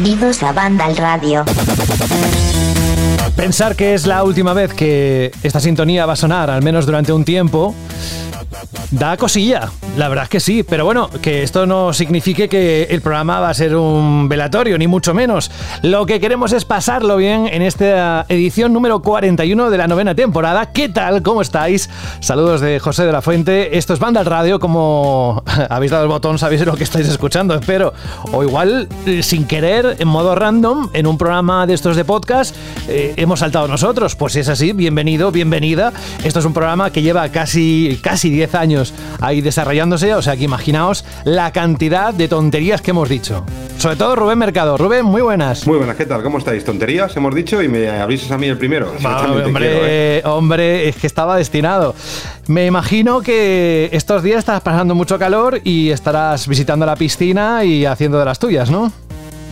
Bienvenidos a Banda al Radio. Pensar que es la última vez que esta sintonía va a sonar, al menos durante un tiempo, Da cosilla, la verdad es que sí, pero bueno, que esto no signifique que el programa va a ser un velatorio, ni mucho menos. Lo que queremos es pasarlo bien en esta edición número 41 de la novena temporada. ¿Qué tal? ¿Cómo estáis? Saludos de José de la Fuente. Esto es Banda Radio, como habéis dado el botón, sabéis lo que estáis escuchando, espero. O igual, eh, sin querer, en modo random, en un programa de estos de podcast, eh, hemos saltado nosotros. Pues si es así, bienvenido, bienvenida. Esto es un programa que lleva casi, casi 10 años ahí o sea que imaginaos la cantidad de tonterías que hemos dicho. Sobre todo Rubén Mercado. Rubén, muy buenas. Muy buenas, ¿qué tal? ¿Cómo estáis? ¿Tonterías hemos dicho y me avisas a mí el primero? hombre, ¿eh? hombre, es que estaba destinado. Me imagino que estos días estás pasando mucho calor y estarás visitando la piscina y haciendo de las tuyas, ¿no?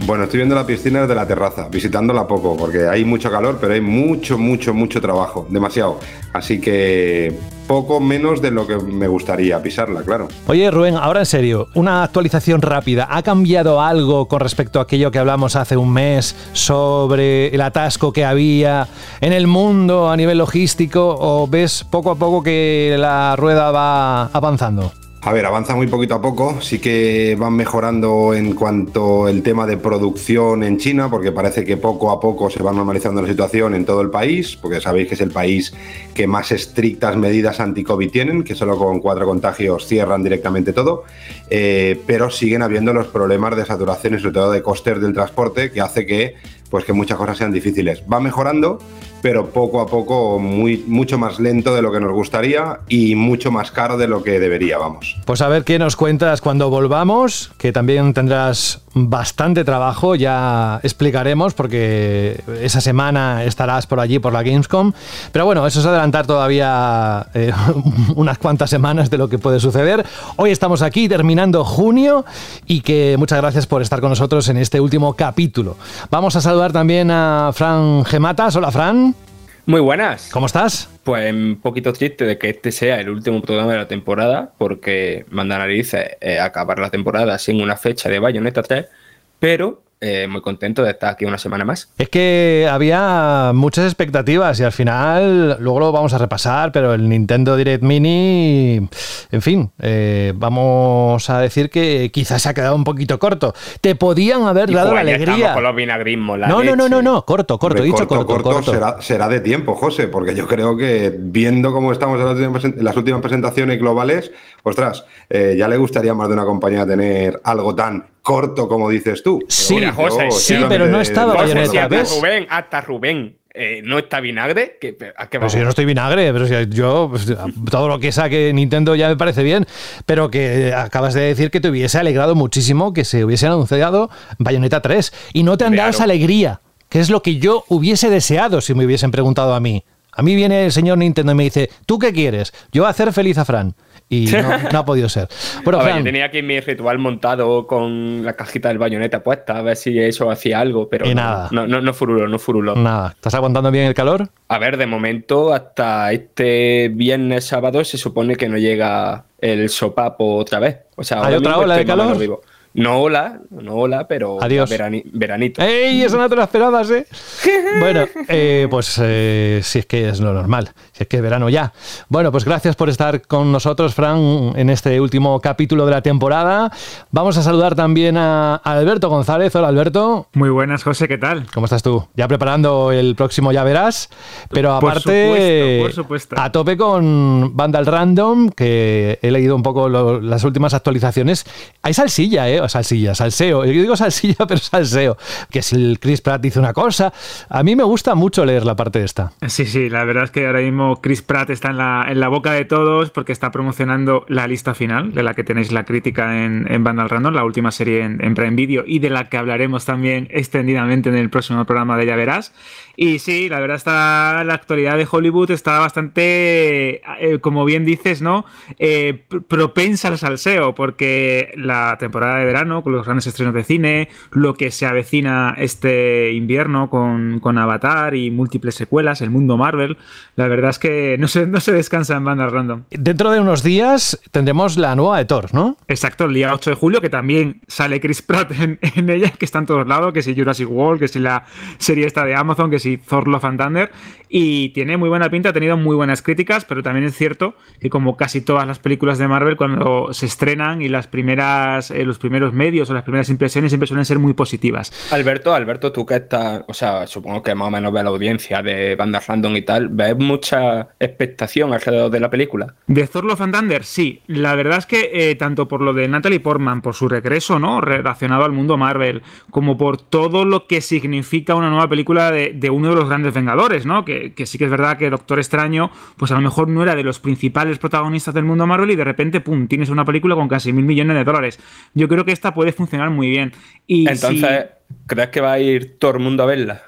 Bueno, estoy viendo la piscina desde la terraza, visitándola poco, porque hay mucho calor, pero hay mucho, mucho, mucho trabajo, demasiado. Así que poco menos de lo que me gustaría pisarla, claro. Oye, Rubén, ahora en serio, una actualización rápida. ¿Ha cambiado algo con respecto a aquello que hablamos hace un mes sobre el atasco que había en el mundo a nivel logístico? ¿O ves poco a poco que la rueda va avanzando? A ver, avanza muy poquito a poco, sí que van mejorando en cuanto el tema de producción en China, porque parece que poco a poco se va normalizando la situación en todo el país, porque sabéis que es el país que más estrictas medidas anti-COVID tienen, que solo con cuatro contagios cierran directamente todo, eh, pero siguen habiendo los problemas de saturación y sobre todo de costes del transporte, que hace que pues que muchas cosas sean difíciles. Va mejorando, pero poco a poco muy, mucho más lento de lo que nos gustaría y mucho más caro de lo que debería, vamos. Pues a ver qué nos cuentas cuando volvamos, que también tendrás bastante trabajo, ya explicaremos porque esa semana estarás por allí por la Gamescom, pero bueno, eso es adelantar todavía eh, unas cuantas semanas de lo que puede suceder. Hoy estamos aquí terminando junio y que muchas gracias por estar con nosotros en este último capítulo. Vamos a saludar también a Fran Gematas. Hola Fran. Muy buenas. ¿Cómo estás? Pues un poquito triste de que este sea el último programa de la temporada, porque manda narices eh, acabar la temporada sin una fecha de Bayonetta 3, pero eh, muy contento de estar aquí una semana más. Es que había muchas expectativas y al final, luego lo vamos a repasar, pero el Nintendo Direct Mini, en fin, eh, vamos a decir que quizás se ha quedado un poquito corto. Te podían haber dado la alegría. Con los vinagrismos, no, no, no, no, no, corto, corto, dicho corto, corto. Será, será, de tiempo, José, porque yo creo que viendo cómo estamos en las últimas, presentaciones globales, ostras, eh, ya le gustaría más de una compañía tener algo tan corto como dices tú. Sí, José, sí, pero no estaba Bayonetta, hasta Rubén, hasta Rubén eh, no está vinagre. ¿qué, pero si yo no estoy vinagre, pero si yo pues, todo lo que saque Nintendo ya me parece bien, pero que acabas de decir que te hubiese alegrado muchísimo que se hubiese anunciado Bayonetta 3 y no te han dado esa alegría, que es lo que yo hubiese deseado si me hubiesen preguntado a mí. A mí viene el señor Nintendo y me dice, ¿tú qué quieres? Yo voy a hacer feliz a Fran y no, ha podido ser. Bueno, yo tenía aquí mi ritual montado con la cajita del bayoneta puesta, a ver si eso hacía algo, pero nada. No, no, no furuló, no furuló. Nada. ¿Estás aguantando bien el calor? A ver, de momento, hasta este viernes, sábado, se supone que no llega el sopapo otra vez. O sea, ¿Hay otra ola de calor? No hola, no hola, pero Adiós. veranito. ¡Ey! Eso no te lo esperabas, ¿eh? bueno, eh, pues eh, si es que es lo normal, si es que es verano ya. Bueno, pues gracias por estar con nosotros, Fran, en este último capítulo de la temporada. Vamos a saludar también a Alberto González. Hola, Alberto. Muy buenas, José, ¿qué tal? ¿Cómo estás tú? Ya preparando el próximo Ya Verás, pero aparte, por supuesto, a tope con Vandal Random, que he leído un poco las últimas actualizaciones. Hay salsilla, ¿eh? Salsilla, salseo. Yo digo salsilla, pero salseo. Que si el Chris Pratt dice una cosa. A mí me gusta mucho leer la parte de esta. Sí, sí, la verdad es que ahora mismo Chris Pratt está en la, boca de todos porque está promocionando la lista final, de la que tenéis la crítica en, en Random, la última serie en, en Prime Video y de la que hablaremos también extendidamente en el próximo programa de Ya Verás. Y sí, la verdad está la actualidad de Hollywood está bastante, eh, como bien dices, ¿no? Eh, propensa al salseo, porque la temporada de verano con los grandes estrenos de cine, lo que se avecina este invierno con, con Avatar y múltiples secuelas, el mundo Marvel. La verdad es que no se, no se descansa en bandas random. Dentro de unos días tendremos la nueva de Thor, ¿no? Exacto, el día 8 de julio, que también sale Chris Pratt en, en ella, que está en todos lados, que si Jurassic World, que si la serie esta de Amazon, que si Thor Love and Thunder, y tiene muy buena pinta, ha tenido muy buenas críticas, pero también es cierto que como casi todas las películas de Marvel, cuando se estrenan y las primeras, eh, los primeros medios o las primeras impresiones siempre suelen ser muy positivas. Alberto, Alberto, tú que estás, o sea, supongo que más o menos ves la audiencia de bandas random y tal, ¿ves mucha expectación alrededor de la película? De Thor Love and Thunder, sí. La verdad es que eh, tanto por lo de Natalie Portman, por su regreso, ¿no? Relacionado al mundo Marvel, como por todo lo que significa una nueva película de, de uno de los grandes Vengadores, ¿no? Que, que, sí que es verdad que Doctor Extraño, pues a lo mejor no era de los principales protagonistas del mundo Marvel y de repente, pum, tienes una película con casi mil millones de dólares. Yo creo que esta puede funcionar muy bien. Y Entonces, si... ¿crees que va a ir todo el mundo a verla?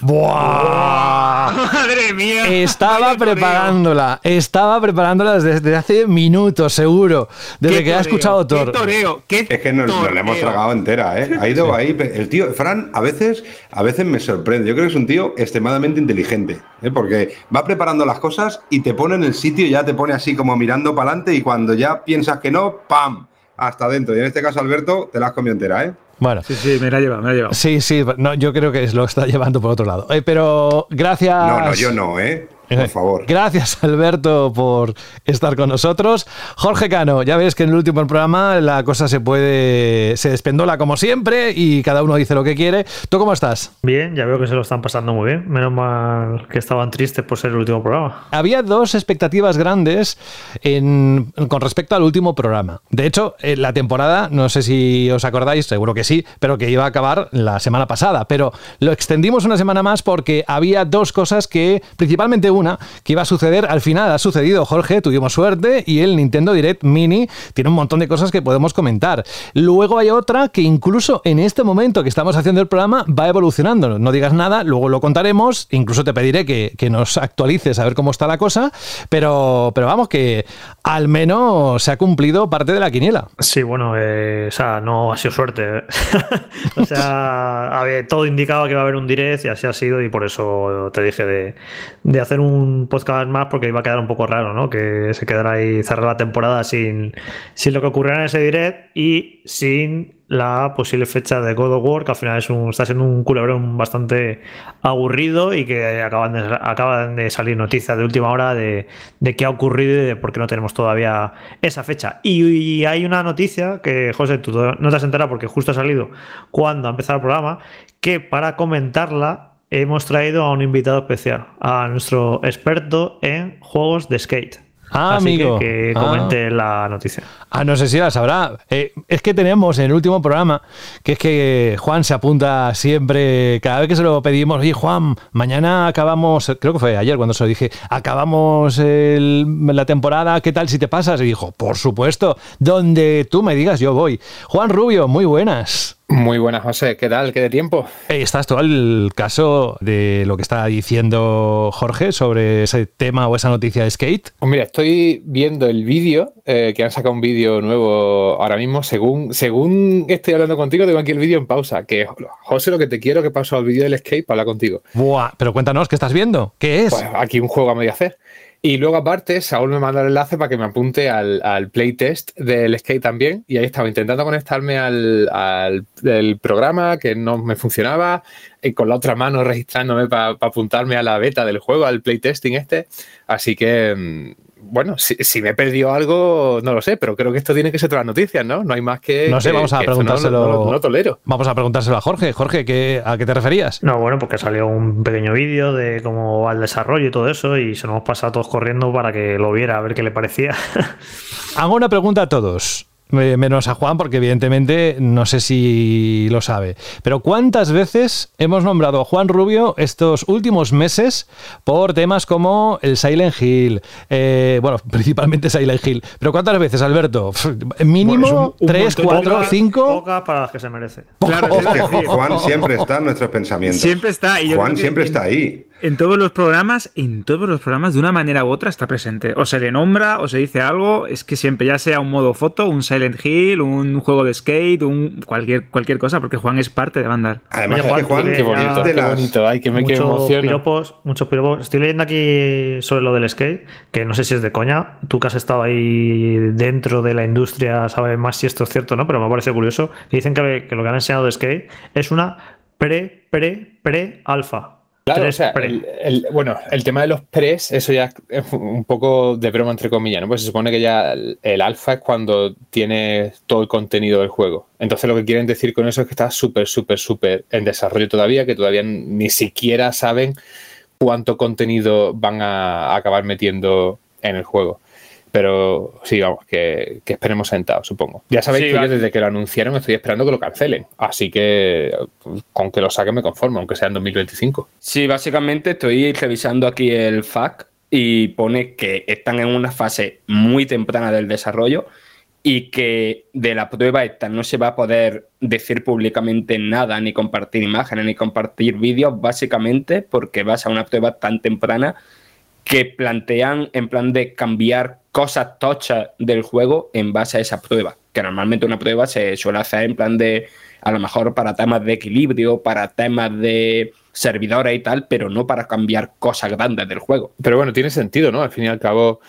¡Buah! ¡Madre mía! Estaba preparándola, estaba preparándola desde hace minutos, seguro. Desde que toreo, ha escuchado Thor. ¡Qué toreo! Qué es que nos, nos la hemos tragado entera, ¿eh? Ha ido ahí. El tío, Fran, a veces, a veces me sorprende. Yo creo que es un tío extremadamente inteligente, ¿eh? porque va preparando las cosas y te pone en el sitio ya te pone así como mirando para adelante y cuando ya piensas que no, ¡pam! Hasta adentro. Y en este caso, Alberto, te la has comido entera, ¿eh? Bueno. Sí, sí, me la lleva, me la lleva. Sí, sí, no, yo creo que lo está llevando por otro lado. Eh, pero gracias. No, no, yo no, ¿eh? Por favor. Gracias, Alberto, por estar con nosotros. Jorge Cano, ya ves que en el último programa la cosa se puede. se despendola como siempre y cada uno dice lo que quiere. ¿Tú cómo estás? Bien, ya veo que se lo están pasando muy bien. Menos mal que estaban tristes por ser el último programa. Había dos expectativas grandes en, con respecto al último programa. De hecho, la temporada, no sé si os acordáis, seguro que sí, pero que iba a acabar la semana pasada. Pero lo extendimos una semana más porque había dos cosas que, principalmente una, que iba a suceder. Al final ha sucedido, Jorge, tuvimos suerte y el Nintendo Direct Mini tiene un montón de cosas que podemos comentar. Luego hay otra que incluso en este momento que estamos haciendo el programa va evolucionando. No digas nada, luego lo contaremos. Incluso te pediré que, que nos actualices a ver cómo está la cosa. Pero, pero vamos, que al menos se ha cumplido parte de la quiniela. Sí, bueno, eh, o sea, no ha sido suerte. o sea, ver, todo indicaba que iba a haber un direct y así ha sido y por eso te dije de, de hacer un un podcast más porque iba a quedar un poco raro, ¿no? Que se quedara ahí cerrar la temporada sin, sin lo que ocurriera en ese direct y sin la posible fecha de God of War, que al final es un, está siendo un culebrón bastante aburrido y que acaban de, acaban de salir noticias de última hora de, de qué ha ocurrido y de por qué no tenemos todavía esa fecha. Y, y hay una noticia que, José, tú no te has enterado porque justo ha salido cuando ha empezado el programa, que para comentarla hemos traído a un invitado especial, a nuestro experto en juegos de skate. Ah, Así amigo. Que, que comente ah. la noticia. Ah, no sé si la sabrá. Eh, es que tenemos en el último programa, que es que Juan se apunta siempre, cada vez que se lo pedimos, oye Juan, mañana acabamos, creo que fue ayer cuando se lo dije, acabamos el, la temporada, ¿qué tal si te pasas? Y dijo, por supuesto, donde tú me digas yo voy. Juan Rubio, muy buenas. Muy buenas, José. ¿Qué tal? ¿Qué de tiempo? Eh, ¿Estás todo el caso de lo que está diciendo Jorge sobre ese tema o esa noticia de skate? Pues mira, estoy viendo el vídeo, eh, que han sacado un vídeo nuevo ahora mismo. Según, según estoy hablando contigo, tengo aquí el vídeo en pausa. Que, José, lo que te quiero que paso al vídeo del skate para hablar contigo. Buah, pero cuéntanos, ¿qué estás viendo? ¿Qué es? Pues aquí un juego a medio hacer. Y luego, aparte, Saúl me mandó el enlace para que me apunte al, al playtest del skate también. Y ahí estaba intentando conectarme al, al, programa que no me funcionaba. Y con la otra mano registrándome para pa apuntarme a la beta del juego, al playtesting este. Así que, bueno, si, si, me he perdido algo, no lo sé, pero creo que esto tiene que ser todas las noticias, ¿no? No hay más que. No sé, que, vamos a preguntárselo. No, no, no, tolero. Vamos a preguntárselo a Jorge. Jorge, ¿qué, ¿a qué te referías? No, bueno, porque salió un pequeño vídeo de cómo va el desarrollo y todo eso, y se nos hemos pasado todos corriendo para que lo viera, a ver qué le parecía. Hago una pregunta a todos menos a Juan, porque evidentemente no sé si lo sabe. Pero ¿cuántas veces hemos nombrado a Juan Rubio estos últimos meses por temas como el Silent Hill? Eh, bueno, principalmente Silent Hill. Pero ¿cuántas veces, Alberto? Mínimo bueno, un, un tres, cuatro, poca, cinco. Poca para las que se merece. Claro, es decir, Juan siempre está en nuestros pensamientos. Siempre está. Y Juan siempre está ahí. En todos los programas, en todos los programas, de una manera u otra está presente. O se le nombra, o se dice algo, es que siempre, ya sea un modo foto, un Silent Silent Hill, un juego de skate, un cualquier, cualquier cosa, porque Juan es parte de Vandal. Además, Oye, Juan, Juan, qué bonito, de qué las- bonito. Ay, que me muchos piropos, muchos piropos. Estoy leyendo aquí sobre lo del skate, que no sé si es de coña. Tú que has estado ahí dentro de la industria, sabes más si esto es cierto o no, pero me parece curioso. Y dicen que, que lo que han enseñado de skate es una pre, pre, pre alfa. Claro, o sea, el- bueno, el tema de los pres, eso ya es un poco de broma entre comillas, ¿no? Pues se supone que ya el, el alfa es cuando tiene todo el contenido del juego. Entonces lo que quieren decir con eso es que está súper, súper, súper en desarrollo todavía, que todavía ni siquiera saben cuánto contenido van a acabar metiendo en el juego. Pero sí, vamos, que, que esperemos sentados, supongo. Ya sabéis Sí, que yo desde que lo anunciaron estoy esperando que lo cancelen. Así que con que lo saquen me conformo, aunque sea en 2025. Sí, básicamente estoy revisando aquí el FAQ y pone que están en una fase muy temprana del desarrollo y que de la prueba esta no se va a poder decir públicamente nada, ni compartir imágenes, ni compartir vídeos, básicamente porque va a una prueba tan temprana que plantean en plan de cambiar cosas tochas del juego en base a esa prueba. Que normalmente una prueba se suele hacer en plan de, a lo mejor para temas de equilibrio, para temas de servidores y tal, pero no para cambiar cosas grandes del juego. Pero bueno, tiene sentido, ¿no? Al fin y al cabo,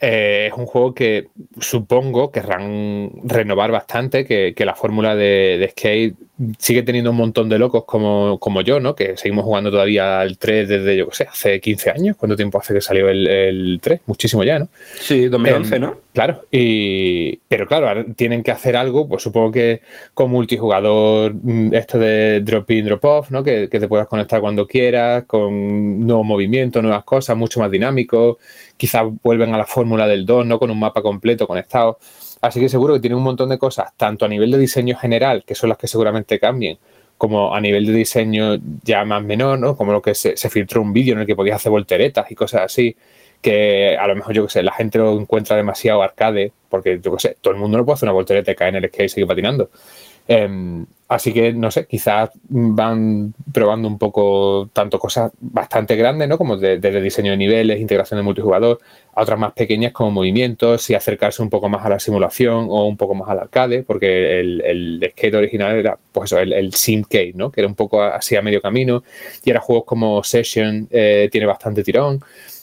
eh, es un juego que supongo querrán renovar bastante, que, que la fórmula de, de Skate sigue teniendo un montón de locos como, como yo, ¿no? Que seguimos jugando todavía al 3 desde, yo qué sé, hace 15 años. ¿Cuánto tiempo hace que salió el, el 3? Muchísimo ya, ¿no? Sí, 2011, Em, ¿no? Claro, y, pero claro, ahora tienen que hacer algo, pues supongo que con multijugador, mm, esto de drop in, drop off, ¿no? Que, que te puedas conectar cuando quieras, con nuevos movimientos, nuevas cosas, mucho más dinámico. Quizás vuelven a la fórmula del 2, ¿no? Con un mapa completo conectado. Así que seguro que tienen un montón de cosas, tanto a nivel de diseño general, que son las que seguramente cambien, como a nivel de diseño ya más menor, ¿no? Como lo que se, se filtró un vídeo en el que podías hacer volteretas y cosas así, que a lo mejor, yo qué sé, la gente lo encuentra demasiado arcade, porque yo qué sé, todo el mundo no puede hacer una voltereta y caer en el skate y seguir patinando. Em, así que, no sé, quizás van probando un poco tanto cosas bastante grandes, ¿no? Como de- desde diseño de niveles, integración de multijugador, a otras más pequeñas como movimientos y acercarse un poco más a la simulación o un poco más al arcade, porque el, el skate original era, pues eso, el, el simcade, ¿no? Que era un poco así a medio camino y ahora juegos como Session eh, tiene bastante tirón.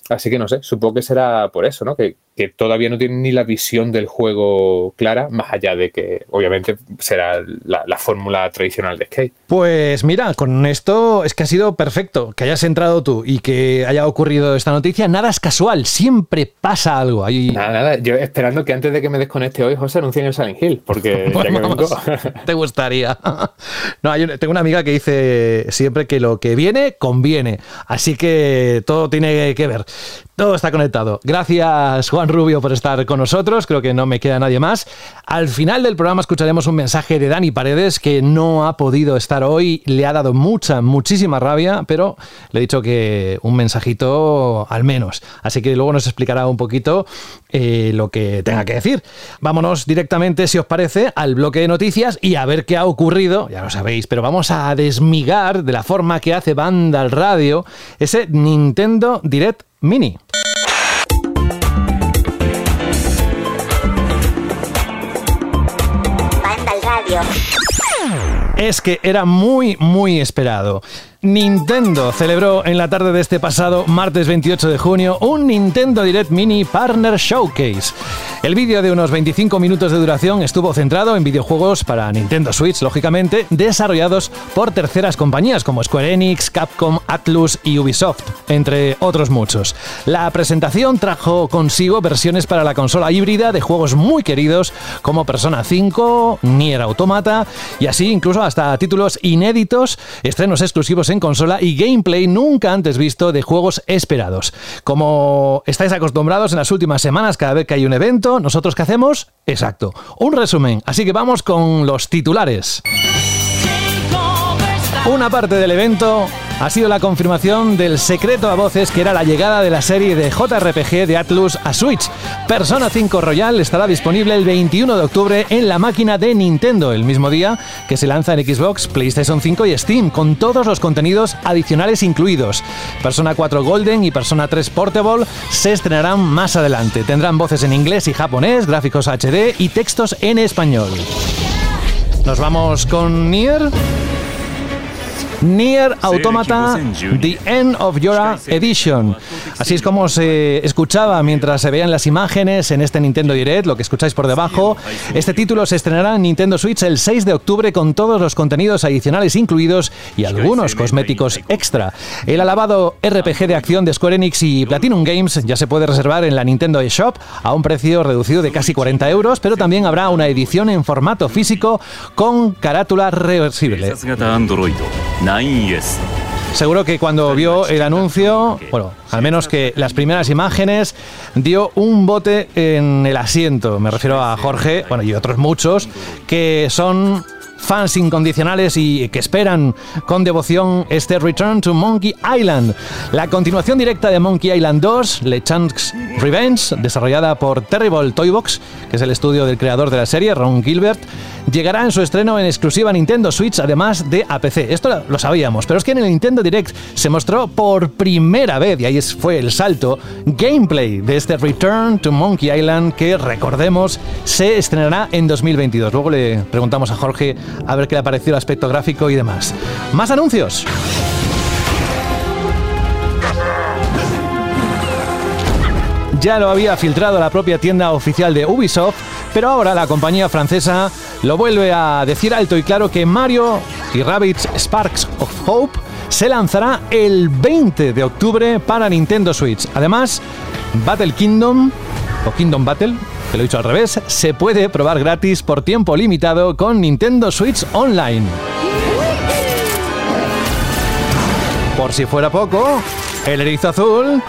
Así que no sé, supongo que será por eso, ¿no? Que, que todavía no tienen ni la visión del juego clara, más allá de que obviamente será la, la fórmula tradicional de skate. Pues mira, con esto es que ha sido perfecto que hayas entrado tú y que haya ocurrido esta noticia. Nada es casual, siempre pasa algo. Ahí, Nada, nada, yo esperando que antes de que me desconecte hoy, José, anuncien el Silent Hill, porque ya que vengo. Vamos, te gustaría. No, tengo una amiga que dice siempre que lo que viene conviene. Así que todo tiene que ver. Todo está conectado. Gracias, Juan Rubio, por estar con nosotros. Creo que no me queda nadie más. Al final del programa escucharemos un mensaje de Dani Paredes que no ha podido estar hoy. Le ha dado mucha, muchísima rabia, pero le he dicho que un mensajito al menos. Así que luego nos explicará un poquito eh, lo que tenga que decir. Vámonos directamente, si os parece, al bloque de noticias y a ver qué ha ocurrido. Ya lo sabéis, pero vamos a desmigar de la forma que hace Banda al Radio ese Nintendo Direct Mini. Banda al radio. es que era muy, muy esperado. Nintendo celebró en la tarde de este pasado martes 28 de junio un Nintendo Direct Mini Partner Showcase. El vídeo de unos 25 minutos de duración estuvo centrado en videojuegos para Nintendo Switch, lógicamente, desarrollados por terceras compañías como Square Enix, Capcom, Atlus y Ubisoft, entre otros muchos. La presentación trajo consigo versiones para la consola híbrida de juegos muy queridos como Persona 5, Nier Automata y así incluso hasta títulos inéditos, estrenos exclusivos en consola y gameplay nunca antes visto de juegos esperados. Como estáis acostumbrados en las últimas semanas cada vez que hay un evento, nosotros qué hacemos? Exacto, un resumen. Así que vamos con los titulares. Una parte del evento ha sido la confirmación del secreto a voces que era la llegada de la serie de JRPG de Atlus a Switch. Persona 5 Royal estará disponible el 21 de octubre en la máquina de Nintendo, el mismo día que se lanza en Xbox, PlayStation 5 y Steam, con todos los contenidos adicionales incluidos. Persona 4 Golden y Persona 3 Portable se estrenarán más adelante. Tendrán voces en inglés y japonés, gráficos HD y textos en español. Nos vamos con Nier. Nier Automata The End of Your Edition. Así es como se escuchaba mientras se veían las imágenes en este Nintendo Direct, lo que escucháis por debajo. Este título se estrenará en Nintendo Switch el 6 de octubre con todos los contenidos adicionales incluidos y algunos cosméticos extra. El alabado RPG de acción de Square Enix y Platinum Games ya se puede reservar en la Nintendo eShop a un precio reducido de casi 40 euros, pero también habrá una edición en formato físico con carátula reversible. Seguro que cuando vio el anuncio, bueno, al menos que las primeras imágenes, dio un bote en el asiento. Me refiero a Jorge, bueno, y otros muchos, que son fans incondicionales y que esperan con devoción este Return to Monkey Island, la continuación directa de Monkey Island 2, LeChunk's Revenge, desarrollada por Terrible Toybox, que es el estudio del creador de la serie, Ron Gilbert, llegará en su estreno en exclusiva Nintendo Switch, además de a PC. Esto lo sabíamos, pero es que en el Nintendo Direct se mostró por primera vez, y ahí fue el salto, gameplay de este Return to Monkey Island que, recordemos, se estrenará en 2022. Luego le preguntamos a Jorge a ver qué le ha parecido el aspecto gráfico y demás. Más anuncios. ya lo había filtrado la propia tienda oficial de Ubisoft, pero ahora la compañía francesa lo vuelve a decir alto y claro que Mario y Rabbids Sparks of Hope se lanzará el 20 de octubre para Nintendo Switch. Además, Battle Kingdom o Kingdom Battle, que lo he dicho al revés, se puede probar gratis por tiempo limitado con Nintendo Switch Online. Por si fuera poco, el erizo azul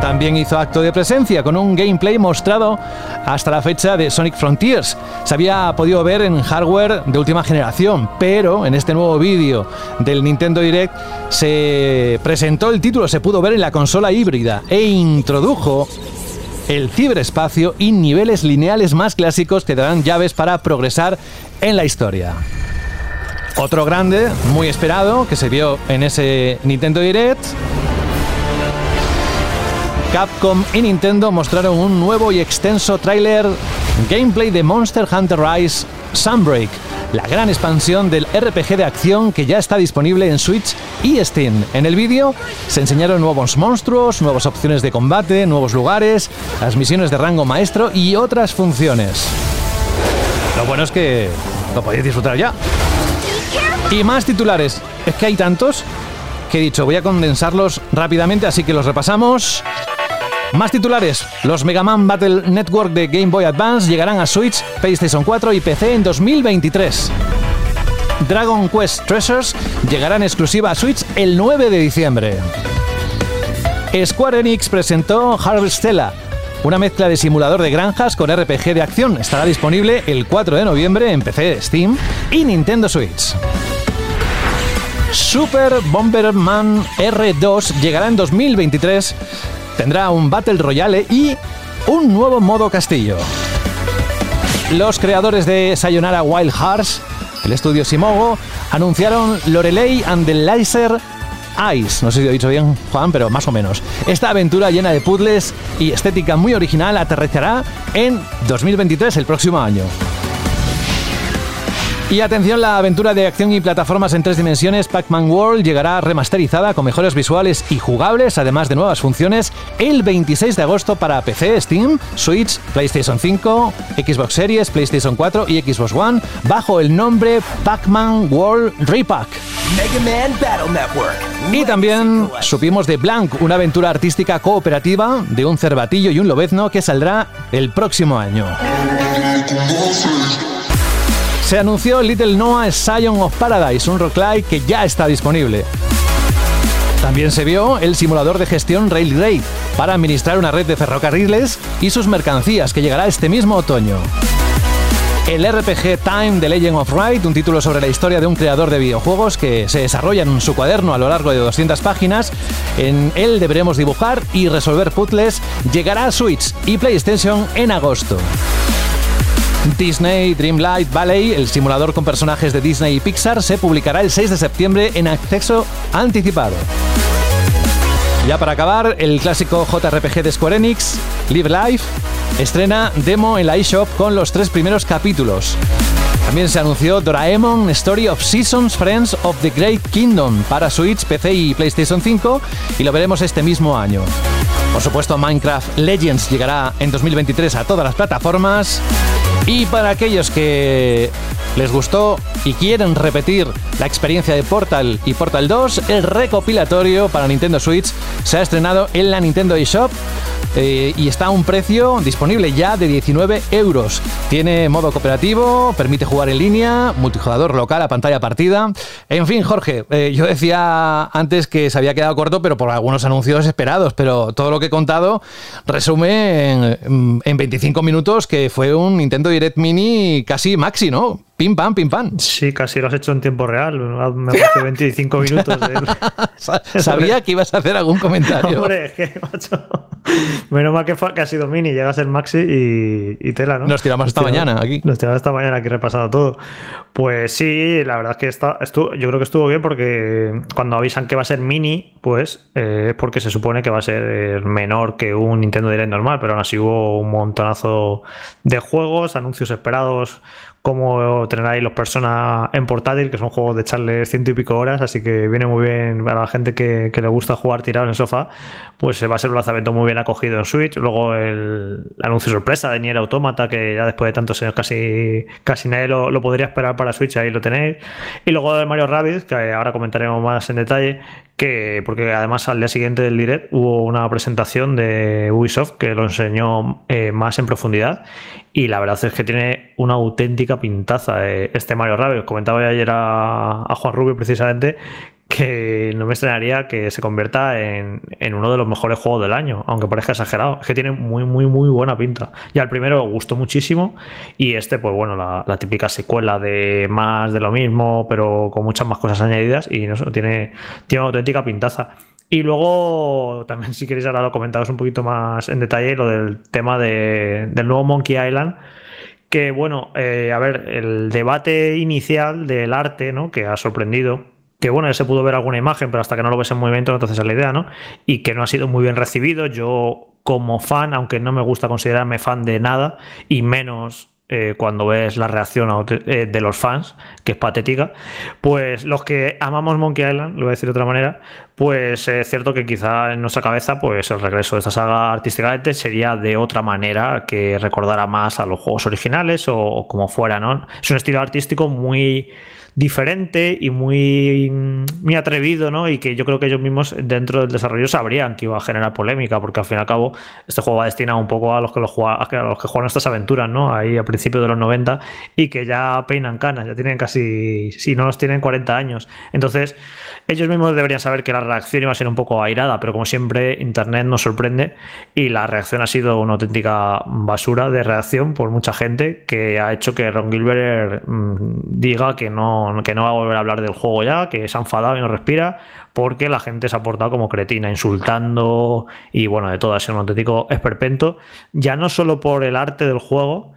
también hizo acto de presencia con un gameplay mostrado hasta la fecha de Sonic Frontiers. Se había podido ver en hardware de última generación, pero en este nuevo vídeo del Nintendo Direct se presentó el título, se pudo ver en la consola híbrida e introdujo el ciberespacio y niveles lineales más clásicos que darán llaves para progresar en la historia. Otro grande, muy esperado, que se vio en ese Nintendo Direct Capcom y Nintendo mostraron un nuevo y extenso tráiler gameplay de Monster Hunter Rise Sunbreak, la gran expansión del RPG de acción que ya está disponible en Switch y Steam. En el vídeo se enseñaron nuevos monstruos, nuevas opciones de combate, nuevos lugares, las misiones de rango maestro y otras funciones. Lo bueno es que lo podéis disfrutar ya. Y más titulares. Es que hay tantos que he dicho, voy a condensarlos rápidamente, así que los repasamos. Más titulares. Los Mega Man Battle Network de Game Boy Advance llegarán a Switch, PlayStation 4 y PC en 2023. Dragon Quest Treasures llegará en exclusiva a Switch el 9 de diciembre. Square Enix presentó Harvestella, una mezcla de simulador de granjas con RPG de acción. Estará disponible el 4 de noviembre en PC, Steam y Nintendo Switch. Super Bomberman R2 llegará en 2023 Tendrá un Battle Royale y un nuevo modo castillo. Los creadores de Sayonara Wild Hearts, el estudio Simogo, anunciaron Lorelei and the Laser Eyes. No sé si lo he dicho bien, Juan, pero más o menos. Esta aventura llena de puzzles y estética muy original aterrizará en 2023, el próximo año. Y atención, la aventura de acción y plataformas en tres dimensiones Pac-Man World llegará remasterizada con mejores visuales y jugables, además de nuevas funciones, el 26 de agosto para PC, Steam, Switch, PlayStation 5, Xbox Series, PlayStation 4 y Xbox One, bajo el nombre Pac-Man World Repack. Y también supimos de Blank, una aventura artística cooperativa de un cervatillo y un lobezno que saldrá el próximo año se anunció Little Noah Scion of Paradise, un roguelike que ya está disponible. También se vio el simulador de gestión Railway para administrar una red de ferrocarriles y sus mercancías que llegará este mismo otoño. el RPG Time The Legend of Wright, un título sobre la historia de un creador de videojuegos que se desarrolla en su cuaderno a lo largo de 200 páginas. En él deberemos dibujar y resolver puzzles. Llegará a Switch y PlayStation en agosto. Disney Dreamlight Valley, el simulador con personajes de Disney y Pixar, se publicará el 6 de septiembre en acceso anticipado. Ya para acabar, el clásico JRPG de Square Enix, Live Life, estrena demo en la eShop con los tres primeros capítulos. También se anunció Doraemon Story of Seasons Friends of the Great Kingdom para Switch, PC y PlayStation 5 y lo veremos este mismo año. Por supuesto, Minecraft Legends llegará en 2023 a todas las plataformas. Y para aquellos que les gustó y quieren repetir la experiencia de Portal y Portal 2, el recopilatorio para Nintendo Switch se ha estrenado en la Nintendo eShop eh, y está a un precio disponible ya de 19 euros. Tiene modo cooperativo, permite jugar en línea, multijugador local a pantalla partida. En fin, Jorge, eh, yo decía antes que se había quedado corto, pero por algunos anuncios esperados, pero todo lo que he contado resume en, en 25 minutos que fue un Nintendo Direct Mini casi maxi, ¿no? Pim pam, pim pam. Sí, casi lo has hecho en tiempo real. Me hace 25 minutos. De... Sabía que ibas a hacer algún comentario. Hombre, es que, macho. Menos mal que, fue, que ha sido mini, llega a ser maxi y, y tela, ¿no? Nos tiramos esta mañana aquí. Nos tiramos esta mañana aquí repasado todo. Pues sí, la verdad es que está, estuvo, yo creo que estuvo bien porque cuando avisan que va a ser mini, pues eh, es porque se supone que va a ser menor que un Nintendo Direct normal, pero aún así hubo un montonazo de juegos, anuncios esperados tener ahí los personas en portátil, que son juegos de echarle ciento y pico horas, así que viene muy bien para la gente que, le gusta jugar tirado en el sofá, pues va a ser un lanzamiento muy bien acogido en Switch. Luego el anuncio sorpresa de Nier Automata, que ya después de tantos años casi, casi nadie lo, podría esperar para Switch, ahí lo tenéis. Y luego de Mario Rabbids, que ahora comentaremos más en detalle, que porque además al día siguiente del direct hubo una presentación de Ubisoft que lo enseñó eh, más en profundidad y la verdad es que tiene una auténtica pintaza eh, este Mario Rabbids. Comentaba ayer a, a Juan Rubio precisamente que no me extrañaría que se convierta en, en, uno de los mejores juegos del año, aunque parezca exagerado. Es que tiene muy, muy, muy buena pinta. Ya el primero gustó muchísimo y este, pues bueno, la, típica secuela de más de lo mismo, pero con muchas más cosas añadidas y no sé, tiene, tiene una auténtica pintaza. Y luego, también si queréis ahora lo comentaros un poquito más en detalle, lo del tema de, del nuevo Monkey Island que bueno, eh, a ver, el debate inicial del arte, ¿no? Que ha sorprendido, que bueno, se pudo ver alguna imagen, pero hasta que no lo ves en movimiento, entonces es la idea, ¿no? Y que no ha sido muy bien recibido. Yo, como fan, aunque no me gusta considerarme fan de nada, y menos eh, cuando ves la reacción eh, de los fans, que es patética, pues los que amamos Monkey Island, lo voy a decir de otra manera, pues es cierto que quizá en nuestra cabeza, pues el regreso de esta saga artísticamente sería de otra manera, que recordara más a los juegos originales o, o como fuera, ¿no? Es un estilo artístico muy diferente y muy, muy atrevido, ¿no? Y que yo creo que ellos mismos dentro del desarrollo sabrían que iba a generar polémica, porque al fin y al cabo este juego va destinado un poco a los que, lo juegan, a los que juegan estas aventuras, ¿no? Ahí a principios de los 90 y que ya peinan canas, ya tienen casi, si no los tienen 40 años. Entonces, ellos mismos deberían saber que la reacción iba a ser un poco airada, pero como siempre, Internet nos sorprende y la reacción ha sido una auténtica basura de reacción por mucha gente que ha hecho que Ron Gilbert mmm, diga que no, que no va a volver a hablar del juego ya, que se ha enfadado y no respira, porque la gente se ha portado como cretina, insultando y bueno, de todo, ha sido un auténtico esperpento, ya no solo por el arte del juego,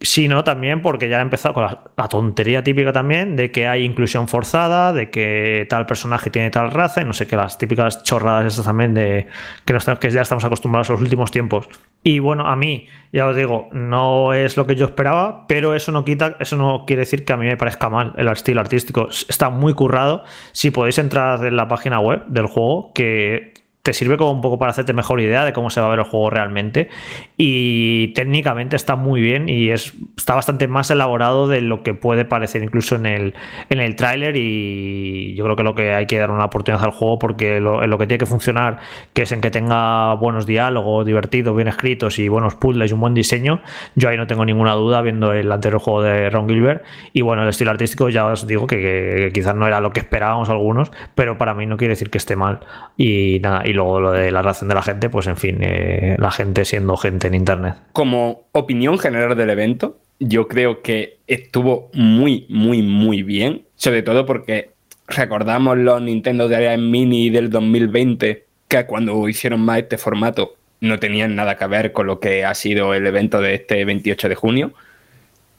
sino también porque ya ha empezado con la, tontería típica también de que hay inclusión forzada, de que tal personaje tiene tal raza, y no sé qué, las típicas chorradas estas también de que, nos, que ya estamos acostumbrados a los últimos tiempos. Y bueno, a mí, ya os digo, no es lo que yo esperaba, pero eso no quita, eso no quiere decir que a mí me parezca mal el estilo artístico. Está muy currado. Si podéis entrar en la página web del juego, que te sirve como un poco para hacerte mejor idea de cómo se va a ver el juego realmente. Y técnicamente está muy bien y es, está bastante más elaborado de lo que puede parecer incluso en el, en el tráiler. Y yo creo que lo que hay que dar una oportunidad al juego porque lo, en lo que tiene que funcionar, que es en que tenga buenos diálogos, divertidos, bien escritos y buenos puzzles y un buen diseño, yo ahí no tengo ninguna duda viendo el anterior juego de Ron Gilbert. Y bueno, el estilo artístico ya os digo que, quizás no era lo que esperábamos algunos, pero para mí no quiere decir que esté mal. Y nada, luego lo de la reacción de la gente, pues en fin, eh, la gente siendo gente en internet. Como opinión general del evento, yo creo que estuvo muy, muy, muy bien. Sobre todo porque recordamos los Nintendo DS Mini del 2020, que cuando hicieron más este formato no tenían nada que ver con lo que ha sido el evento de este 28 de junio.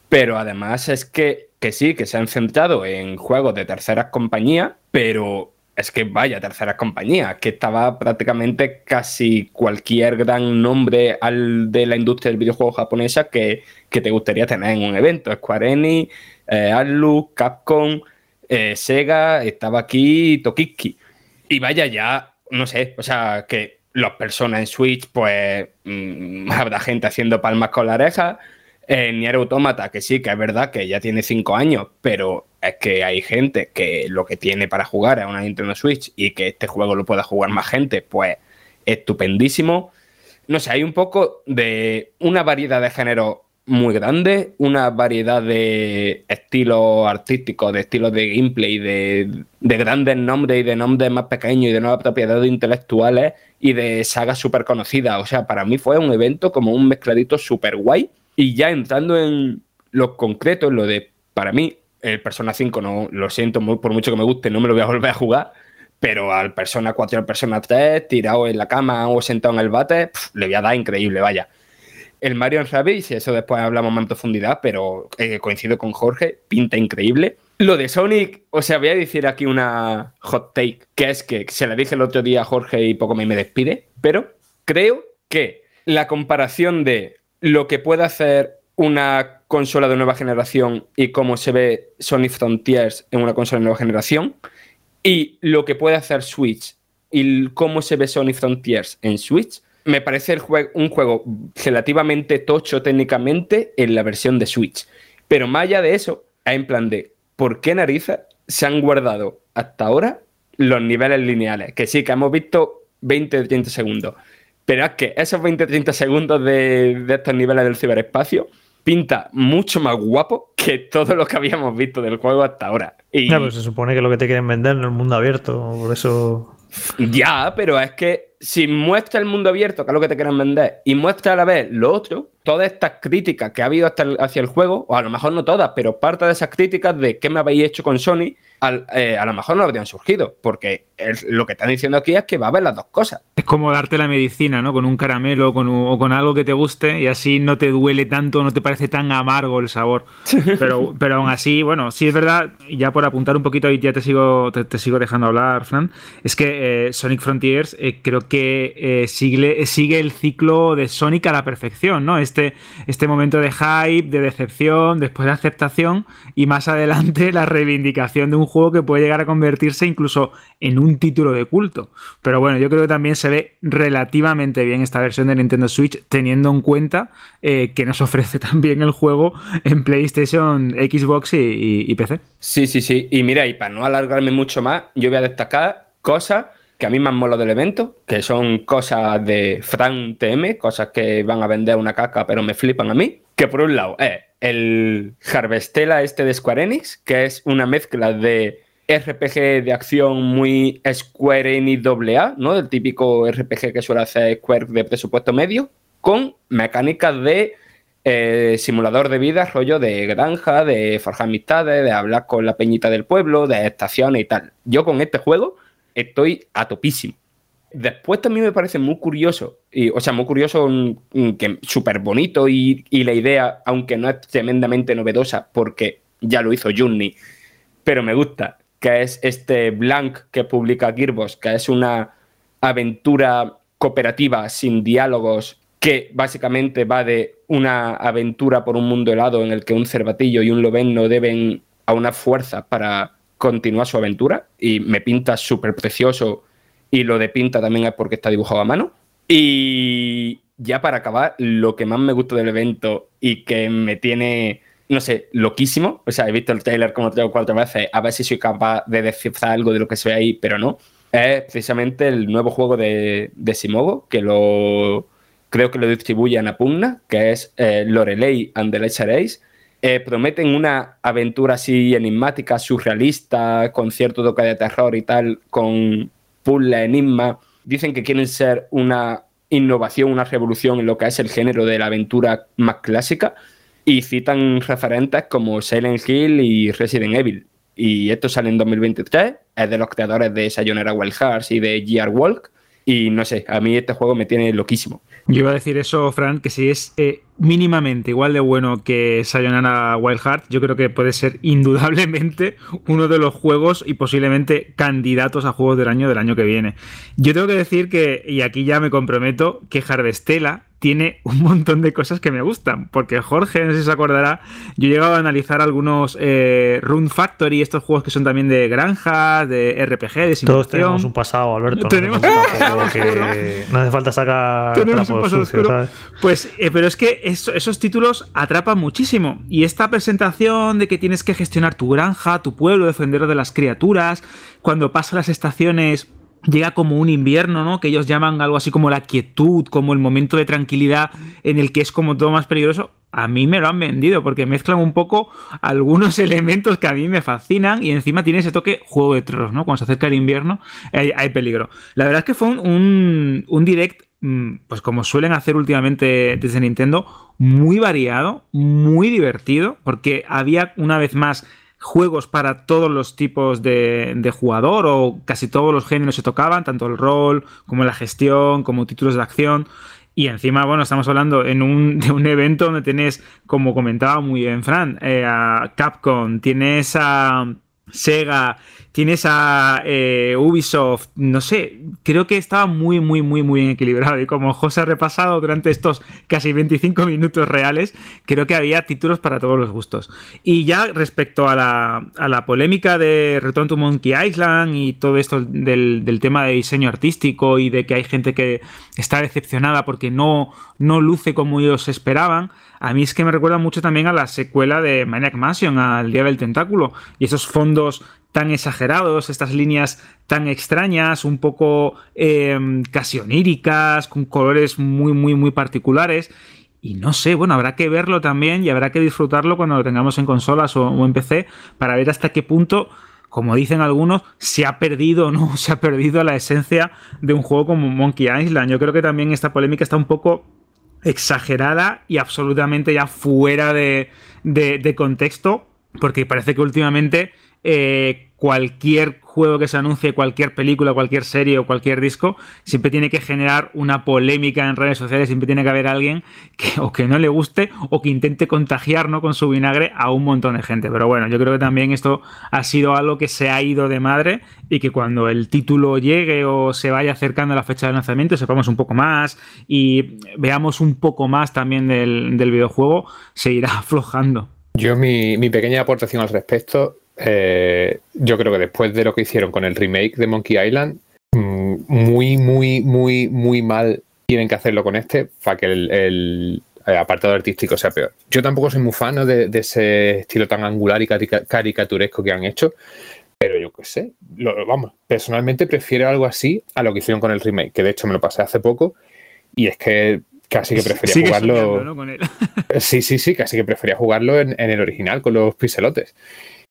Pero además es que, que sí, que se han centrado en juegos de terceras compañías, pero es que vaya terceras compañías, que estaba prácticamente casi cualquier gran nombre al de la industria del videojuego japonesa que, que te gustaría tener en un evento. Square Enix, eh, Capcom, eh, Sega, estaba aquí Tokiki. Y vaya ya, no sé, o sea, que las personas en Switch, pues mmm, habrá gente haciendo palmas con la oreja. Eh, Nier Automata, que sí, que es verdad que ya tiene cinco años, pero es que hay gente que lo que tiene para jugar es una Nintendo Switch y que este juego lo pueda jugar más gente, pues estupendísimo. No sé, hay un poco de una variedad de género muy grande, una variedad de estilos artísticos, de estilos de gameplay, de, de grandes nombres y de nombres más pequeños y de nuevas propiedades intelectuales y de sagas súper conocidas. O sea, para mí fue un evento como un mezcladito súper guay. Y ya entrando en lo concreto, en lo de, para mí, el Persona 5, no, lo siento, por mucho que me guste, no me lo voy a volver a jugar, pero al Persona 4 y al Persona 3, tirado en la cama o sentado en el bate, le voy a dar increíble, vaya. El Mario Rabbids, y eso después hablamos más en profundidad, pero eh, coincido con Jorge, pinta increíble. Lo de Sonic, o sea, voy a decir aquí una hot take, que es que se la dije el otro día a Jorge y poco me, me despide, pero creo que la comparación de lo que puede hacer una consola de nueva generación y cómo se ve Sonic Frontiers en una consola de nueva generación y lo que puede hacer Switch y cómo se ve Sonic Frontiers en Switch, me parece un juego relativamente tocho técnicamente en la versión de Switch. Pero más allá de eso, es en plan de ¿por qué narices se han guardado hasta ahora los niveles lineales? Que sí, que hemos visto 20-30 segundos. Pero es que esos 20-30 segundos de estos niveles del ciberespacio pinta mucho más guapo que todo lo que habíamos visto del juego hasta ahora. Y... Ya, pues se supone que lo que te quieren vender en el mundo abierto, por eso. Ya, pero es que si muestra el mundo abierto, que es lo que te quieren vender, y muestra a la vez lo otro, todas estas críticas que ha habido hasta el, hacia el juego, o a lo mejor no todas, pero parte de esas críticas de qué me habéis hecho con Sony, al, eh, a lo mejor no habrían surgido, porque el, lo que están diciendo aquí es que va a haber las dos cosas. Es como darte la medicina, ¿no? Con un caramelo con un, o con algo que te guste y así no te duele tanto, no te parece tan amargo el sabor. Pero, pero aún así, bueno, sí es verdad, ya por apuntar un poquito y ya te sigo, te, te sigo dejando hablar, Fran, es que eh, Sonic Frontiers eh, creo que eh, sigue, sigue el ciclo de Sonic a la perfección, ¿no? Este, este momento de hype, de decepción, después de aceptación y más adelante la reivindicación de un juego que puede llegar a convertirse incluso en un título de culto. Pero bueno, yo creo que también se ve relativamente bien esta versión de Nintendo Switch, teniendo en cuenta eh, que nos ofrece también el juego en PlayStation, Xbox y, PC. Sí, sí, sí. Y mira, y para no alargarme mucho más, yo voy a destacar cosas que a mí me han molado del evento, que son cosas de Fran TM, cosas que van a vender una caca, pero me flipan a mí. Que por un lado es el Harvestella este de Square Enix, que es una mezcla de RPG de acción muy Square Enix AA, ¿no? El típico RPG que suele hacer Square de presupuesto medio, con mecánicas de eh, simulador de vida, rollo de granja, de forjar amistades, de hablar con la peñita del pueblo, de estaciones y tal. Yo con este juego estoy a topísimo. Después también me parece muy curioso, y, o sea, muy curioso, que súper bonito y, y, la idea, aunque no es tremendamente novedosa, porque ya lo hizo Junni, pero me gusta, que es este Blank que publica Gearbox, que es una aventura cooperativa sin diálogos que básicamente va de una aventura por un mundo helado en el que un cervatillo y un lobenno deben a una fuerza para continuar su aventura y me pinta súper precioso y lo de pinta también es porque está dibujado a mano. Y ya para acabar, lo que más me gusta del evento y que me tiene, no sé, loquísimo, o sea, he visto el trailer como tres cuatro veces, a ver si soy capaz de descifrar algo de lo que se ve ahí, pero no, es precisamente el nuevo juego de, de Simogo, que lo creo que lo distribuye Anapugna, que es eh, Lorelei and the Ledger Ace, eh, prometen una aventura así enigmática, surrealista, con cierto toque de terror y tal, con puzzle, enigma. Dicen que quieren ser una innovación, una revolución en lo que es el género de la aventura más clásica. y citan referentes como Silent Hill y Resident Evil. Y esto sale en 2023, es de los creadores de Sayonara Wild Hearts y de GR Walk. Y no sé, a mí este juego me tiene loquísimo. Yo iba a decir eso, Fran, que si es eh, mínimamente igual de bueno que Sayonara Wild Heart, yo creo que puede ser indudablemente uno de los juegos y posiblemente candidatos a juegos del año del año que viene. Yo tengo que decir que, y aquí ya me comprometo, que Harvestella tiene un montón de cosas que me gustan. Porque Jorge, no sé si se acordará, yo he llegado a analizar algunos eh, Rune Factory, estos juegos que son también de granja, de RPG, de simulación. Todos tenemos un pasado, Alberto. Tenemos- No, que no hace falta sacar Tenemos un pasado. ¿sabes? Pues, eh, pero es que eso- esos títulos atrapan muchísimo. Y esta presentación de que tienes que gestionar tu granja, tu pueblo, defenderlo de las criaturas, cuando pasa las estaciones. Llega como un invierno, ¿no? Que ellos llaman algo así como la quietud, como el momento de tranquilidad en el que es como todo más peligroso. A mí me lo han vendido porque mezclan un poco algunos elementos que a mí me fascinan y encima tiene ese toque juego de tronos, ¿no? Cuando se acerca el invierno hay, peligro. La verdad es que fue un, un, un direct pues como suelen hacer últimamente desde Nintendo, muy variado, muy divertido, porque había una vez más juegos para todos los tipos de, de jugador o casi todos los géneros se tocaban, tanto el rol como la gestión, como títulos de acción. Y encima, bueno, estamos hablando en un, de un evento donde tenés, como comentaba muy bien Fran, eh, a Capcom, tienes a Sega, tienes a eh, Ubisoft, no sé, creo que estaba muy, muy, muy, muy bien equilibrado. Y como José ha repasado durante estos casi 25 minutos reales, creo que había títulos para todos los gustos. Y ya respecto a la, a la polémica de Return to Monkey Island y todo esto del, del tema de diseño artístico y de que hay gente que está decepcionada porque no, no luce como ellos esperaban. A mí es que me recuerda mucho también a la secuela de Maniac Mansion, al Día del Tentáculo, y esos fondos tan exagerados, estas líneas tan extrañas, un poco eh, casi oníricas, con colores muy, muy, muy particulares. Y no sé, bueno, habrá que verlo también y habrá que disfrutarlo cuando lo tengamos en consolas o, o en PC para ver hasta qué punto como dicen algunos, se ha perdido, ¿no? Se ha perdido la esencia de un juego como Monkey Island. Yo creo que también esta polémica está un poco exagerada y absolutamente ya fuera de, de, contexto, porque parece que últimamente eh, cualquier juego que se anuncie, cualquier película, cualquier serie o cualquier disco, siempre tiene que generar una polémica en redes sociales, siempre tiene que haber alguien que o que no le guste o que intente contagiar ¿no? con su vinagre a un montón de gente. Pero bueno, yo creo que también esto ha sido algo que se ha ido de madre y que cuando el título llegue o se vaya acercando a la fecha de lanzamiento, sepamos un poco más y veamos un poco más también del, del videojuego, se irá aflojando. Yo, mi, mi pequeña aportación al respecto eh, yo creo que después de lo que hicieron con el remake de Monkey Island, mmm, muy, muy, muy, muy mal tienen que hacerlo con este para que el, el apartado artístico sea peor. Yo tampoco soy muy fan de, de, ese estilo tan angular y caricaturesco que han hecho, pero yo qué sé, lo, vamos, personalmente prefiero algo así a lo que hicieron con el remake, que de hecho me lo pasé hace poco y es que casi que prefería Sigue jugarlo. soñando, ¿no? con él. sí, sí, sí, casi que prefería jugarlo en, en el original con los pixelotes.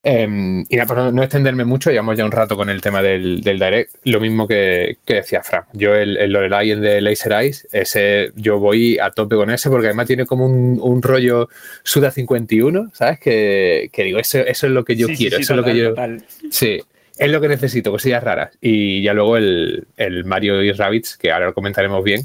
Eh, y nada, para no extenderme mucho, llevamos ya un rato con el tema del, del Direct. Lo mismo que, que decía Fran. Yo, el, el Lorelai el de Laser Eyes, ese, yo voy a tope con ese porque además tiene como un, un rollo Suda 51, ¿sabes? Que, que digo, eso, eso, es lo que yo sí, quiero, sí, eso total, es lo que yo. Total. Sí, es lo que necesito, cosillas raras. Y ya luego el, el Mario y Rabbids, que ahora lo comentaremos bien,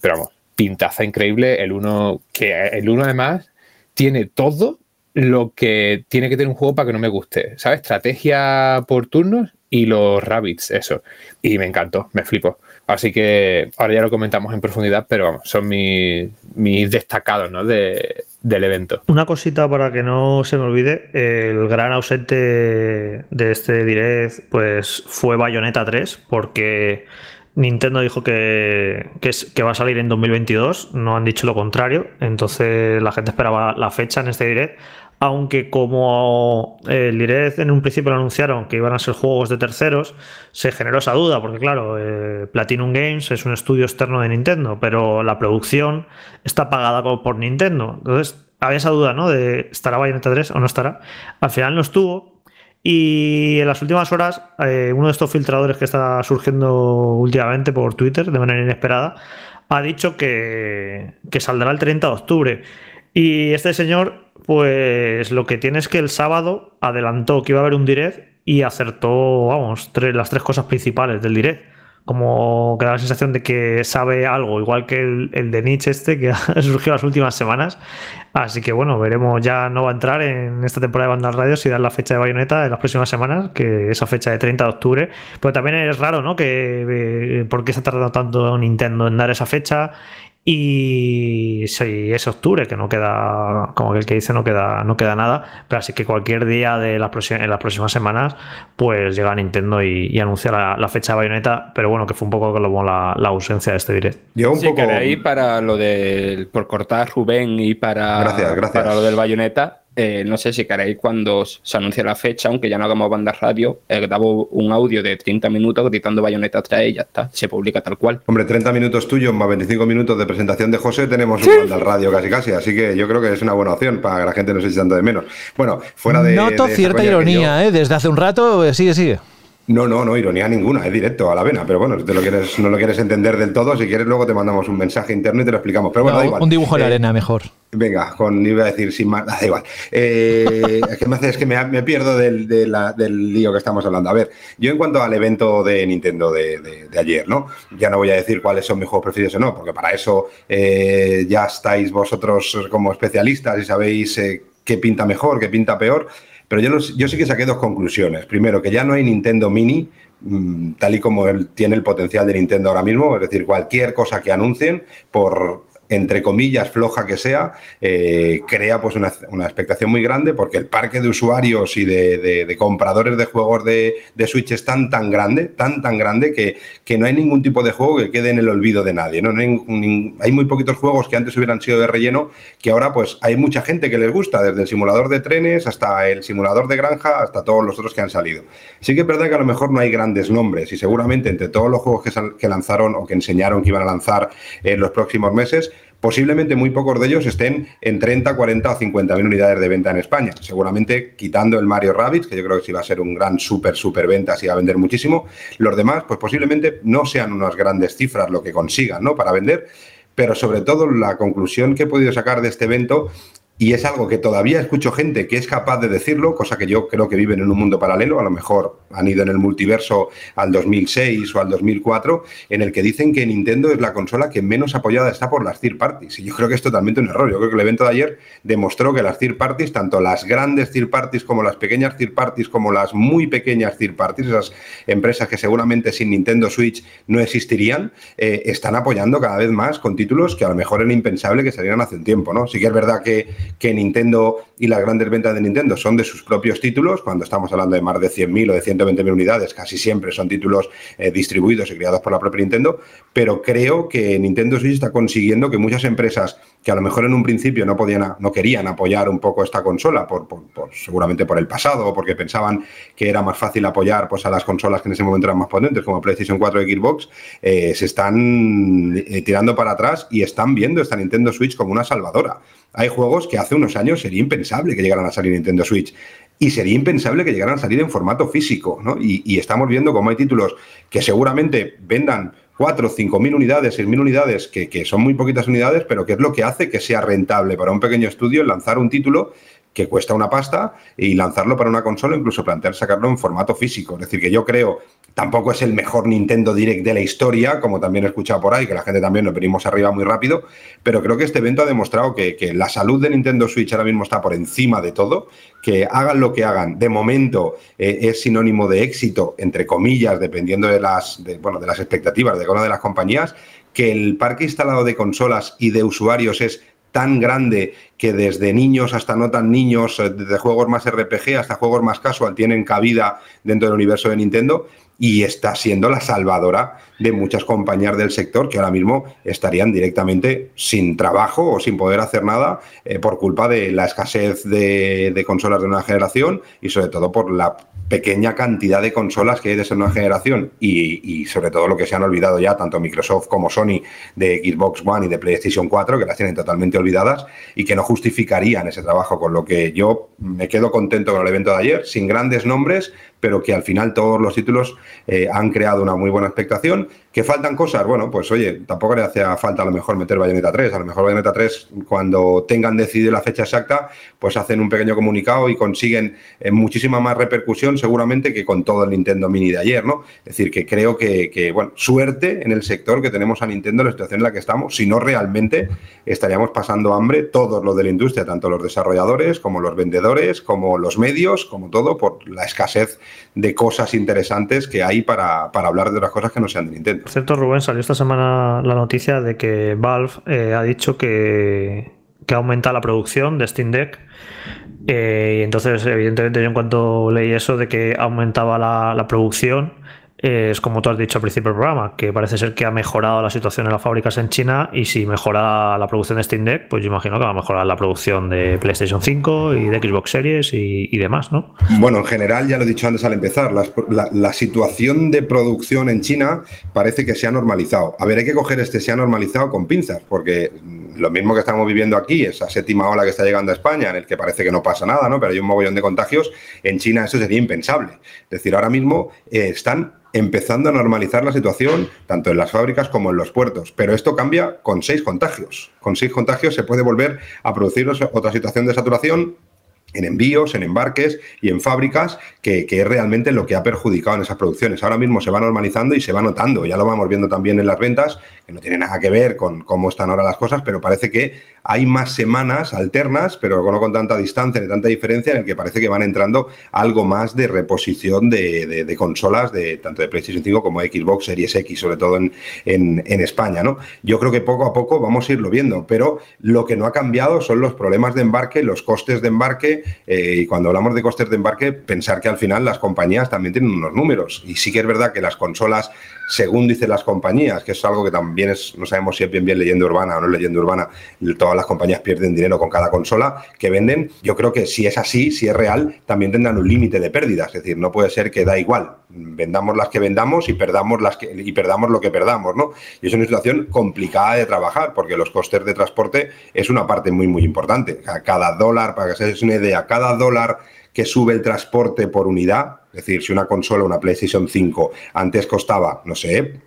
pero vamos, pintaza increíble. El uno, que el uno además tiene todo lo que tiene que tener un juego para que no me guste, ¿sabes? Estrategia por turnos y los rabbits, eso. Y me encantó, me flipo. Así que ahora ya lo comentamos en profundidad, pero vamos, son mis, destacados ¿no? de, del evento. Una cosita para que no se me olvide, el gran ausente de este direct pues fue Bayonetta 3, porque Nintendo dijo que, que, va a salir en 2022, no han dicho lo contrario, entonces la gente esperaba la fecha en este direct, aunque como el direct en un principio lo anunciaron que iban a ser juegos de terceros, se generó esa duda, porque claro, eh, Platinum Games es un estudio externo de Nintendo, pero la producción está pagada por Nintendo, entonces había esa duda, ¿no? De estará Bayonetta 3 o no estará. Al final no estuvo, y en las últimas horas, eh, uno de estos filtradores que está surgiendo últimamente por Twitter de manera inesperada ha dicho que, que, saldrá el 30 de octubre. Y este señor pues lo que tiene es que el sábado adelantó que iba a haber un direct y acertó, vamos, las tres cosas principales del direct como que da la sensación de que sabe algo, igual que el, de Nietzsche este que ha surgido las últimas semanas. Así que bueno, veremos, ya no va a entrar en esta temporada de Bandas Radio si dan la fecha de Bayonetta en las próximas semanas, que esa fecha de 30 de octubre. Pero también es raro, ¿no? Que eh, por qué está tardando tanto Nintendo en dar esa fecha y si es octubre, que no queda, como el que dice, no queda, no queda nada. Pero así que cualquier día de las próximas, en las próximas semanas, pues llega Nintendo y, anuncia la, fecha de Bayonetta. Pero bueno, que fue un poco como la, la ausencia de este directo. Yo un poco... ahí para lo del por cortar Rubén y para, gracias, gracias. para lo del Bayonetta, eh, no sé si queréis cuando se anuncie la fecha, aunque ya no hagamos banda radio, eh, damos un audio de 30 minutos gritando Bayonetta 3 y ya está, se publica tal cual. Hombre, 30 minutos tuyos más 25 minutos de presentación de José, tenemos un banda radio casi casi, así que yo creo que es una buena opción para que la gente no se eche tanto de menos. Bueno, fuera de... Noto cierta ironía, ¿eh? Desde hace un rato, eh, sigue, sigue. No, no, no, ironía ninguna, es directo a la vena, pero bueno, si te lo quieres, no lo quieres entender del todo, si quieres luego te mandamos un mensaje interno y te lo explicamos. Pero bueno, da igual. Un dibujo en la Eh, arena mejor. Venga, con iba a decir sin más, da igual. Eh, es que me hace es que me, me pierdo del, de la- del lío que estamos hablando. A ver, yo en cuanto al evento de Nintendo de, de- de ayer, ¿no? Ya no voy a decir cuáles son mis juegos preferidos o no, porque para eso eh, ya estáis vosotros como especialistas y sabéis qué pinta mejor, qué pinta peor. Pero yo, sí que saqué dos conclusiones. Primero, que ya no hay Nintendo Mini, mm, tal y como tiene el potencial de Nintendo ahora mismo. Es decir, cualquier cosa que anuncien, por entre comillas, floja que sea, eh, crea pues una, una expectación muy grande porque el parque de usuarios y de, de- compradores de juegos de, de Switch es tan, tan grande, tan, tan grande que, que no hay ningún tipo de juego que quede en el olvido de nadie. ¿no? Hay, hay muy poquitos juegos que antes hubieran sido de relleno que ahora pues hay mucha gente que les gusta, desde el simulador de trenes hasta el simulador de granja, hasta todos los otros que han salido. Sí que es verdad que a lo mejor no hay grandes nombres y seguramente entre todos los juegos que, que lanzaron o que enseñaron que iban a lanzar en los próximos meses, posiblemente muy pocos de ellos estén en 30, 40 o 50 mil unidades de venta en España. Seguramente quitando el Mario Rabbids, que yo creo que sí va a ser un gran súper, súper venta, sí va a vender muchísimo. Los demás, pues posiblemente no sean unas grandes cifras lo que consigan, ¿no? Para vender. Pero sobre todo la conclusión que he podido sacar de este evento y es algo que todavía escucho gente que es capaz de decirlo, cosa que yo creo que viven en un mundo paralelo, a lo mejor han ido en el multiverso al 2006 o al 2004, en el que dicen que Nintendo es la consola que menos apoyada está por las third parties. Y yo creo que es totalmente un error. Yo creo que el evento de ayer demostró que las third parties, tanto las grandes third parties como las pequeñas third parties, como las muy pequeñas third parties, esas empresas que seguramente sin Nintendo Switch no existirían, eh, están apoyando cada vez más con títulos que a lo mejor era impensable que salieran hace un tiempo. ¿no? Sí que es verdad que, que Nintendo y las grandes ventas de Nintendo son de sus propios títulos, cuando estamos hablando de más de 100.000 o de 120.000 unidades, casi siempre son títulos eh, distribuidos y creados por la propia Nintendo, pero creo que Nintendo Switch está consiguiendo que muchas empresas que a lo mejor en un principio no podían, no querían apoyar un poco esta consola, por, por- seguramente por el pasado, o porque pensaban que era más fácil apoyar pues, a las consolas que en ese momento eran más potentes, como PlayStation 4 y Xbox, eh, se están eh, tirando para atrás y están viendo esta Nintendo Switch como una salvadora. Hay juegos que hace unos años sería impensable que llegaran a salir en Nintendo Switch. Y sería impensable que llegaran a salir en formato físico, ¿no? Y, y estamos viendo cómo hay títulos que seguramente vendan 4, 5 mil unidades, 6 mil unidades, que, que son muy poquitas unidades, pero que es lo que hace que sea rentable para un pequeño estudio lanzar un título que cuesta una pasta y lanzarlo para una consola, incluso plantear sacarlo en formato físico. Es decir, que yo creo, tampoco es el mejor Nintendo Direct de la historia, como también he escuchado por ahí, que la gente también nos venimos arriba muy rápido, pero creo que este evento ha demostrado que, la salud de Nintendo Switch ahora mismo está por encima de todo, que hagan lo que hagan, de momento eh, es sinónimo de éxito, entre comillas, dependiendo de las, de, bueno, de las expectativas de cada una de las compañías, que el parque instalado de consolas y de usuarios es tan grande que desde niños hasta no tan niños, eh, desde juegos más RPG hasta juegos más casual, tienen cabida dentro del universo de Nintendo y está siendo la salvadora de muchas compañías del sector que ahora mismo estarían directamente sin trabajo o sin poder hacer nada eh, por culpa de la escasez de, de consolas de nueva generación y sobre todo por la pequeña cantidad de consolas que hay de esa nueva generación y, y sobre todo lo que se han olvidado ya tanto Microsoft como Sony de Xbox One y de PlayStation 4 que las tienen totalmente olvidadas y que no justificarían ese trabajo con lo que yo me quedo contento con el evento de ayer sin grandes nombres pero que al final todos los títulos eh, han creado una muy buena expectación. ¿Que faltan cosas? Bueno, pues oye, tampoco le hace falta a lo mejor meter Bayonetta 3. A lo mejor Bayonetta 3, cuando tengan decidido la fecha exacta, pues hacen un pequeño comunicado y consiguen eh, muchísima más repercusión seguramente que con todo el Nintendo Mini de ayer, ¿no? Es decir, que creo que, que, bueno, suerte en el sector que tenemos a Nintendo, la situación en la que estamos, si no realmente estaríamos pasando hambre todos los de la industria, tanto los desarrolladores como los vendedores, como los medios, como todo, por la escasez de cosas interesantes que hay para, para hablar de otras cosas que no sean de Nintendo. Por cierto, Rubén, salió esta semana la noticia de que Valve eh, ha dicho que, que aumenta la producción de Steam Deck. Eh, y entonces, evidentemente, yo en cuanto leí eso de que aumentaba la, la producción, es como tú has dicho al principio del programa, que parece ser que ha mejorado la situación en las fábricas en China y si mejora la producción de Steam Deck, pues yo imagino que va a mejorar la producción de PlayStation 5 y de Xbox Series y, y demás, ¿no? Bueno, en general, ya lo he dicho antes al empezar, la, la, situación de producción en China parece que se ha normalizado. A ver, hay que coger este se ha normalizado con pinzas, porque lo mismo que estamos viviendo aquí, esa séptima ola que está llegando a España, en el que parece que no pasa nada, ¿no? Pero hay un mogollón de contagios, en China eso sería impensable. Es decir, ahora mismo eh, están empezando a normalizar la situación tanto en las fábricas como en los puertos. Pero esto cambia con seis contagios. Con seis contagios se puede volver a producir otra situación de saturación en envíos, en embarques y en fábricas, que, que, es realmente lo que ha perjudicado en esas producciones. Ahora mismo se va normalizando y se va notando, ya lo vamos viendo también en las ventas, que no tiene nada que ver con cómo están ahora las cosas, pero parece que hay más semanas alternas, pero no con tanta distancia ni tanta diferencia, en el que parece que van entrando algo más de reposición de, de, consolas, de tanto de PlayStation 5 como de Xbox Series X, sobre todo en, en, en, España. ¿no? Yo creo que poco a poco vamos a irlo viendo, pero lo que no ha cambiado son los problemas de embarque, los costes de embarque, eh, y cuando hablamos de costes de embarque, pensar que al final las compañías también tienen unos números. Y sí que es verdad que las consolas, según dicen las compañías, que es algo que también es, no sabemos si es bien bien leyenda urbana o no leyenda urbana, todas las compañías pierden dinero con cada consola que venden. Yo creo que si es así, si es real, también tendrán un límite de pérdidas. Es decir, no puede ser que da igual, vendamos las que vendamos y perdamos las que y perdamos lo que perdamos, ¿no? Y es una situación complicada de trabajar porque los costes de transporte es una parte muy muy importante. Cada dólar, para que se des una idea, cada dólar que sube el transporte por unidad, es decir, si una consola, una PlayStation 5, antes costaba, no sé,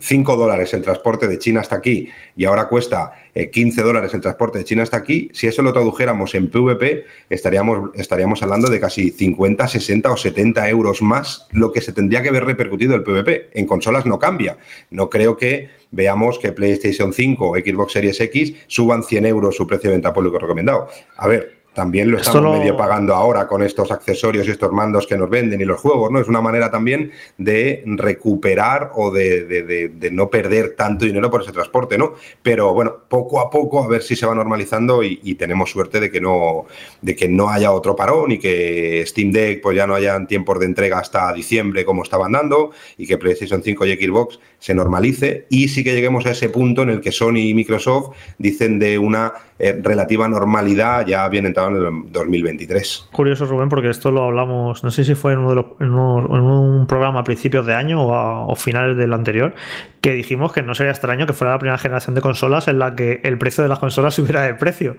5 dólares el transporte de China hasta aquí y ahora cuesta 15 dólares el transporte de China hasta aquí, si eso lo tradujéramos en PVP, estaríamos, estaríamos hablando de casi 50, 60 o 70 euros más lo que se tendría que haber repercutido el PVP. En consolas no cambia. No creo que veamos que PlayStation 5 o Xbox Series X suban 100 euros su precio de venta público recomendado. A ver, también lo estamos medio pagando ahora con estos accesorios y estos mandos que nos venden y los juegos, ¿no? Es una manera también de recuperar o de, de, de, de, no perder tanto dinero por ese transporte, ¿no? Pero bueno, poco a poco a ver si se va normalizando y, y, tenemos suerte de que no de que no haya otro parón y que Steam Deck pues ya no hayan tiempos de entrega hasta diciembre como estaban dando y que PlayStation 5 y Xbox se normalice y sí que lleguemos a ese punto en el que Sony y Microsoft dicen de una eh, relativa normalidad ya bien entrado en el 2023. Curioso, Rubén, porque esto lo hablamos, no sé si fue en, uno de los, un programa a principios de año o, a, o, finales del anterior, que dijimos que no sería extraño que fuera la primera generación de consolas en la que el precio de las consolas subiera de precio.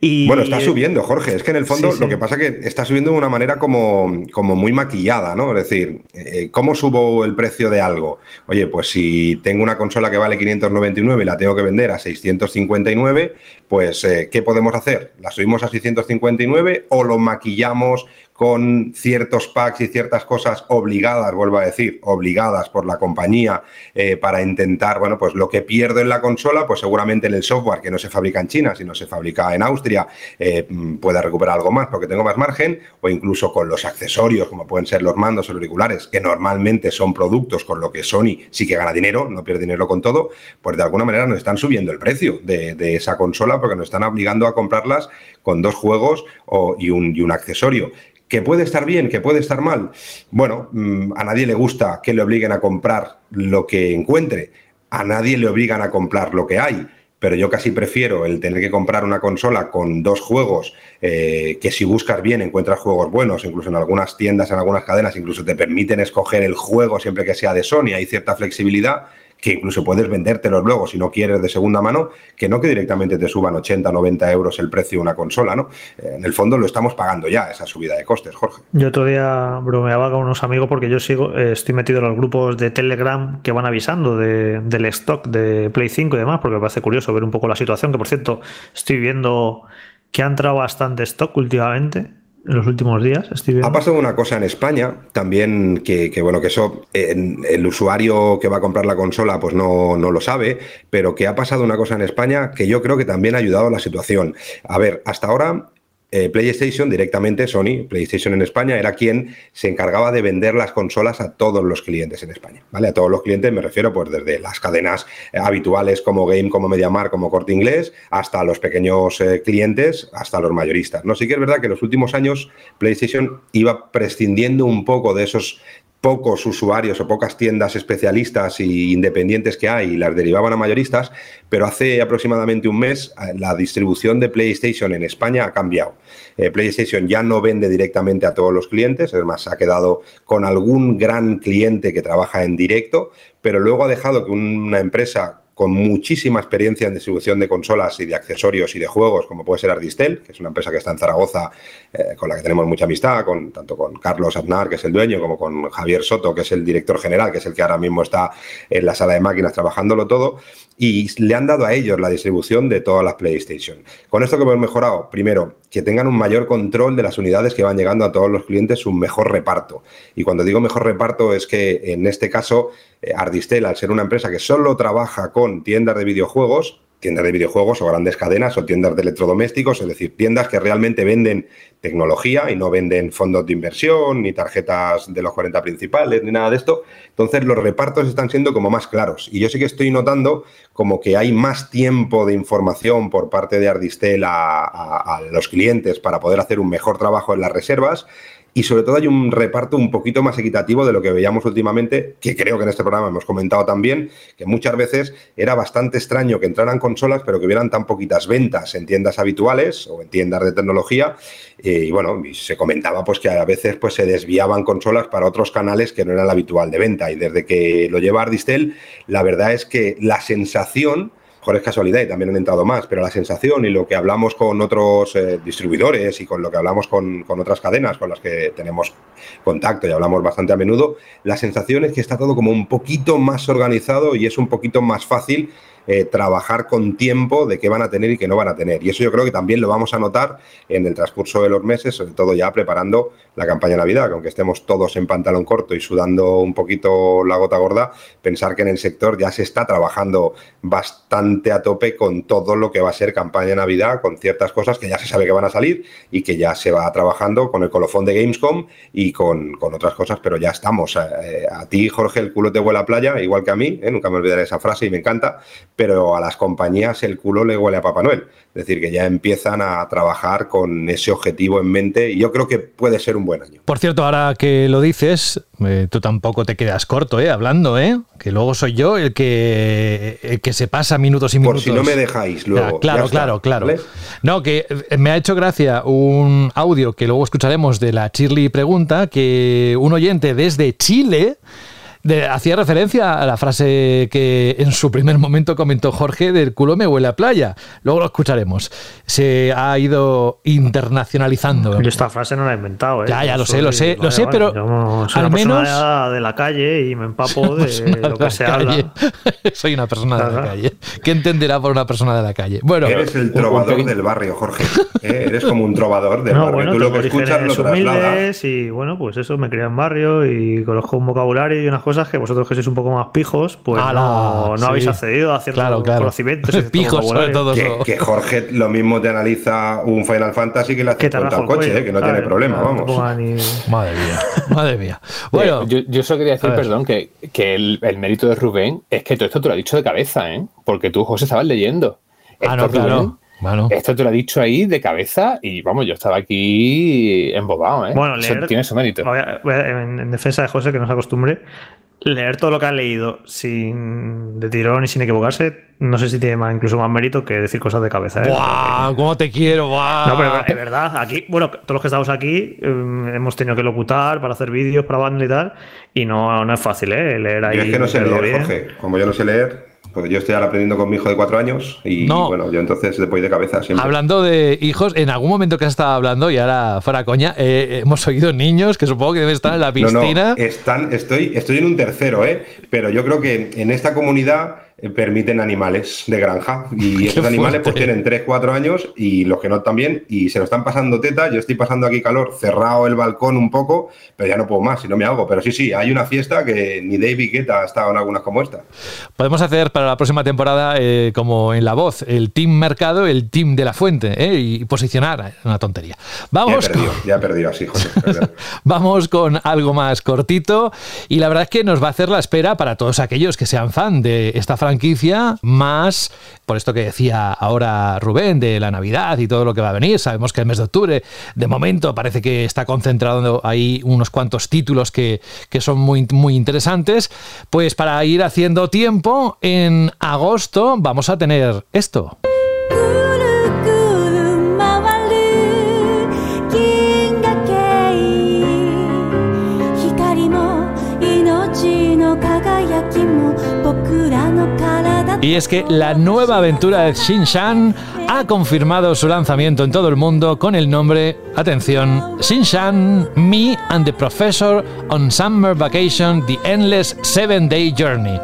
Y... Bueno, está subiendo, Jorge. Es que en el fondo sí, sí. lo que pasa es que está subiendo de una manera como, como muy maquillada, ¿no? Es decir, eh, ¿cómo subo el precio de algo? Oye, pues si tengo una consola que vale 599 y la tengo que vender a 659, pues eh, ¿qué podemos hacer? ¿La subimos a 659 o lo maquillamos con ciertos packs y ciertas cosas obligadas, vuelvo a decir, obligadas por la compañía eh, para intentar, bueno, pues lo que pierdo en la consola, pues seguramente en el software que no se fabrica en China, sino se fabrica en Austria, eh, pueda recuperar algo más porque tengo más margen, o incluso con los accesorios, como pueden ser los mandos o auriculares, que normalmente son productos con lo que Sony sí que gana dinero, no pierde dinero con todo, pues de alguna manera nos están subiendo el precio de, de esa consola porque nos están obligando a comprarlas con dos juegos o, y, un, y un accesorio. ¿Que puede estar bien? ¿Que puede estar mal? Bueno, mm, a nadie le gusta que le obliguen a comprar lo que encuentre. A nadie le obligan a comprar lo que hay. Pero yo casi prefiero el tener que comprar una consola con dos juegos eh, que si buscas bien encuentras juegos buenos, incluso en algunas tiendas, en algunas cadenas, incluso te permiten escoger el juego siempre que sea de Sony, hay cierta flexibilidad que incluso puedes vendértelos luego si no quieres de segunda mano, que no que directamente te suban 80, 90 euros el precio de una consola, ¿no? Eh, en el fondo lo estamos pagando ya, esa subida de costes, Jorge. Yo todavía bromeaba con unos amigos porque yo sigo, eh, estoy metido en los grupos de Telegram que van avisando de, del stock de Play 5 y demás, porque me parece curioso ver un poco la situación, que por cierto, estoy viendo que ha entrado bastante stock últimamente en los últimos días. Ha pasado una cosa en España también que, bueno, que eso el usuario que va a comprar la consola pues no, no, lo sabe, pero que ha pasado una cosa en España que yo creo que también ha ayudado a la situación. A ver, hasta ahora eh, PlayStation directamente, Sony, PlayStation en España, era quien se encargaba de vender las consolas a todos los clientes en España. ¿vale? A todos los clientes me refiero pues desde las cadenas eh, habituales como Game, como MediaMark, como Corte Inglés, hasta los pequeños eh, clientes, hasta los mayoristas. ¿no? Sí que es verdad que en los últimos años PlayStation iba prescindiendo un poco de esos pocos usuarios o pocas tiendas especialistas e independientes que hay y las derivaban a mayoristas, pero hace aproximadamente un mes eh, la distribución de PlayStation en España ha cambiado. Eh, PlayStation ya no vende directamente a todos los clientes, es más, ha quedado con algún gran cliente que trabaja en directo, pero luego ha dejado que una empresa con muchísima experiencia en distribución de consolas y de accesorios y de juegos, como puede ser Ardistel, que es una empresa que está en Zaragoza, eh, con la que tenemos mucha amistad, con, tanto con Carlos Aznar, que es el dueño, como con Javier Soto, que es el director general, que es el que ahora mismo está en la sala de máquinas trabajándolo todo, y le han dado a ellos la distribución de todas las PlayStation. Con esto que hemos mejorado, primero, que tengan un mayor control de las unidades que van llegando a todos los clientes, un mejor reparto. Y cuando digo mejor reparto es que en este caso eh, Ardistel, al ser una empresa que solo trabaja con tiendas de videojuegos, tiendas de videojuegos o grandes cadenas o tiendas de electrodomésticos, es decir, tiendas que realmente venden tecnología y no venden fondos de inversión, ni tarjetas de los 40 principales, ni nada de esto. Entonces los repartos están siendo como más claros. Y yo sí que estoy notando como que hay más tiempo de información por parte de Ardistel a, a los clientes para poder hacer un mejor trabajo en las reservas y sobre todo hay un reparto un poquito más equitativo de lo que veíamos últimamente, que creo que en este programa hemos comentado también, que muchas veces era bastante extraño que entraran consolas, pero que hubieran tan poquitas ventas en tiendas habituales o en tiendas de tecnología. Y bueno, se comentaba pues que a veces pues se desviaban consolas para otros canales que no eran la habitual de venta. Y desde que lo lleva Ardistel, la verdad es que la sensación es casualidad y también han entrado más, pero la sensación y lo que hablamos con otros eh, distribuidores y con lo que hablamos con, con, otras cadenas con las que tenemos contacto y hablamos bastante a menudo, la sensación es que está todo como un poquito más organizado y es un poquito más fácil eh, trabajar con tiempo de qué van a tener y qué no van a tener. Y eso yo creo que también lo vamos a notar en el transcurso de los meses, sobre todo ya preparando la campaña Navidad, que aunque estemos todos en pantalón corto y sudando un poquito la gota gorda, pensar que en el sector ya se está trabajando bastante a tope con todo lo que va a ser campaña Navidad, con ciertas cosas que ya se sabe que van a salir y que ya se va trabajando con el colofón de Gamescom y con, otras cosas, pero ya estamos. Eh, a ti, Jorge, el culo te huele a playa, igual que a mí, ¿eh? nunca me olvidaré esa frase y me encanta, pero a las compañías el culo le huele a Papá Noel. Es decir, que ya empiezan a trabajar con ese objetivo en mente y yo creo que puede ser un buen año. Por cierto, ahora que lo dices, eh, tú tampoco te quedas corto, ¿eh? Hablando, ¿eh? Que luego soy yo el que, que se pasa minutos y minutos. Por si no me dejáis luego. claro, claro, claro. No, que eh, me ha hecho gracia un audio que luego escucharemos de la Shirley Pregunta, que un oyente desde Chile hacía referencia a la frase que en su primer momento comentó Jorge del culo me huele a playa. Luego lo escucharemos. Se ha ido internacionalizando. Yo esta frase no la he inventado. ¿eh? Ya, ya lo sé, lo sé, lo sé, pero soy al menos de la calle y me empapo de lo que se habla. soy una persona de la calle. ¿Qué entenderá por una persona de la calle? Bueno, eres el trovador del barrio, Jorge. ¿eh? Eres como un trovador del barrio. Bueno, Tú lo que escuchas lo trasladas. Y bueno, pues eso, me crié en barrio y conozco un vocabulario y unas cosas que vosotros que sois un poco más pijos, pues no, habéis accedido a ciertos claro, conocimientos. pijos, sobre todo. Que, Jorge lo mismo te analiza un Final Fantasy que le hace cuenta al coche, eh, que no tiene problema, vamos. Madre mía, madre mía. Bueno, yo, yo solo quería decir, perdón, que, que el, mérito de Rubén es que todo esto te lo ha dicho de cabeza, ¿eh? Porque tú, José, estabas leyendo. Ah, no, claro. Esto te lo ha dicho ahí de cabeza y vamos, yo estaba aquí embobado, ¿eh? Bueno, leer, tiene su mérito. en defensa de José, que no se acostumbre, leer todo lo que has leído sin de tirón y sin equivocarse, no sé si tiene más, incluso más mérito que decir cosas de cabeza. ¿eh? ¡Buah! ¿Cómo te quiero? ¡Buah! No, pero es verdad, aquí, bueno, todos los que estamos aquí eh, hemos tenido que locutar para hacer vídeos, para banda y tal, y no, no es fácil, ¿eh? Leer ahí. Yo es que no sé leer, bien. Jorge. Como yo no sé leer, pues yo estoy ahora aprendiendo con mi hijo de cuatro años y No. bueno, yo entonces voy de cabeza siempre. Hablando de hijos, en algún momento que has estado hablando, y ahora fuera coña, eh, hemos oído niños que supongo que deben estar en la No, no, piscina. están, estoy, estoy en un tercero, ¿eh? Pero yo creo que en esta comunidad permiten animales de granja y esos animales pues tienen 3, 4 años y los que no también y se lo están pasando teta, yo estoy pasando aquí calor, cerrado el balcón un poco, pero ya no puedo más, si no me hago, pero sí, sí, hay una fiesta que ni David Guetta ha estado en algunas como esta. Podemos hacer para la próxima temporada, eh, como en La Voz, el Team Mercado, el Team de la Fuente, eh, y posicionar, una tontería. Ya he Vamos ya he perdido así, José. perdón. Vamos con algo más cortito y la verdad es que nos va a hacer la espera para todos aquellos que sean fan de esta franquicia, más por esto que decía ahora Rubén de la Navidad y todo lo que va a venir. Sabemos que el mes de octubre, de momento, parece que está concentrado ahí unos cuantos títulos que, que son muy, muy interesantes. Pues para ir haciendo tiempo, en agosto vamos a tener esto. Y es que la nueva aventura de Shin-Chan ha confirmado su lanzamiento en todo el mundo con el nombre, atención, Shin-Chan, Me and the Professor on Summer Vacation, The Endless Seven Day Journey.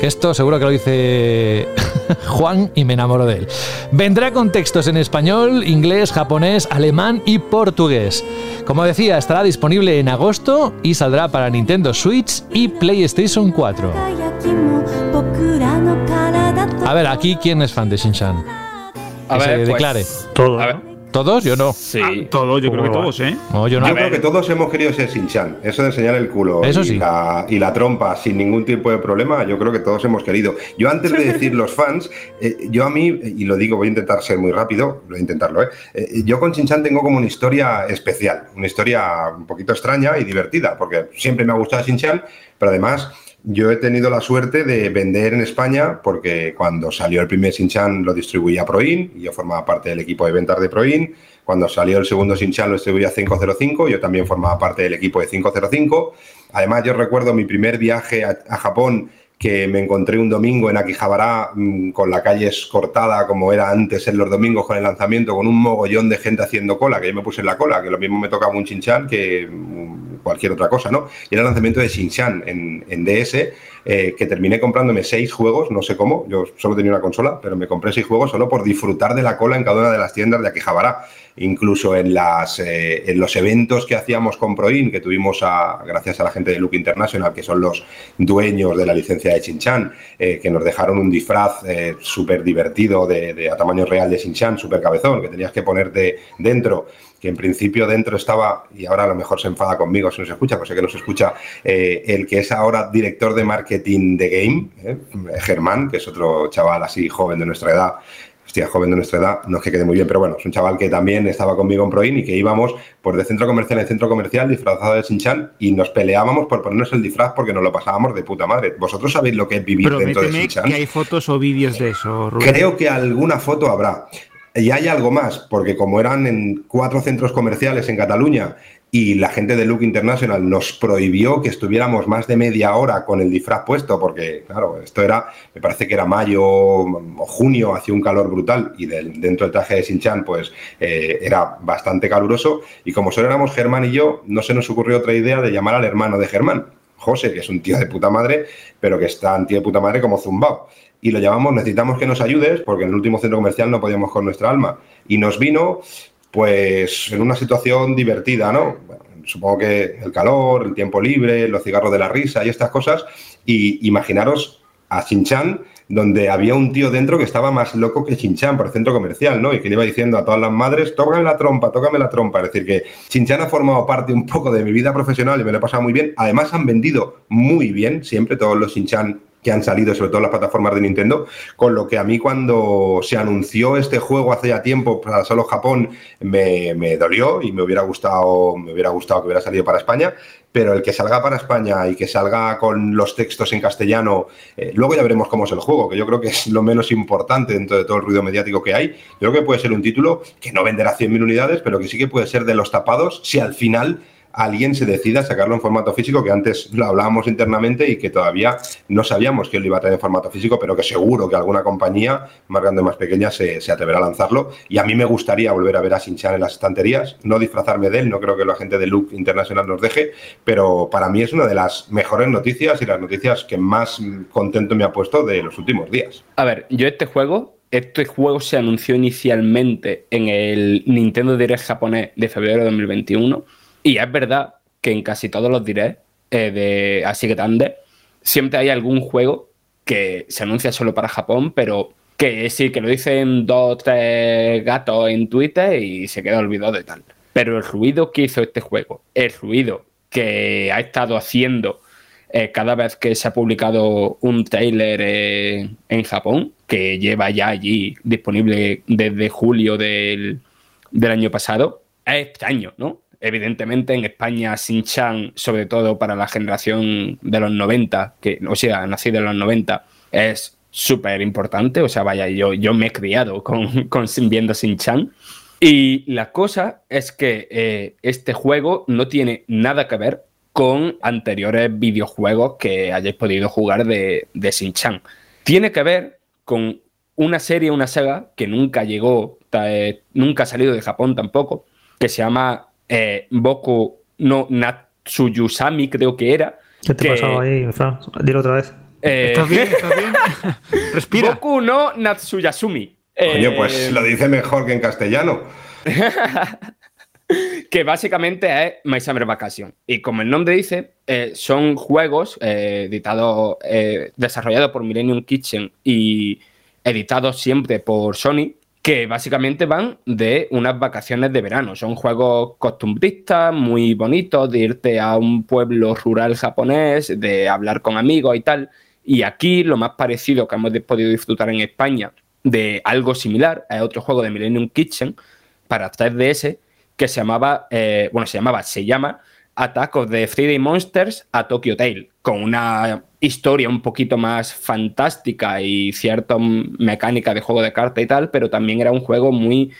Que esto seguro que lo dice Juan y me enamoro de él. Vendrá con textos en español, inglés, japonés, alemán y portugués. Como decía, estará disponible en agosto y saldrá para Nintendo Switch y PlayStation 4. A ver, aquí, ¿quién es fan de Shin-Chan? Que ver, declare. Todo. A ¿Todos? Yo no. Sí. Ah, todos, yo creo que todos, ¿eh? No, yo no. Yo creo que todos hemos querido ser Shin-Chan. Eso de enseñar el culo y, la, trompa sin ningún tipo de problema, yo creo que todos hemos querido. Yo antes de decir los fans, eh, yo a mí, y lo digo, voy a intentar ser muy rápido, voy a intentarlo, ¿eh? eh yo con Shin-Chan tengo como una historia especial, una historia un poquito extraña y divertida, porque siempre me ha gustado Shin-Chan, pero además yo he tenido la suerte de vender en España porque cuando salió el primer Shin-Chan lo distribuía Proin y yo formaba parte del equipo de ventas de Proin. Cuando salió el segundo Shin-Chan lo distribuía 505, yo también formaba parte del equipo de 505. Además, yo recuerdo mi primer viaje a, Japón que me encontré un domingo en Akihabara mm, con la calle cortada como era antes en los domingos con el lanzamiento, con un mogollón de gente haciendo cola, que yo me puse en la cola, que lo mismo me tocaba un Shin-Chan que mm, cualquier otra cosa, ¿no? Y era el lanzamiento de Shin-Chan en, en DS, eh, que terminé comprándome seis juegos, no sé cómo, yo solo tenía una consola, pero me compré seis juegos solo por disfrutar de la cola en cada una de las tiendas de Akihabara. Incluso en, las, eh, en los eventos que hacíamos con Proin, que tuvimos a, gracias a la gente de Look International, que son los dueños de la licencia de Shin-Chan, eh, que nos dejaron un disfraz eh, súper divertido de, de- a tamaño real de Shin-Chan, súper cabezón, que tenías que ponerte dentro que en principio dentro estaba, y ahora a lo mejor se enfada conmigo si no se escucha, pues sé que no se escucha, eh, el que es ahora director de marketing de Game, eh, Germán, que es otro chaval así joven de nuestra edad, hostia, joven de nuestra edad, no es que quede muy bien, pero bueno, es un chaval que también estaba conmigo en Proin y que íbamos por de centro comercial en centro comercial disfrazado de Shin-Chan y nos peleábamos por ponernos el disfraz porque nos lo pasábamos de puta madre. ¿Vosotros sabéis lo que es vivir dentro de Shin-Chan? que hay fotos o vídeos de eso, Rubén. Creo que alguna foto habrá. Y hay algo más, porque como eran en cuatro centros comerciales en Cataluña y la gente de Look International nos prohibió que estuviéramos más de media hora con el disfraz puesto, porque, claro, esto era, me parece que era mayo o junio, hacía un calor brutal y dentro del traje de Sinchan, pues eh, era bastante caluroso. Y como solo éramos Germán y yo, no se nos ocurrió otra idea de llamar al hermano de Germán, José, que es un tío de puta madre, pero que está un tío de puta madre como zumbao y lo llamamos necesitamos que nos ayudes porque en el último centro comercial no podíamos con nuestra alma y nos vino pues en una situación divertida, ¿no? Supongo que el calor, el tiempo libre, los cigarros de la risa y estas cosas y imaginaros a Shinchan donde había un tío dentro que estaba más loco que Shinchan por el centro comercial, ¿no? Y que le iba diciendo a todas las madres, tócame la trompa, tócame la trompa. Es decir, que Shinchan ha formado parte un poco de mi vida profesional y me lo he pasado muy bien. Además han vendido muy bien siempre todos los Shinchan que han salido, sobre todo las plataformas de Nintendo, con lo que a mí cuando se anunció este juego hace ya tiempo para solo Japón me, me dolió y me hubiera gustado, me hubiera gustado que hubiera salido para España, pero el que salga para España y que salga con los textos en castellano, eh, luego ya veremos cómo es el juego, que yo creo que es lo menos importante dentro de todo el ruido mediático que hay. Yo creo que puede ser un título que no venderá 100.000 unidades, pero que sí que puede ser de los tapados si al final alguien se decida a sacarlo en formato físico, que antes lo hablábamos internamente y que todavía no sabíamos que él iba a tener en formato físico, pero que seguro que alguna compañía, más grande o más pequeña, se, se atreverá a lanzarlo. Y a mí me gustaría volver a ver a Sinchan en las estanterías, no disfrazarme de él, no creo que la gente de Look Internacional nos deje, pero para mí es una de las mejores noticias y las noticias que más contento me ha puesto de los últimos días. A ver, yo este juego, este juego se anunció inicialmente en el Nintendo Direct japonés de febrero de 2021 y es verdad que en casi todos los Direct eh, de así que grande siempre hay algún juego que se anuncia solo para Japón, pero que sí, que lo dicen dos o tres gatos en Twitter y se queda olvidado de tal. Pero el ruido que hizo este juego, el ruido que ha estado haciendo eh, cada vez que se ha publicado un trailer eh, en Japón, que lleva ya allí disponible desde julio del, del año pasado, es extraño, ¿no? Evidentemente en España Shin-Chan, sobre todo para la generación de los 90, que, o sea, nacida en los 90, es súper importante. O sea, vaya, yo, yo me he criado con, con viendo Shin-Chan. Y la cosa es que eh, este juego no tiene nada que ver con anteriores videojuegos que hayáis podido jugar de, de Shin-Chan. Tiene que ver con una serie, una saga que nunca llegó, eh, nunca ha salido de Japón tampoco, que se llama eh, Boku no Natsuyusami, creo que era. ¿Qué te que- pasaba ahí, Fran? Dilo otra vez. eh, ¿Estás bien? ¿Estás bien? Respira. Boku no Natsuyasumi. Coño, Eh, pues lo dice mejor que en castellano. que básicamente es My Summer Vacation. Y como el nombre dice, eh, son juegos eh, editados, eh, desarrollados por Millennium Kitchen y editados siempre por Sony, que básicamente van de unas vacaciones de verano. Son juegos costumbristas, muy bonitos, de irte a un pueblo rural japonés, de hablar con amigos y tal. Y aquí lo más parecido que hemos podido disfrutar en España de algo similar es otro juego de Millennium Kitchen para 3DS que se llamaba, eh, bueno, se llamaba, se llama Attack of the Friday Monsters a Tokyo Tale, con una historia un poquito más fantástica y cierta mecánica de juego de carta y tal, pero también era un juego muy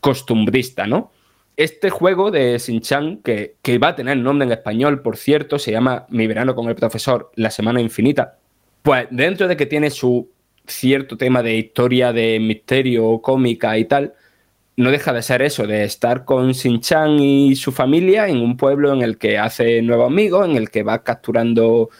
costumbrista, ¿no? Este juego de Shin-Chan, que, que va a tener nombre en español, por cierto, se llama Mi verano con el profesor, La semana infinita, pues dentro de que tiene su cierto tema de historia, de misterio, cómica y tal, no deja de ser eso, de estar con Shin-Chan y su familia en un pueblo en el que hace nuevos amigos, en el que va capturando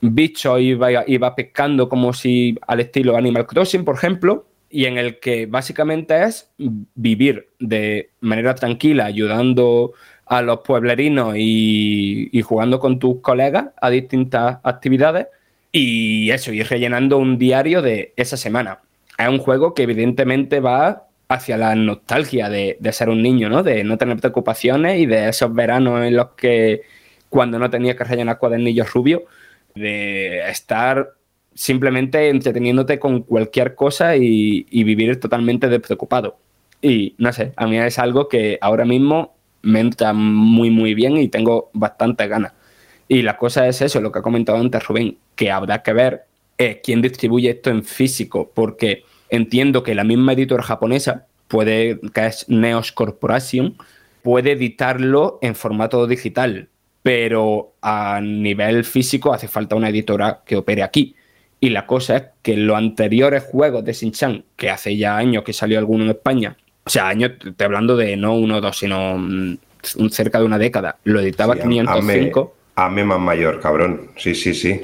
bichos y va, y pescando como si al estilo Animal Crossing, por ejemplo, y en el que básicamente es vivir de manera tranquila, ayudando a los pueblerinos y, y jugando con tus colegas a distintas actividades y eso, ir rellenando un diario de esa semana. Es un juego que evidentemente va hacia la nostalgia de, de ser un niño, ¿no? De no tener preocupaciones y de esos veranos en los que cuando no tenía que rellenar cuadernillos rubios, de estar simplemente entreteniéndote con cualquier cosa y, vivir totalmente despreocupado. Y no sé, a mí es algo que ahora mismo me entra muy, muy bien y tengo bastante ganas. Y la cosa es eso, lo que ha comentado antes Rubén, que habrá que ver eh, quién distribuye esto en físico, porque entiendo que la misma editora japonesa, puede, que es Neos Corporation, puede editarlo en formato digital, pero a nivel físico hace falta una editora que opere aquí. Y la cosa es que los anteriores juegos de Shin-Chan, que hace ya años que salió alguno en España, o sea, años, estoy hablando de no uno o dos, sino mm, un- cerca de una década, lo editaba Sí, 505. Ame más mayor, cabrón. Sí, sí, sí.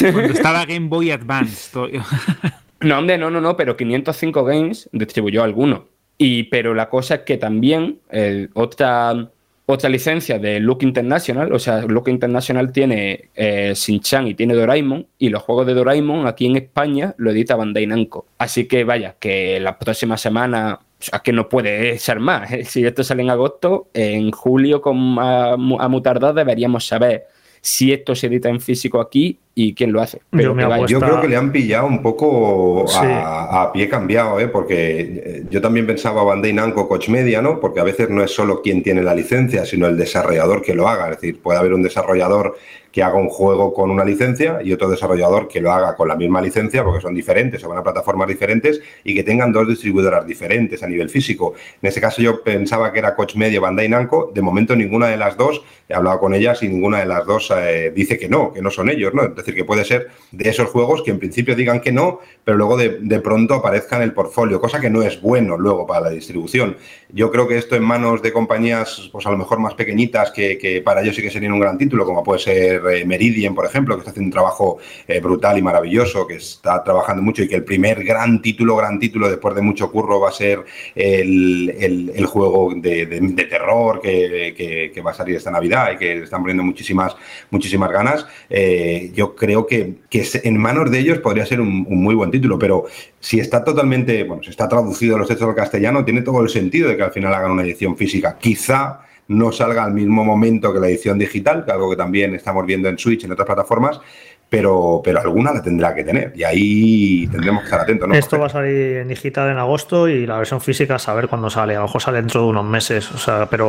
Cuando estaba Game Boy Advance. No, hombre, no, no, no, pero 505 Games distribuyó alguno. Y, pero la cosa es que también eh, otra, otra licencia de Look International, o sea, Look International tiene eh, Shin-Chan y tiene Doraemon, y los juegos de Doraemon aquí en España lo edita Bandai Namco. Así que vaya, que la próxima semana, o sea, que no puede ser más. ¿eh? Si esto sale en agosto, en julio, con a, a muy deberíamos saber si esto se edita en físico aquí y quién lo hace. Yo apuesto- Yo creo que le han pillado un poco Sí. a, pie cambiado, ¿eh? porque eh, yo también pensaba Bandai Namco Coach Media, ¿no? Porque a veces no es solo quien tiene la licencia, sino el desarrollador que lo haga. Es decir, puede haber un desarrollador que haga un juego con una licencia y otro desarrollador que lo haga con la misma licencia, porque son diferentes, o van a plataformas diferentes y que tengan dos distribuidoras diferentes a nivel físico. En ese caso yo pensaba que era Coach Media Bandai Namco, de momento ninguna de las dos, he hablado con ellas y ninguna de las dos eh, dice que no, que no son ellos, ¿no? Es decir, que puede ser de esos juegos que en principio digan que no, pero luego de, de pronto aparezca en el portfolio, cosa que no es bueno luego para la distribución. Yo creo que esto en manos de compañías, pues a lo mejor más pequeñitas, que, que para ellos sí que serían un gran título, como puede ser eh, Meridian, por ejemplo, que está haciendo un trabajo eh, brutal y maravilloso, que está trabajando mucho y que el primer gran título, gran título después de mucho curro va a ser el, el- juego de, terror que, que- va a salir esta Navidad y que están poniendo muchísimas, muchísimas ganas. Eh, yo creo que, que en manos de ellos podría ser un, muy buen título, pero si está totalmente, bueno, si está traducido los textos al castellano, tiene todo el sentido de que al final hagan una edición física. Quizá no salga al mismo momento que la edición digital, que algo que también estamos viendo en Switch, en otras plataformas, pero, pero alguna la tendrá que tener. Y ahí tendremos que estar atentos. ¿no? Esto va a salir en digital en agosto y la versión física a saber cuándo sale. A lo mejor sale dentro de unos meses. O sea, pero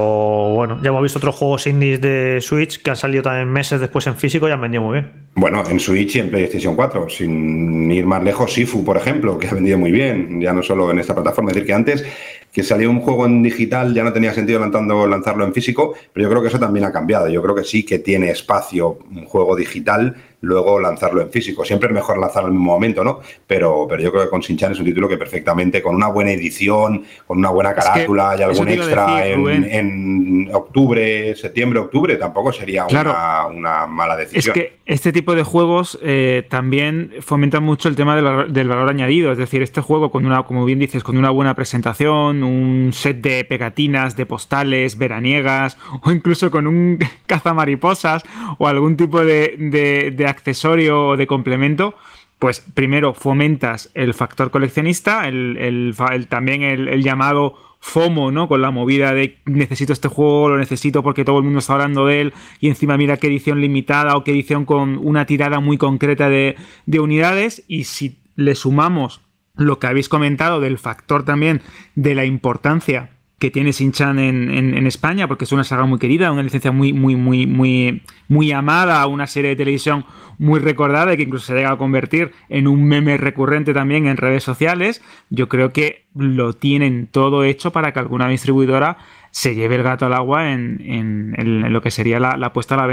bueno, ya hemos visto otros juegos indies de Switch que han salido también meses después en físico y han vendido muy bien. Bueno, en Switch y en PlayStation 4, sin ir más lejos, Sifu, por ejemplo, que ha vendido muy bien, ya no solo en esta plataforma. Es decir, que antes que salió un juego en digital ya no tenía sentido lanzando, lanzarlo en físico, pero yo creo que eso también ha cambiado. Yo creo que sí que tiene espacio un juego digital, luego lanzarlo en físico. Siempre es mejor lanzarlo al mismo momento, ¿no? Pero, pero yo creo que con Sinchan es un título que perfectamente, con una buena edición, con una buena que carátula y algún extra decir, en, en octubre, septiembre, octubre, tampoco sería Claro. una, una mala Es decisión. que este tipo de juegos eh, también fomentan mucho el tema del valor, del valor añadido. Es decir, este juego, con una, como bien dices, con una buena presentación, un set de pegatinas, de postales veraniegas, o incluso con un cazamariposas o algún tipo de, de- de accesorio o de complemento. Pues primero fomentas el factor coleccionista, el, también el, llamado FOMO, ¿no? Con la movida de necesito este juego, lo necesito porque todo el mundo está hablando de él y encima mira qué edición limitada o qué edición con una tirada muy concreta de unidades y si le sumamos lo que habéis comentado del factor también de la importancia que tiene Shin-Chan en, en- España, porque es una saga muy querida, una licencia muy, muy, muy, muy, muy amada, una serie de televisión muy recordada y que incluso se llega a convertir en un meme recurrente también en redes sociales. Yo creo que lo tienen todo hecho para que alguna distribuidora se lleve el gato al agua en, en- lo que sería la, la puesta a la,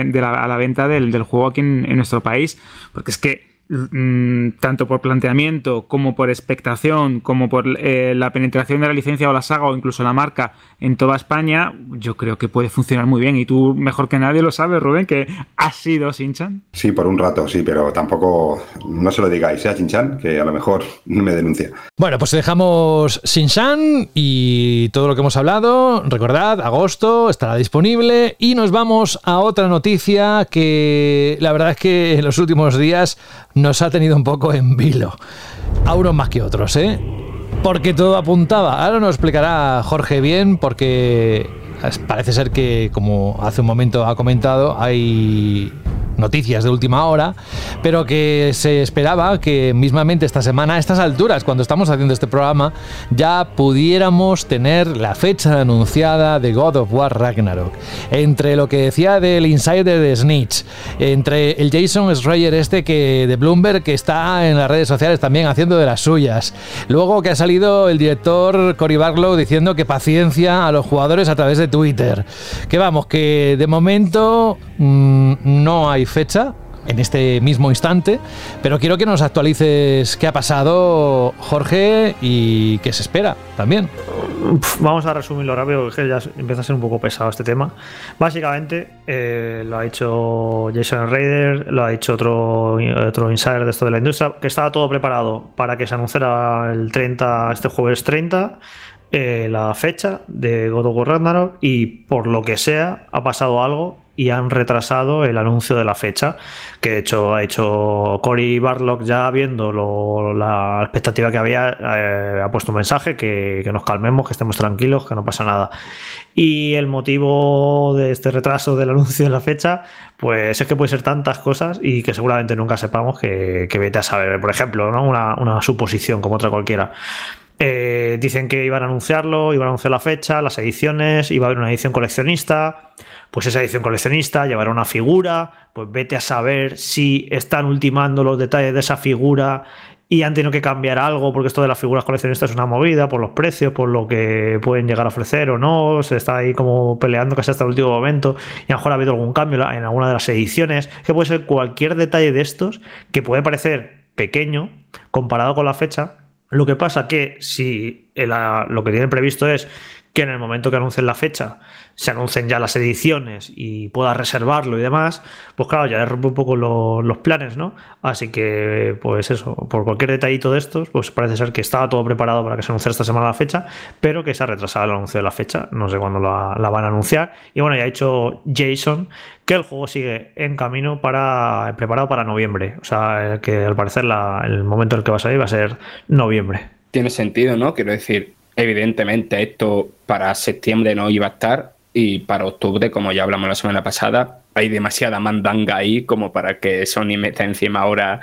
venta del, juego aquí en, nuestro país. Porque es que tanto por planteamiento como por expectación, como por eh, la penetración de la licencia o la saga o incluso la marca en toda España, yo creo que puede funcionar muy bien. Y tú mejor que nadie lo sabes, Rubén, que has sido Sinchan. Sí, por un rato, sí, pero tampoco, no se lo digáis ¿eh, a Chinchan, que a lo mejor me denuncia. Bueno, pues dejamos Shinshan y todo lo que hemos hablado. Recordad, agosto estará disponible y nos vamos a otra noticia que la verdad es que en los últimos días nos ha tenido un poco en vilo. A unos más que otros, ¿eh? Porque todo apuntaba. Ahora nos explicará Jorge bien porque parece ser que, como hace un momento ha comentado, hay noticias de última hora, pero que se esperaba que mismamente esta semana, a estas alturas, cuando estamos haciendo este programa, ya pudiéramos tener la fecha anunciada de God of War Ragnarok. Entre lo que decía del insider de Snitch, entre el Jason Schreier este que de Bloomberg que está en las redes sociales también haciendo de las suyas. Luego que ha salido el director Cory Barlow diciendo que paciencia a los jugadores a través de Twitter. Que vamos, que de momento mm, no hay fecha en este mismo instante, pero quiero que nos actualices qué ha pasado, Jorge, y qué se espera también. Vamos a resumirlo rápido, que ya empieza a ser un poco pesado este tema. Básicamente, eh, lo ha hecho Jason Raider, lo ha dicho otro, otro insider de esto de la industria, que estaba todo preparado para que se anunciara el 30, este jueves 30, eh, la fecha de God of War Ragnarok, y por lo que sea, ha pasado algo y han retrasado el anuncio de la fecha, que de hecho ha hecho Cory Barlock ya viendo la expectativa que había, eh, ha puesto un mensaje que, que nos calmemos, que estemos tranquilos, que no pasa nada. Y el motivo de este retraso del anuncio de la fecha, pues es que puede ser tantas cosas y que seguramente nunca sepamos que, que vete a saber. Por ejemplo, ¿no? una, una suposición como otra cualquiera. Eh, dicen que iban a anunciarlo, iban a anunciar la fecha, las ediciones, iba a haber una edición coleccionista. Pues esa edición coleccionista llevará una figura. Pues vete a saber si están ultimando los detalles de esa figura y han tenido que cambiar algo, porque esto de las figuras coleccionistas es una movida por los precios, por lo que pueden llegar a ofrecer o no. Se está ahí como peleando casi hasta el último momento y a lo mejor ha habido algún cambio en alguna de las ediciones. Que puede ser cualquier detalle de estos que puede parecer pequeño comparado con la fecha. Lo que pasa que si lo que tienen previsto es que en el momento que anuncien la fecha se anuncien ya las ediciones y pueda reservarlo y demás, pues claro, ya rompe un poco lo- los planes, ¿no? Así que, pues eso, por cualquier detallito de estos, pues parece ser que estaba todo preparado para que se anunciara esta semana la fecha, pero que se ha retrasado el anuncio de la fecha, no sé cuándo la, la van a anunciar. Y bueno, ya ha dicho Jason que el juego sigue en camino para preparado para noviembre, o sea, que al parecer la- el momento en el que va a salir va a ser noviembre. Tiene sentido, ¿no? Quiero decir, evidentemente esto para septiembre no iba a estar y para octubre, como ya hablamos la semana pasada, hay demasiada mandanga ahí como para que Sony meta encima ahora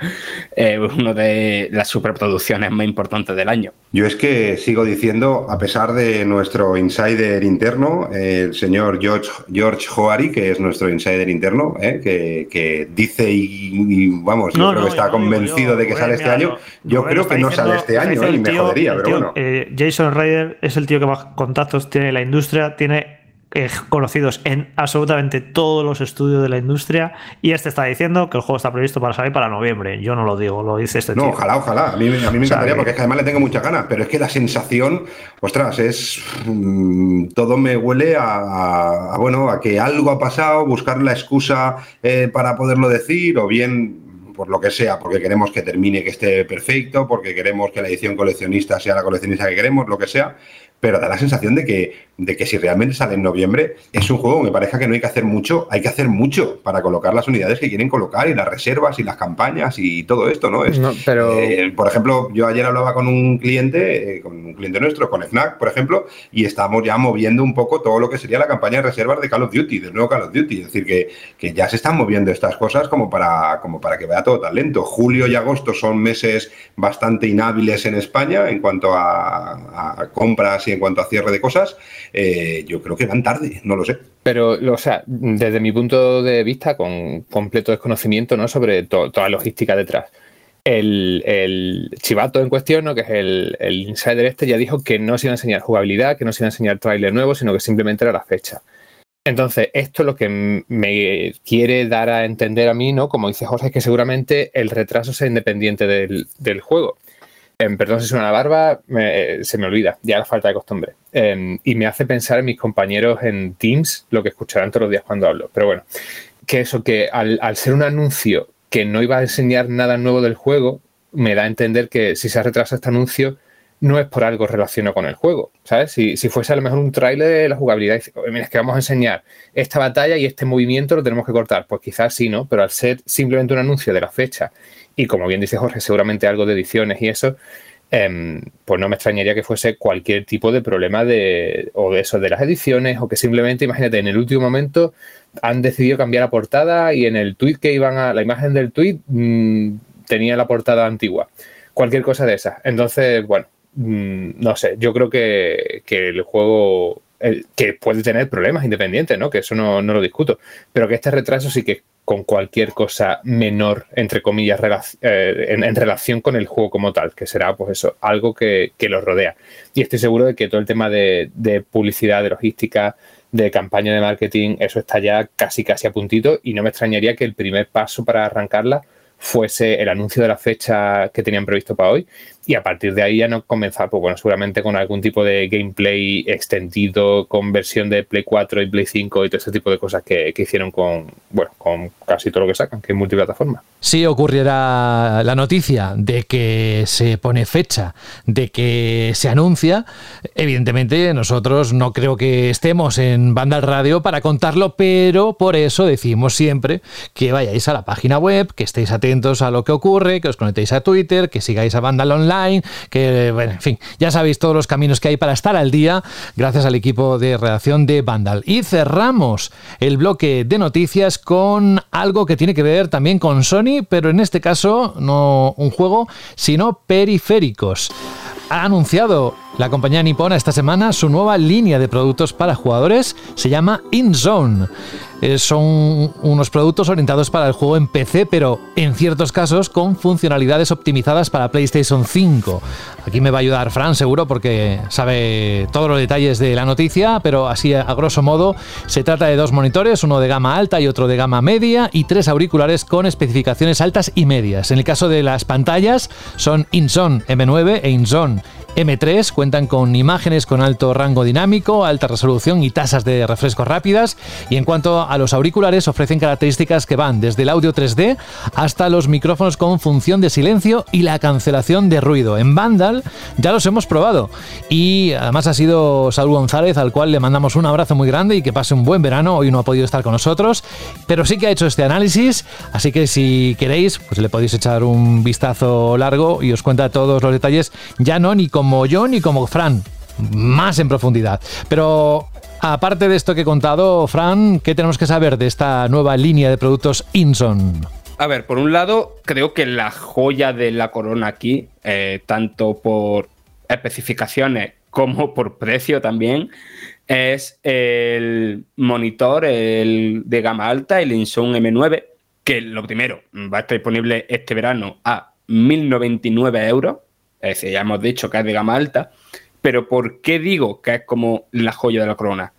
eh, una de las superproducciones más importantes del año. Yo es que sigo diciendo, a pesar de nuestro insider interno, el señor George, George Hoari, que es nuestro insider interno, ¿eh? que, que dice y, y, vamos, yo No, creo no, que está yo no convencido yo, de que sale este año. Yo creo que no sale este año ¿eh? y el me jodería, pero bueno. eh, Jason Ryder es el tío que más contactos tiene en la industria, tiene eh, conocidos en absolutamente todos los estudios de la industria y este está diciendo que el juego está previsto para salir para noviembre. Yo no lo digo, lo dice este No, tío. ojalá, ojalá. A mí, a mí me O sea, encantaría que- porque es que además le tengo muchas ganas, pero es que la sensación, ostras, es. mm, todo me huele a, a- a, bueno, a que algo ha pasado, buscar la excusa eh, para poderlo decir, o bien por lo que sea, porque queremos que termine, que esté perfecto, porque queremos que la edición coleccionista sea la coleccionista que queremos, lo que sea. Pero da la sensación de que, de que si realmente sale en noviembre, es un juego, me parece que no hay que hacer mucho, hay que hacer mucho para colocar las unidades que quieren colocar y las reservas y las campañas y todo esto, ¿no? Es, No, pero- eh, por ejemplo, yo ayer hablaba con un cliente, eh, con un cliente nuestro, con FNAC, por ejemplo, y estamos ya moviendo un poco todo lo que sería la campaña de reservas de Call of Duty, del nuevo Call of Duty. Es decir, que, que ya se están moviendo estas cosas como para, como para que vaya todo tan lento. Julio y agosto son meses bastante inhábiles en España en cuanto a, a compras y en cuanto a cierre de cosas. Eh, yo creo que van tarde, no lo sé. Pero, o sea, desde mi punto de vista, con completo desconocimiento ¿no? sobre to- toda la logística detrás, el, chivato en cuestión, ¿no? que es el, insider este, ya dijo que no se iba a enseñar jugabilidad, que no se iba a enseñar trailer nuevo, sino que simplemente era la fecha. Entonces, esto lo que me quiere dar a entender a mí, ¿no? Como dice José, es que seguramente el retraso sea independiente del juego. Em, perdón si suena la barba, me- eh, se me olvida, ya la falta de costumbre. Em, y me hace pensar en mis compañeros en Teams, lo que escucharán todos los días cuando hablo. Pero bueno, que eso, que al, al ser un anuncio que no iba a enseñar nada nuevo del juego, me da a entender que si se retrasa este anuncio, no es por algo relacionado con el juego, ¿sabes? Si, si fuese a lo mejor un tráiler de la jugabilidad, y dice, "Oye, mira, es que vamos a enseñar esta batalla y este movimiento lo tenemos que cortar, pues quizás sí, ¿no? Pero al ser simplemente un anuncio de la fecha y como bien dice Jorge, seguramente algo de ediciones y eso, em, pues no me extrañaría que fuese cualquier tipo de problema de, o de eso, de las ediciones, o que simplemente, imagínate, en el último momento han decidido cambiar la portada y en el tweet que iban a, la imagen del tweet mm, tenía la portada antigua. Cualquier cosa de esas. Entonces, bueno, no sé, yo creo que, que el juego, que puede tener problemas independientes, ¿no? Que eso no, no lo discuto, pero que este retraso sí que con cualquier cosa menor, entre comillas, relac- eh, en, relación con el juego como tal, que será, pues eso, algo que, que lo rodea. Y estoy seguro de que todo el tema de, de publicidad, de logística, de campaña de marketing, eso está ya casi, casi a puntito y no me extrañaría que el primer paso para arrancarla fuese el anuncio de la fecha que tenían previsto para hoy y a partir de ahí ya no comenzar, pues bueno, seguramente con algún tipo de gameplay extendido, con versión de Play 4 y Play 5 y todo ese tipo de cosas que, que hicieron con, bueno, con casi todo lo que sacan, que es multiplataforma. Si ocurriera la noticia de que se pone fecha, de que se anuncia, evidentemente nosotros no creo que estemos en Banda al Radio para contarlo, pero por eso decimos siempre que vayáis a la página web, que estéis atentos a lo que ocurre, que os conectéis a Twitter, que sigáis a Vandal Que, bueno, en fin, ya sabéis todos los caminos que hay para estar al día, gracias al equipo de redacción de Vandal. Y cerramos el bloque de noticias con algo que tiene que ver también con Sony, pero en este caso no un juego, sino periféricos. Ha anunciado la compañía nipona esta semana su nueva línea de productos para jugadores, se llama InZone. Eh, son unos productos orientados para el juego en PC, pero en ciertos casos con funcionalidades optimizadas para PlayStation 5. Aquí me va a ayudar Fran seguro porque sabe todos los detalles de la noticia, pero así a grosso modo se trata de dos monitores, uno de gama alta y otro de gama media y tres auriculares con especificaciones altas y medias. En el caso de las pantallas son InZone M9 e InZone M3 cuentan con imágenes con alto rango dinámico, alta resolución y tasas de refresco rápidas. Y en cuanto a los auriculares, ofrecen características que van desde el audio 3D hasta los micrófonos con función de silencio y la cancelación de ruido. En Vandal ya los hemos probado. Y además ha sido Saúl González, al cual le mandamos un abrazo muy grande y que pase un buen verano. Hoy no ha podido estar con nosotros, pero sí que ha hecho este análisis. Así que si queréis, pues le podéis echar un vistazo largo y os cuenta todos los detalles, ya no ni como yo ni como Fran, más en profundidad. Pero aparte de esto que he contado, Fran, ¿qué tenemos que saber de esta nueva línea de productos Inson? A ver, por un lado, creo que la joya de la corona aquí, eh, tanto por especificaciones como por precio también, es el monitor el de gama alta, el Inson M9, que lo primero va a estar disponible este verano a 1.099 euros. Es decir, ya hemos dicho que es de gama alta. Pero ¿por qué digo que es como la joya de la corona?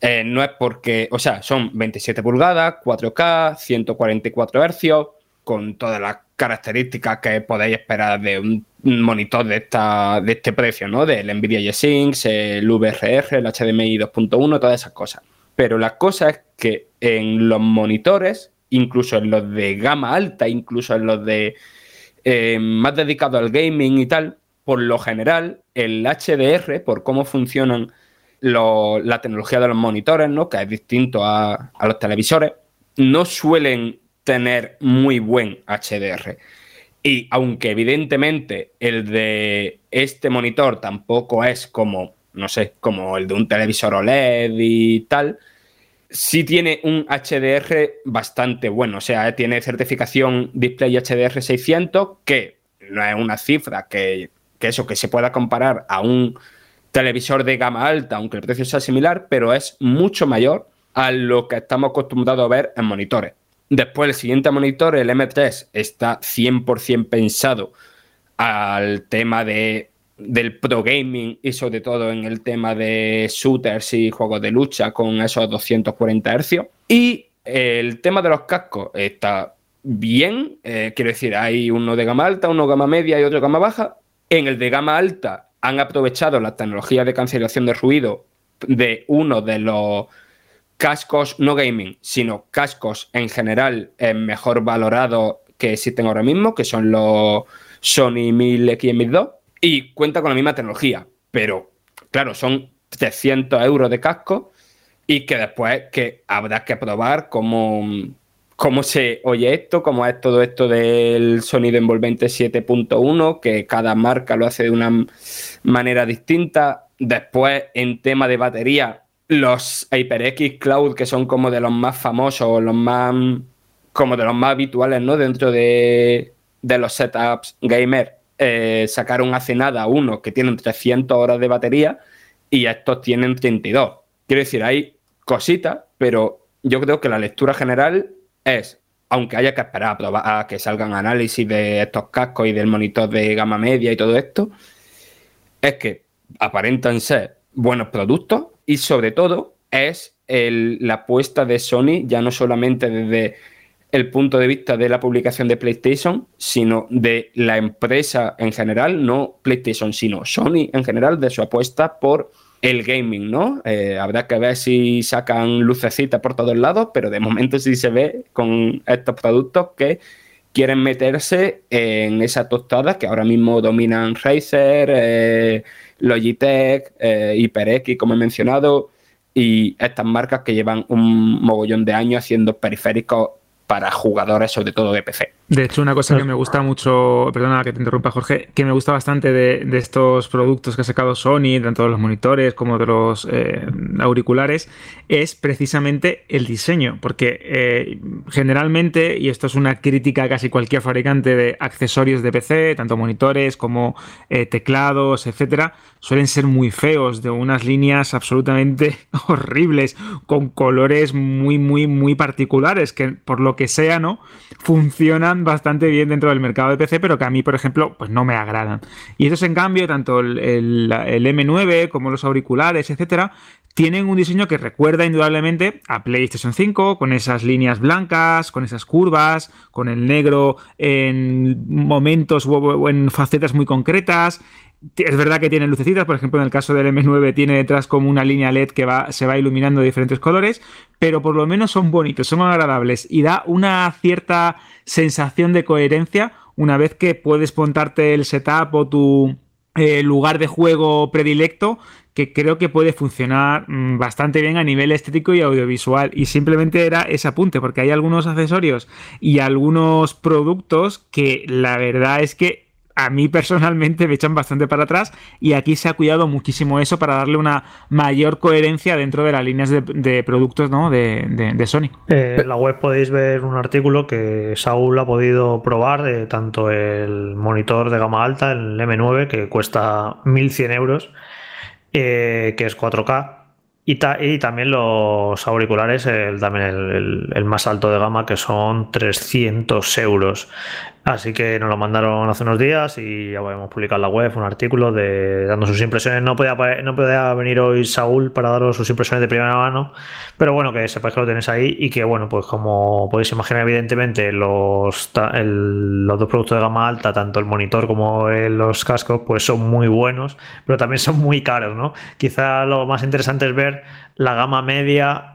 Eh, no es porque, o sea, son 27 pulgadas, 4K, 144 Hz, con todas las características que podéis esperar de un monitor de, esta, de este precio, ¿no? Del Nvidia G-Sync, el VRR, el HDMI 2.1, todas esas cosas. Pero la cosa es que en los monitores, incluso en los de gama alta, incluso en los de eh, más dedicados al gaming y tal, por lo general, el HDR, por cómo funcionan la tecnología de los monitores, ¿no? que es distinto a, a los televisores, no suelen tener muy buen HDR. Y aunque evidentemente el de este monitor tampoco es como, no sé, como el de un televisor OLED y tal, sí tiene un HDR bastante bueno. O sea, tiene certificación Display HDR 600, que no es una cifra que, que eso, que se pueda comparar a un televisor de gama alta, aunque el precio sea similar, pero es mucho mayor a lo que estamos acostumbrados a ver en monitores. Después, el siguiente monitor, el M3, está 100% pensado al tema de, del pro gaming y sobre todo en el tema de shooters y juegos de lucha con esos 240 Hz. Y el tema de los cascos está bien, eh, quiero decir, hay uno de gama alta, uno de gama media y otro de gama baja. En el de gama alta han aprovechado la tecnología de cancelación de ruido de uno de los cascos no gaming, sino cascos en general eh, mejor valorados que existen ahora mismo, que son los Sony 1000X y 1002, y cuenta con la misma tecnología, pero claro, son 300 euros de casco y que después que habrá que probar cómo, cómo se oye esto, cómo es todo esto del sonido envolvente 7.1, que cada marca lo hace de una manera distinta. Después, en tema de batería, los HyperX Cloud, que son como de los más famosos, los más como de los más habituales, ¿no? Dentro de, de los setups gamer, eh, sacaron hace nada uno que tienen 300 horas de batería y estos tienen 32. Quiero decir, hay cositas, pero yo creo que la lectura general es, aunque haya que esperar a, que salgan análisis de estos cascos y del monitor de gama media y todo esto, es que aparentan ser buenos productos y sobre todo es la apuesta de Sony ya no solamente desde el punto de vista de la publicación de PlayStation, sino de la empresa en general, no PlayStation, sino Sony en general, de su apuesta por el gaming, ¿no? Eh, habrá que ver si sacan lucecitas por todos lados, pero de momento sí se ve con estos productos que quieren meterse en esa tostada que ahora mismo dominan Razer, eh, Logitech, eh, HyperX, como he mencionado, y estas marcas que llevan un mogollón de años haciendo periféricos para jugadores, sobre todo de PC. De hecho, una cosa que me gusta mucho, perdona que te interrumpa Jorge, que me gusta bastante de, estos productos que ha sacado Sony, tanto de los monitores como de los eh, auriculares, es precisamente el diseño, porque eh, generalmente, y esto es una crítica a casi cualquier fabricante de accesorios de PC, tanto monitores como eh, teclados, etcétera, suelen ser muy feos, de unas líneas absolutamente horribles, con colores muy, muy, muy particulares, que por lo que sea, ¿no? Funcionan bastante bien dentro del mercado de PC, pero que a mí, por ejemplo, pues no me agradan. Y estos, en cambio, tanto el, el M9 como los auriculares, etcétera, tienen un diseño que recuerda indudablemente a PlayStation 5, con esas líneas blancas, con esas curvas, con el negro en momentos o en facetas muy concretas. Es verdad que tiene lucecitas, por ejemplo, en el caso del M9 tiene detrás como una línea LED que va, se va iluminando de diferentes colores, pero por lo menos son bonitos, son agradables y da una cierta sensación de coherencia una vez que puedes montarte el setup o tu eh, lugar de juego predilecto que creo que puede funcionar mm, bastante bien a nivel estético y audiovisual. Y simplemente era ese apunte, porque hay algunos accesorios y algunos productos que la verdad es que a mí personalmente me echan bastante para atrás y aquí se ha cuidado muchísimo eso para darle una mayor coherencia dentro de las líneas de, productos ¿no? de, Sony. Eh, en la web podéis ver un artículo que Saúl ha podido probar de tanto el monitor de gama alta, el M9, que cuesta 1.100 euros, eh, que es 4K, y, y, también los auriculares, el, también el, más alto de gama, que son 300 euros. Así que nos lo mandaron hace unos días y ya hemos publicado en la web un artículo de dando sus impresiones. No podía, no podía venir hoy Saúl para daros sus impresiones de primera mano, pero bueno, que sepáis que lo tenéis ahí y que bueno, pues como podéis imaginar, evidentemente los, los dos productos de gama alta, tanto el monitor como los cascos, pues son muy buenos, pero también son muy caros, ¿no? Quizá lo más interesante es ver la gama media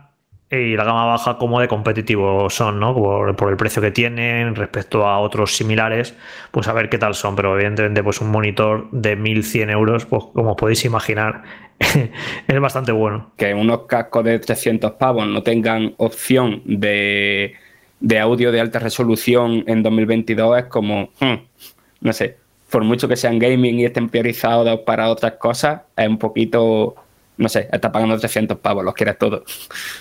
y la gama baja como de competitivo son, ¿no? Por, el precio que tienen respecto a otros similares, pues a ver qué tal son. Pero evidentemente, pues un monitor de 1100 euros, pues como podéis imaginar, es bastante bueno. Que unos cascos de 300 pavos no tengan opción de, de audio de alta resolución en 2022 es como, hmm, no sé, por mucho que sean gaming y estén priorizados para otras cosas, es un poquito no sé, está pagando 300 pavos, los quieres todos.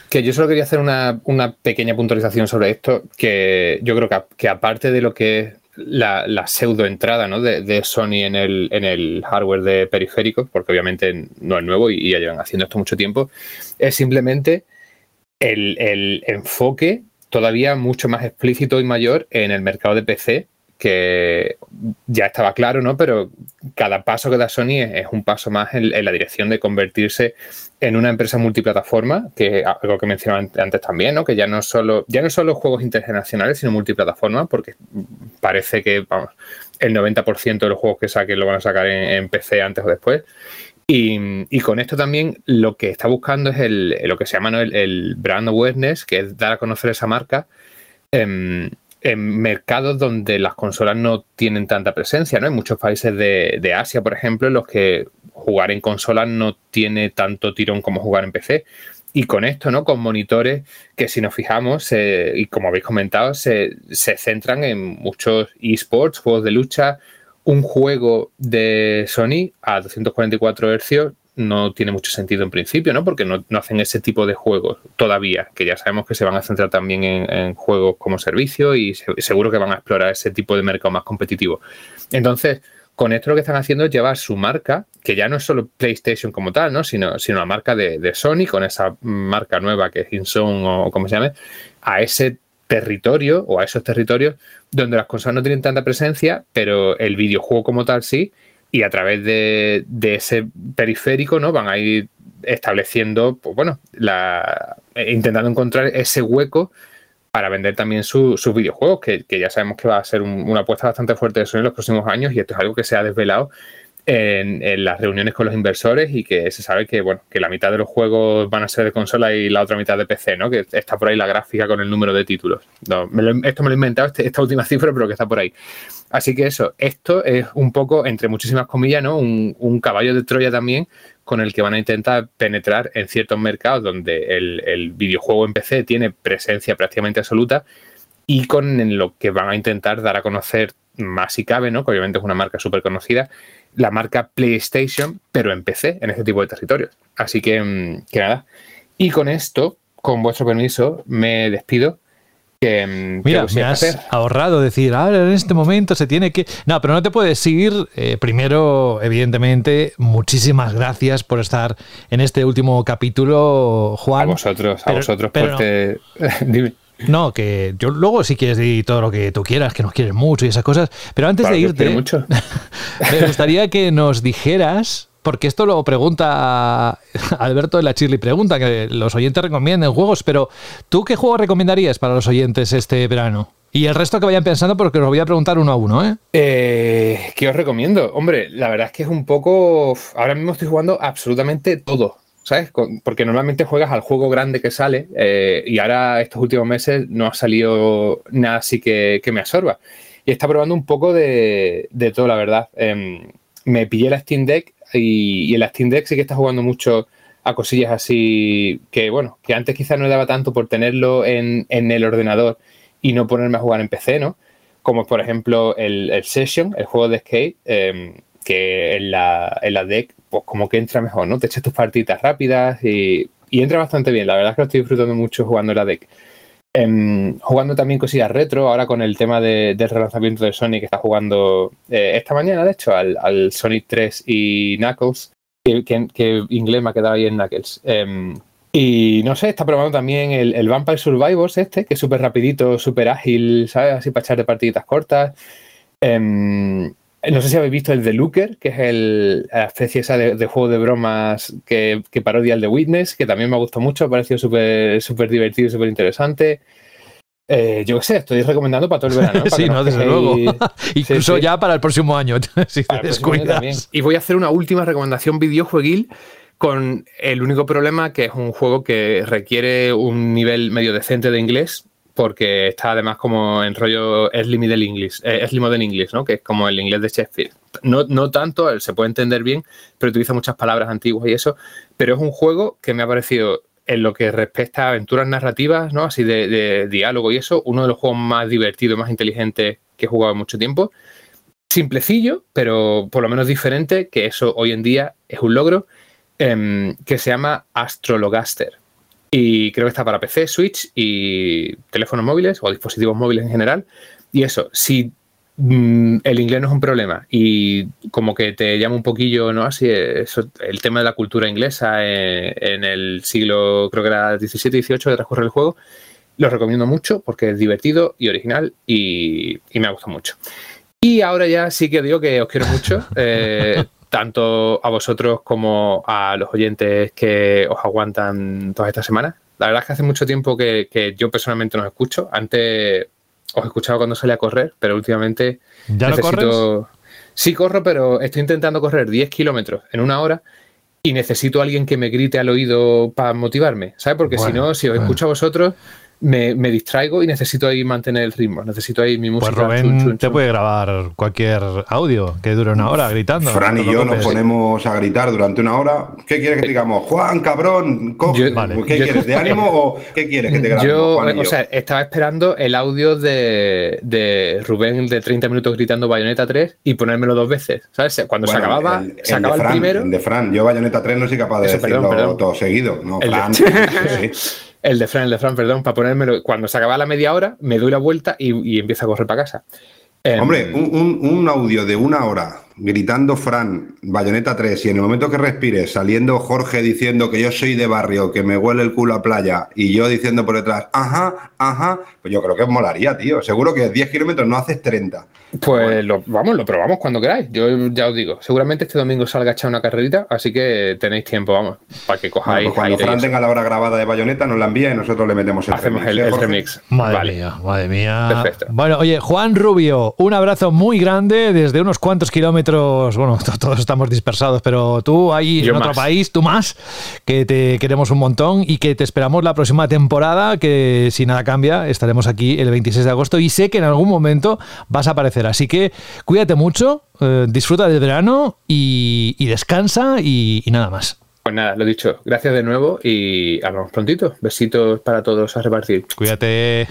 Que yo solo quería hacer una, pequeña puntualización sobre esto, que yo creo que, aparte de lo que es la, la pseudo entrada ¿no? de, Sony en el, en el hardware de periféricos, porque obviamente no es nuevo y, ya llevan haciendo esto mucho tiempo, es simplemente el, el enfoque todavía mucho más explícito y mayor en el mercado de PC que ya estaba claro, ¿no? Pero cada paso que da Sony es, un paso más en, la dirección de convertirse en una empresa multiplataforma, que algo que mencionaba antes también, ¿no? Que ya no solo, ya no solo juegos internacionales, sino multiplataforma, porque parece que el 90% de los juegos que saquen lo van a sacar en, PC antes o después. Y, con esto también lo que está buscando es el, lo que se llama el, brand awareness, que es dar a conocer esa marca. Em, en mercados donde las consolas no tienen tanta presencia, ¿no? En muchos países de, Asia, por ejemplo, en los que jugar en consolas no tiene tanto tirón como jugar en PC. Y con esto, ¿no? Con monitores que si nos fijamos, y como habéis comentado, se, se centran en muchos esports, juegos de lucha. Un juego de Sony a 244 Hz no tiene mucho sentido en principio, ¿no? Porque no, hacen ese tipo de juegos todavía, que ya sabemos que se van a centrar también en, juegos como servicio y seguro que van a explorar ese tipo de mercado más competitivo. Entonces, con esto lo que están haciendo es llevar su marca, que ya no es solo PlayStation como tal, ¿no? Sino, sino la marca de, Sony, con esa marca nueva que es InZone o como se llame, a ese territorio o a esos territorios donde las consolas no tienen tanta presencia, pero el videojuego como tal sí, y a través de, ese periférico ¿no? van a ir estableciendo, pues bueno, la, intentando encontrar ese hueco para vender también su- sus videojuegos, que, que ya sabemos que va a ser un- una apuesta bastante fuerte de Sony en los próximos años y esto es algo que se ha desvelado en, las reuniones con los inversores y que se sabe que, bueno, que la mitad de los juegos van a ser de consola y la otra mitad de PC, ¿no? Que está por ahí la gráfica con el número de títulos. No, esto me lo he inventado, este- esta última cifra, pero que está por ahí. Así que eso, esto es un poco, entre muchísimas comillas, ¿no? Un, un caballo de Troya también con el que van a intentar penetrar en ciertos mercados donde el, el videojuego en PC tiene presencia prácticamente absoluta y con lo que van a intentar dar a conocer más si cabe, ¿no? Que obviamente es una marca súper conocida, la marca PlayStation, pero en PC, en este tipo de territorios. Así que, mm, que nada. Y con esto, con vuestro permiso, me despido. Que, mm, Mira, que me has hacer. ahorrado decir, ahora en este momento se tiene que... No, pero no te puedes ir. Eh, primero, evidentemente, muchísimas gracias por estar en este último capítulo, A Juan. vosotros, a Pero- vosotros, pero no. porque. No, que yo luego si quieres decir todo lo que tú quieras, que nos quieres mucho y esas cosas, pero antes Claro de irte, mucho. me gustaría que nos dijeras, porque esto lo pregunta Alberto de la Chirly, pregunta que los oyentes recomienden juegos, pero ¿tú qué juego recomendarías para los oyentes este verano? Y el resto que vayan pensando, porque os voy a preguntar uno a uno, ¿eh? Eh, ¿Qué os recomiendo? Hombre, la verdad es que es un poco. Ahora mismo estoy jugando absolutamente todo, ¿sabes? Con- Porque normalmente juegas al juego grande que sale eh, y ahora estos últimos meses no ha salido nada así que, que me absorba. Y está probando un poco de, de todo, la verdad. Em, me pillé la Steam Deck y, y en la Steam Deck sí que está jugando mucho a cosillas así que, bueno, que antes quizás no le daba tanto por tenerlo en, en el ordenador y no ponerme a jugar en PC, ¿no? como por ejemplo el, el Session, el juego de skate, eh, que en la, en la deck, pues como que entra mejor, ¿no? Te echas tus partitas rápidas y, entra bastante bien. La verdad es que lo estoy disfrutando mucho jugando la deck. Em, jugando también cosillas retro, ahora con el tema de- del relanzamiento de Sonic, que está jugando eh, esta mañana, de hecho, al, al Sonic 3 y Knuckles, que, inglés me ha quedado ahí en Knuckles. Em, y no sé, está probando también el, el Vampire Survivors este, que es súper rapidito, súper ágil, ¿sabes? Así para echar de partiditas cortas. Em, no sé si habéis visto el The Looker, que es el, la especie esa de, de juego de bromas que, que parodia el de Witness, que también me ha gustado mucho, ha parecido súper súper divertido y súper interesante. Eh, yo qué sé, estoy recomendando para todo el verano. ¿eh? Sí, no, desde luego. Incluso sí. ya para el próximo año, si te año. Y voy a hacer una última recomendación videojueguil con el único problema que es un juego que requiere un nivel medio decente de inglés porque está además como en rollo Early Middle English, ¿no? Que es como el inglés de Shakespeare. No, no tanto, se puede entender bien, pero utiliza muchas palabras antiguas y eso. Pero es un juego que me ha parecido, en lo que respecta a aventuras narrativas, ¿no? Así de, de diálogo y eso, uno de los juegos más divertidos, más inteligentes que he jugado en mucho tiempo. Simplecillo, pero por lo menos diferente, que eso hoy en día es un logro, em, que se llama Astrologaster. Y creo que está para PC, Switch y teléfonos móviles o dispositivos móviles en general. Y eso, si mm, el inglés no es un problema y como que te llama un poquillo, ¿no? Así, eso, el tema de la cultura inglesa en el siglo, creo que era 17, 18 que transcurre el juego, lo recomiendo mucho porque es divertido y original y, y me ha gustado mucho. Y ahora ya sí que digo que os quiero mucho, eh, tanto a vosotros como a los oyentes que os aguantan todas estas semanas. La verdad es que hace mucho tiempo que, que yo personalmente no os escucho. Antes os escuchaba cuando salía a correr, pero últimamente ¿Ya no corres? Sí corro, pero estoy intentando correr 10 kilómetros en una hora y necesito a alguien que me grite al oído para motivarme, ¿sabes? Porque si no, si os bueno. escucho a vosotros, me, me distraigo y necesito ahí mantener el ritmo, necesito ahí mi música. Pues Rubén chun, chun, te chun. puede grabar cualquier audio que dure una hora gritando. Fran no y te yo nos ponemos a gritar durante una hora. ¿Qué quieres que te digamos? Juan, cabrón, coge. Yo- Vale. ¿Qué yo- quieres? ¿De ánimo o qué quieres que te grabemos? Yo, Juan y o yo? sea, estaba esperando el audio de, de Rubén de 30 minutos gritando Bayonetta 3 y ponérmelo dos veces, ¿sabes? Cuando se Bueno, acababa, el- se el acaba de el Fran, primero. el de Fran, yo Bayonetta 3 no soy capaz de Eso, perdón, decirlo perdón. todo seguido. No, El de- Fran. sí, sí. El de Fran, el de Fran, perdón, para ponérmelo. Cuando se acaba la media hora, me doy la vuelta y, y empiezo a correr para casa. Em, Hombre, un, un- un audio de una hora gritando Fran, Bayoneta 3, y en el momento que respires, saliendo Jorge diciendo que yo soy de barrio, que me huele el culo a playa, y yo diciendo por detrás, ajá, ajá, pues yo creo que os molaría, tío. Seguro que 10 kilómetros no haces 30. Pues lo, vamos, lo probamos cuando queráis. Yo ya os digo, seguramente este domingo salga echar una carrerita, así que tenéis tiempo, vamos, para que Bueno, cojáis. pues cuando Fran tenga la hora grabada de Bayoneta, nos la envía y nosotros le metemos el Hacemos remix, el, ¿eh, el remix. Madre vale. mía, madre mía. Perfecto. Bueno, oye, Juan Rubio, un abrazo muy grande desde unos cuantos kilómetros. Bueno, to- todos estamos dispersados, pero tú ahí Yo en otro país, tú más, que te queremos un montón y que te esperamos la próxima temporada, que si nada cambia, estaremos aquí el 26 de agosto y sé que en algún momento vas a aparecer. Así que cuídate mucho, eh, disfruta del verano y, y descansa y- y nada más. Pues nada, lo dicho, gracias de nuevo y hablamos prontito. Besitos para todos a repartir. Cuídate.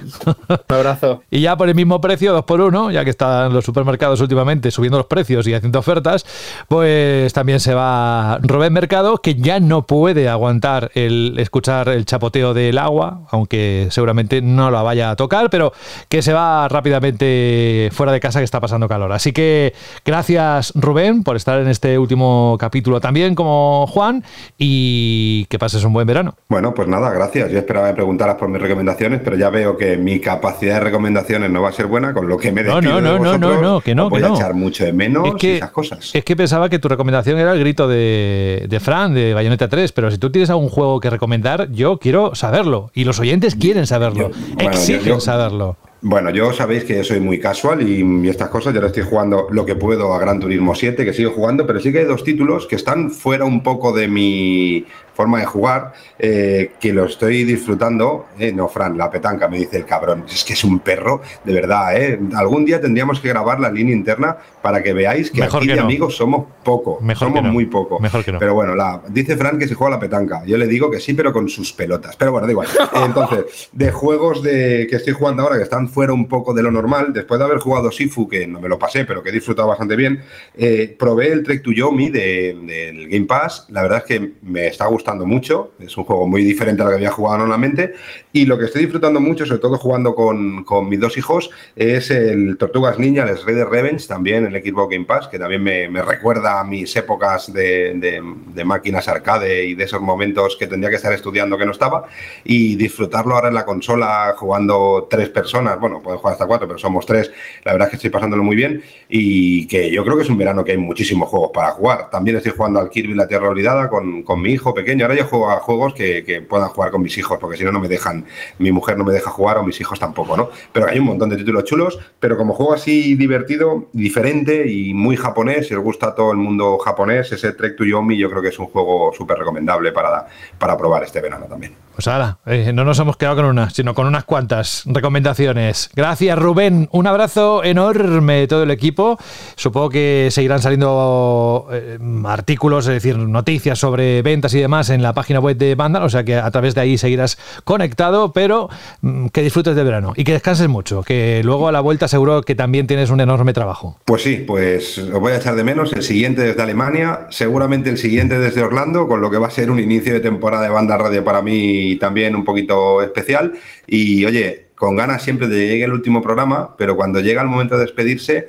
Un abrazo. Y ya por el mismo precio, dos por uno, ya que están los supermercados últimamente subiendo los precios y haciendo ofertas, pues también se va Rubén Mercado, que ya no puede aguantar el escuchar el chapoteo del agua, aunque seguramente no la vaya a tocar, pero que se va rápidamente fuera de casa que está pasando calor. Así que gracias Rubén por estar en este último capítulo también como Juan y que pases un buen verano. Bueno, pues nada, gracias. Yo esperaba que preguntaras por mis recomendaciones, pero ya veo que mi capacidad de recomendaciones no va a ser buena, con lo que me No, despido no, no, no, vosotros. no, no, que no, voy que a no. echar mucho de menos Es que- esas cosas. Es que pensaba que tu recomendación era el grito de, de Fran, de Bayonetta 3, pero si tú tienes algún juego que recomendar, yo quiero saberlo. Y los oyentes quieren saberlo. Yo- bueno, exigen yo- yo- saberlo. Bueno, yo sabéis que soy muy casual y, y estas cosas yo le estoy jugando lo que puedo a Gran Turismo 7, que sigo jugando, pero sí que hay dos títulos que están fuera un poco de mi forma de jugar, eh, que lo estoy disfrutando. Eh, no, Fran, la petanca, me dice el cabrón. Es que es un perro, de verdad. Eh. Algún día tendríamos que grabar la línea interna para que veáis que Mejor aquí que de no. amigos somos poco. Mejor somos que no. muy poco. Mejor que no. Pero bueno, la, dice Fran que se juega la petanca. Yo le digo que sí, pero con sus pelotas. Pero bueno, da igual. Entonces, de juegos de, que estoy jugando ahora que están fuera un poco de lo normal, después de haber jugado Sifu, que no me lo pasé, pero que he disfrutado bastante bien, eh, probé el Trek to Yomi de- del Game Pass. La verdad es que me está gustando mucho. Es un juego muy diferente a lo que había jugado normalmente. Y lo que estoy disfrutando mucho, sobre todo jugando con, con mis dos hijos, es el Tortugas Ninja, el Dead Revenge, también el Xbox Game Pass, que también me, me recuerda a mis épocas de, de- de máquinas arcade y de esos momentos que tendría que estar estudiando que no estaba. Y disfrutarlo ahora en la consola jugando tres personas, bueno, pueden jugar hasta cuatro, pero somos tres. La verdad es que estoy pasándolo muy bien y que yo creo que es un verano que hay muchísimos juegos para jugar. También estoy jugando al Kirby La Tierra Olvidada con, con mi hijo pequeño. Ahora yo juego a juegos que, que puedan jugar con mis hijos, porque si no, no me dejan, mi mujer no me deja jugar o mis hijos tampoco, ¿no? Pero hay un montón de títulos chulos, pero como juego así divertido, diferente y muy japonés, si os gusta todo el mundo japonés, ese Trek to Yomi yo creo que es un juego súper recomendable para, para probar este verano también. Pues ahora, no nos hemos quedado con una, sino con unas cuantas recomendaciones. Gracias, Rubén. Un abrazo enorme de todo el equipo. Supongo que seguirán saliendo eh, artículos, es decir, noticias sobre ventas y demás en la página web de Vandal, o sea que a través de ahí seguirás conectado, pero mm, que disfrutes de verano y que descanses mucho, que luego a la vuelta seguro que también tienes un enorme trabajo. Pues sí, pues os voy a echar de menos. El siguiente desde Alemania, seguramente el siguiente desde Orlando, con lo que va a ser un inicio de temporada de banda radio para mí también un poquito especial. Y oye, con ganas siempre de que llegue el último programa, pero cuando llega el momento de despedirse,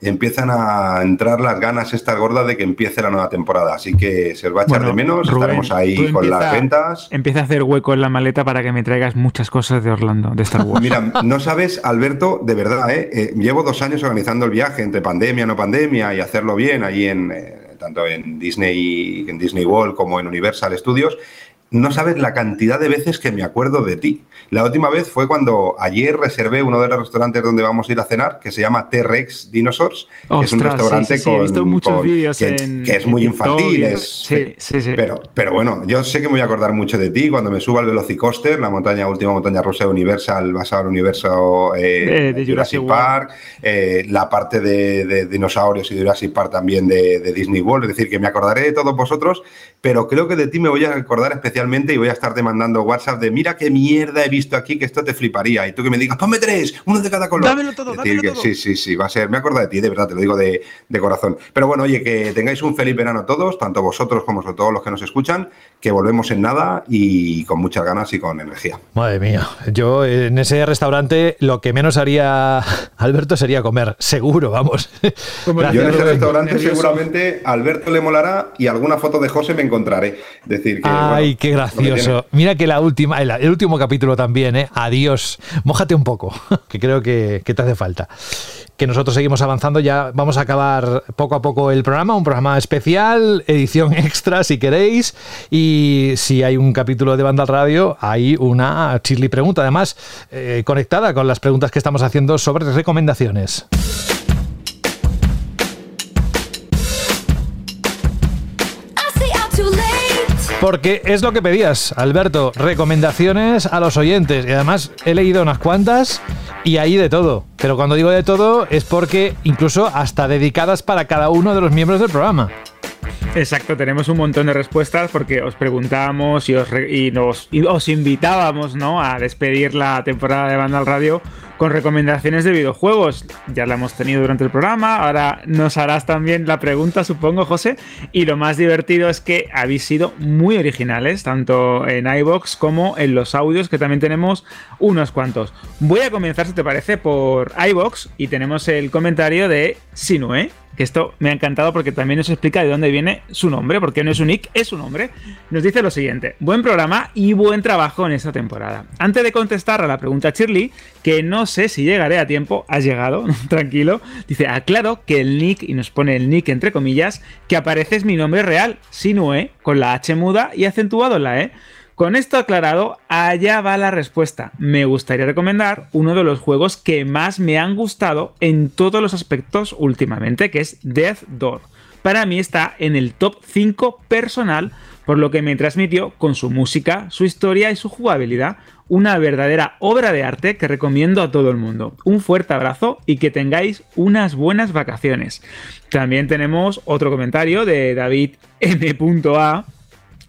empiezan a entrar las ganas estas gordas de que empiece la nueva temporada. Así que se os va a echar Bueno, de menos, Rubén, estaremos ahí con empieza- las ventas. Empieza a hacer hueco en la maleta para que me traigas muchas cosas de Orlando, de Star Wars. Mira, no sabes, Alberto, de verdad, ¿eh? Eh, llevo dos años organizando el viaje entre pandemia, no pandemia y hacerlo bien allí en eh, tanto en Disney, en Disney World como en Universal Studios. No sabes la cantidad de veces que me acuerdo de ti. La última vez fue cuando ayer reservé uno de los restaurantes donde vamos a ir a cenar, que se llama T-Rex Dinosaurs, que es un restaurante sí, sí, sí, he con, visto muchos con- vídeos que, en- que es muy infantil. Es-. Pero, pero bueno, yo sé que me voy a acordar mucho de ti cuando me suba al Velocicoaster, la montaña última montaña rusa de Universal, basada en el universo eh, Eh, de Jurassic Park, eh, la parte de, de dinosaurios y Jurassic Park también de, de Disney World. Es decir, que me acordaré de todos vosotros, pero creo que de ti me voy a acordar especialmente y voy a estarte mandando WhatsApp de mira qué mierda he visto aquí que esto te fliparía. Y tú que me digas, ponme tres, uno de cada color. Dámelo todo, dámelo que todo. Sí, sí, sí, va a ser, me acuerdo de ti, de verdad, te lo digo de, de corazón. Pero bueno, oye, que tengáis un feliz verano todos, tanto vosotros como todos los que nos escuchan, que volvemos en nada y con muchas ganas y con energía. Madre mía, yo en ese restaurante lo que menos haría Alberto sería comer, seguro, vamos. Como Yo en ese restaurante nervioso. seguramente a Alberto le molará y alguna foto de José me encontraré. Decir, que. Ay, bueno, qué gracioso. Mira que la última, el, el último capítulo también, ¿eh? Adiós. Mójate un poco, que creo que, que te hace falta. Que nosotros seguimos avanzando, ya vamos a acabar poco a poco el programa, un programa especial, edición extra si queréis. Y si hay un capítulo de Banda Radio, hay una chirly pregunta, además eh, conectada con las preguntas que estamos haciendo sobre recomendaciones. Porque es lo que pedías, Alberto, recomendaciones a los oyentes. Y además he leído unas cuantas y ahí de todo. Pero cuando digo de todo es porque incluso hasta dedicadas para cada uno de los miembros del programa. Exacto, tenemos un montón de respuestas porque os preguntábamos y os, y nos, y os invitábamos ¿no? a despedir la temporada de Banda al Radio con recomendaciones de videojuegos. Ya la hemos tenido durante el programa, ahora nos harás también la pregunta, supongo, José. Y lo más divertido es que habéis sido muy originales, tanto en iBox como en los audios, que también tenemos unos cuantos. Voy a comenzar, si te parece, por iBox y tenemos el comentario de Sinue que esto me ha encantado porque también nos explica de dónde viene su nombre, porque no es un nick, es su nombre. Nos dice lo siguiente: buen programa y buen trabajo en esta temporada. Antes de contestar a la pregunta Shirley, que no sé si llegaré a tiempo, has llegado, tranquilo. Dice: aclaro que el nick, y nos pone el nick entre comillas, que aparece es mi nombre real, Sinue, con la H muda y acentuado en la E. Con esto aclarado, allá va la respuesta. Me gustaría recomendar uno de los juegos que más me han gustado en todos los aspectos últimamente, que es Death Door. Para mí está en el top 5 personal, por lo que me transmitió con su música, su historia y su jugabilidad. Una verdadera obra de arte que recomiendo a todo el mundo. Un fuerte abrazo y que tengáis unas buenas vacaciones. También tenemos otro comentario de David M.A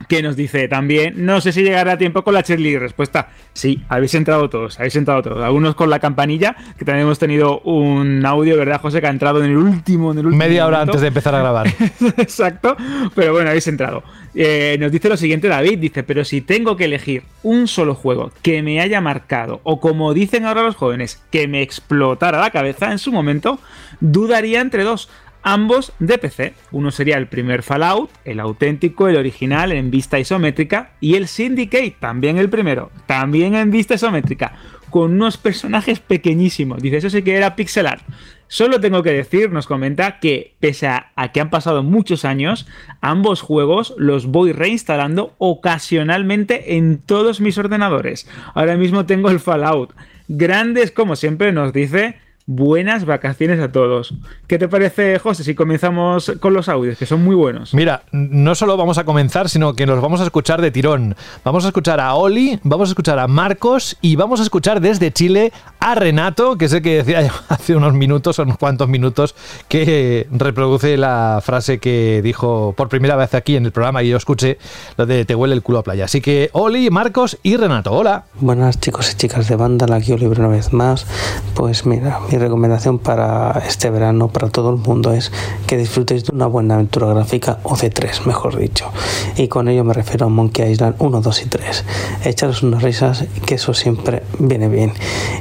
que nos dice también, no sé si llegará a tiempo con la Shirley. Respuesta, sí, habéis entrado todos, habéis entrado todos. Algunos con la campanilla, que también hemos tenido un audio, ¿verdad, José? Que ha entrado en el último, en el último Media hora antes de empezar a grabar. Exacto, pero bueno, habéis entrado. Eh, nos dice lo siguiente David, dice, pero si tengo que elegir un solo juego que me haya marcado, o como dicen ahora los jóvenes, que me explotara la cabeza en su momento, dudaría entre dos. Ambos de PC. Uno sería el primer Fallout, el auténtico, el original en vista isométrica, y el Syndicate, también el primero, también en vista isométrica, con unos personajes pequeñísimos. Dice, eso sí que era pixel art. Solo tengo que decir, nos comenta, que pese a, a que han pasado muchos años, ambos juegos los voy reinstalando ocasionalmente en todos mis ordenadores. Ahora mismo tengo el Fallout. Grandes, como siempre nos dice, buenas vacaciones a todos. ¿Qué te parece, José, si comenzamos con los audios, que son muy buenos? Mira, no solo vamos a comenzar, sino que nos vamos a escuchar de tirón. Vamos a escuchar a Oli, vamos a escuchar a Marcos y vamos a escuchar desde Chile a Renato, que sé que decía yo hace unos minutos, unos cuantos minutos, que reproduce la frase que dijo por primera vez aquí en el programa y yo escuché, lo de te huele el culo a playa. Así que Oli, Marcos y Renato, hola. Buenas chicos y chicas de banda, aquí Oliver una vez más. Pues mira, mi recomendación para este verano, para todo el mundo, es que disfrutéis de una buena aventura gráfica o de tres, mejor dicho. Y con ello me refiero a Monkey Island 1, 2 y 3. Echaros unas risas, que eso siempre viene bien.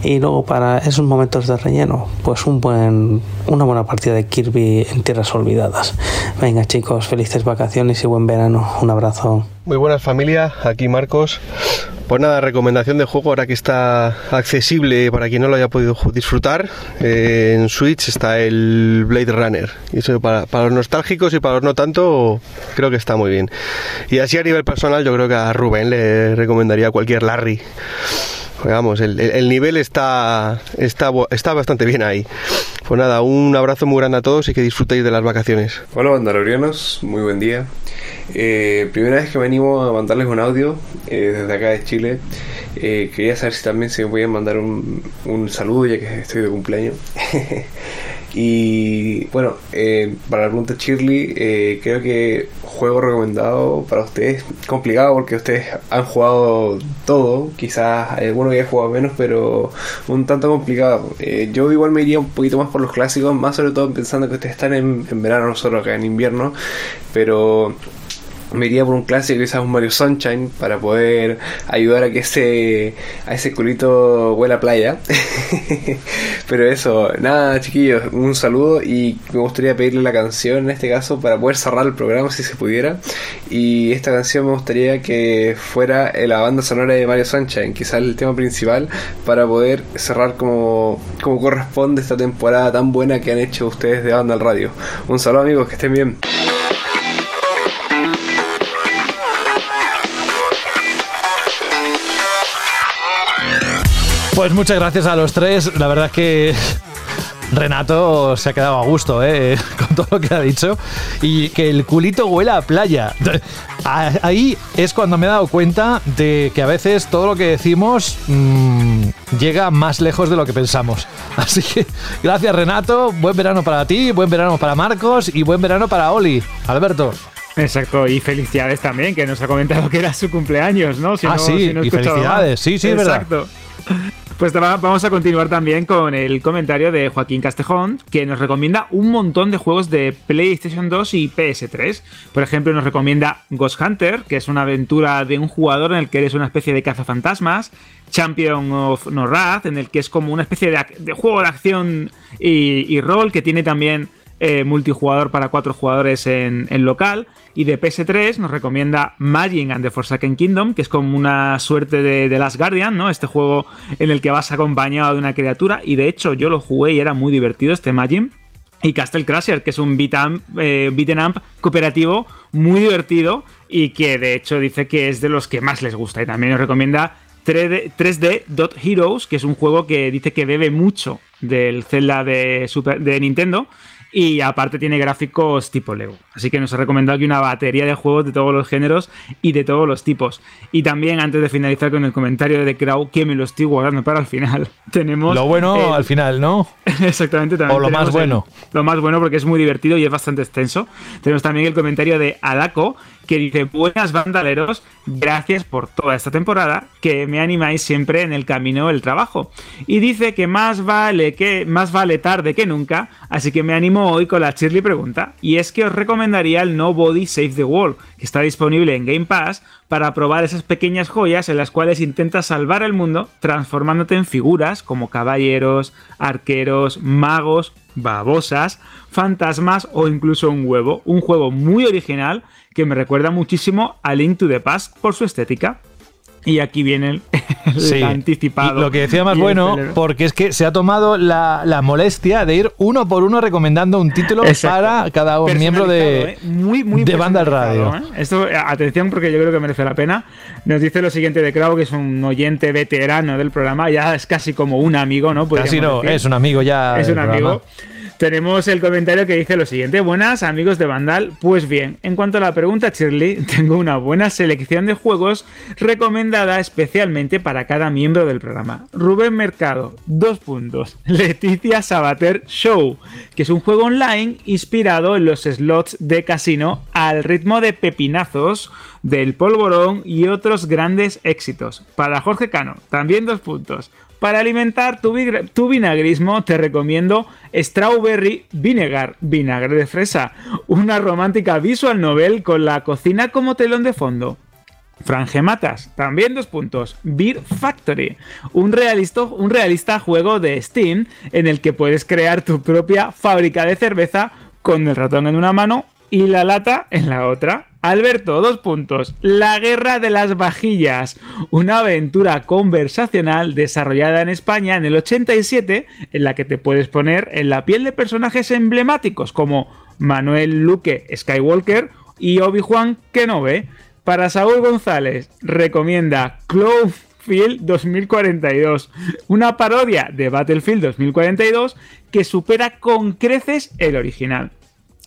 Y luego para esos momentos de relleno, pues un buen, una buena partida de Kirby en Tierras Olvidadas. Venga chicos, felices vacaciones y buen verano. Un abrazo. Muy buenas familia, aquí Marcos. Pues nada, recomendación de juego ahora que está accesible para quien no lo haya podido disfrutar. eh, en Switch está el Blade Runner. Y eso para, para los nostálgicos y para los no tanto, creo que está muy bien. Y así a nivel personal, yo creo que a Rubén le recomendaría cualquier Larry. Vamos, el, el- el nivel está, está, está bastante bien ahí. Pues nada, un abrazo muy grande a todos y que disfrutéis de las vacaciones. Hola bandalorianos, muy buen día. Eh, primera vez que me animo a mandarles un audio eh, desde acá de Chile. Eh, quería saber si también se me podían mandar un, un saludo ya que estoy de cumpleaños. y bueno, eh, para la pregunta Shirley, eh, creo que juego recomendado para ustedes, complicado porque ustedes han jugado todo, quizás alguno haya jugado menos, pero un tanto complicado. Eh, yo igual me iría un poquito más por los clásicos, más sobre todo pensando que ustedes están en, en verano, nosotros acá en invierno, pero me iría por un clásico, quizás un Mario Sunshine, para poder ayudar a que ese, a ese culito huela a playa. Pero eso, nada, chiquillos, un saludo y me gustaría pedirle la canción en este caso para poder cerrar el programa si se pudiera. Y esta canción me gustaría que fuera la banda sonora de Mario Sunshine, quizás el tema principal, para poder cerrar como, como corresponde esta temporada tan buena que han hecho ustedes de Banda al Radio. Un saludo amigos, que estén bien. Pues muchas gracias a los tres. La verdad es que Renato se ha quedado a gusto ¿eh? con todo lo que ha dicho. Y que el culito huela a playa. Ahí es cuando me he dado cuenta de que a veces todo lo que decimos mmm, llega más lejos de lo que pensamos. Así que gracias Renato. Buen verano para ti, buen verano para Marcos y buen verano para Oli. Alberto. Exacto, y felicidades también, que nos ha comentado que era su cumpleaños, ¿no? Si ah, no, sí, si no y felicidades, mal. sí, sí, es verdad. Exacto. Pues va- vamos a continuar también con el comentario de Joaquín Castejón, que nos recomienda un montón de juegos de PlayStation 2 y PS3. Por ejemplo, nos recomienda Ghost Hunter, que es una aventura de un jugador en el que eres una especie de cazafantasmas. Champion of No Wrath, en el que es como una especie de, juego de acción y rol, que tiene también eh, multijugador para cuatro jugadores en, en local. Y de PS3 nos recomienda Magic and the Forsaken Kingdom, que es como una suerte de, de Last Guardian, ¿no? Este juego en el que vas acompañado de una criatura. Y de hecho, yo lo jugué y era muy divertido este Magic. Y Castle Crasher, que es un beat 'em, eh, beat'em up cooperativo muy divertido y que de hecho dice que es de los que más les gusta. Y también nos recomienda 3D, 3D Dot Heroes, que es un juego que dice que bebe mucho del Zelda de Nintendo. Y aparte tiene gráficos tipo Lego. Así que nos ha recomendado aquí una batería de juegos de todos los géneros y de todos los tipos. Y también, antes de finalizar con el comentario de Crow, que me lo estoy guardando para el final, tenemos. Lo bueno el- al final, ¿no? Exactamente, también. O lo más bueno. el- lo más bueno porque es muy divertido y es bastante extenso. Tenemos también el comentario de Adako que dice: Buenas bandaleros, gracias por toda esta temporada que me animáis siempre en el camino del trabajo. Y dice que más vale que más vale tarde que nunca, así que me animo hoy con la Shirley pregunta. Y es que os recomendaría el No Body Save the World, que está disponible en Game Pass para probar esas pequeñas joyas en las cuales intentas salvar el mundo transformándote en figuras como caballeros, arqueros, magos, babosas, fantasmas o incluso un huevo. Un juego muy original que me recuerda muchísimo a Link to the Past por su estética. Y aquí viene el, el Sí. anticipado. Y lo que decía más bueno, porque es que se ha tomado la, la molestia de ir uno por uno recomendando un título Exacto. para cada miembro de, ¿eh? muy, muy de banda al radio. ¿eh? Esto, atención, porque yo creo que merece la pena. Nos dice lo siguiente de Crow, que es un oyente veterano del programa, ya es casi como un amigo, ¿no? Casi no, decir. es un amigo ya. Es un programa. amigo. Tenemos el comentario que dice lo siguiente: Buenas amigos de Vandal. Pues bien, en cuanto a la pregunta, Shirley, tengo una buena selección de juegos recomendada especialmente para cada miembro del programa. Rubén Mercado, dos puntos. Leticia Sabater Show, que es un juego online inspirado en los slots de casino al ritmo de pepinazos del polvorón y otros grandes éxitos. Para Jorge Cano, también dos puntos. Para alimentar tu, vinagrismo te recomiendo Strawberry Vinegar, vinagre de fresa, una romántica visual novel con la cocina como telón de fondo. Frangematas, también dos puntos. Beer Factory, un un realista juego de Steam en el que puedes crear tu propia fábrica de cerveza con el ratón en una mano y la lata en la otra. Alberto, dos puntos. La Guerra de las Vajillas, una aventura conversacional desarrollada en España en el 87, en la que te puedes poner en la piel de personajes emblemáticos como Manuel Luque Skywalker y Obi-Wan Kenobi. Para Saúl González, recomienda Cloverfield 2042, una parodia de Battlefield 2042 que supera con creces el original.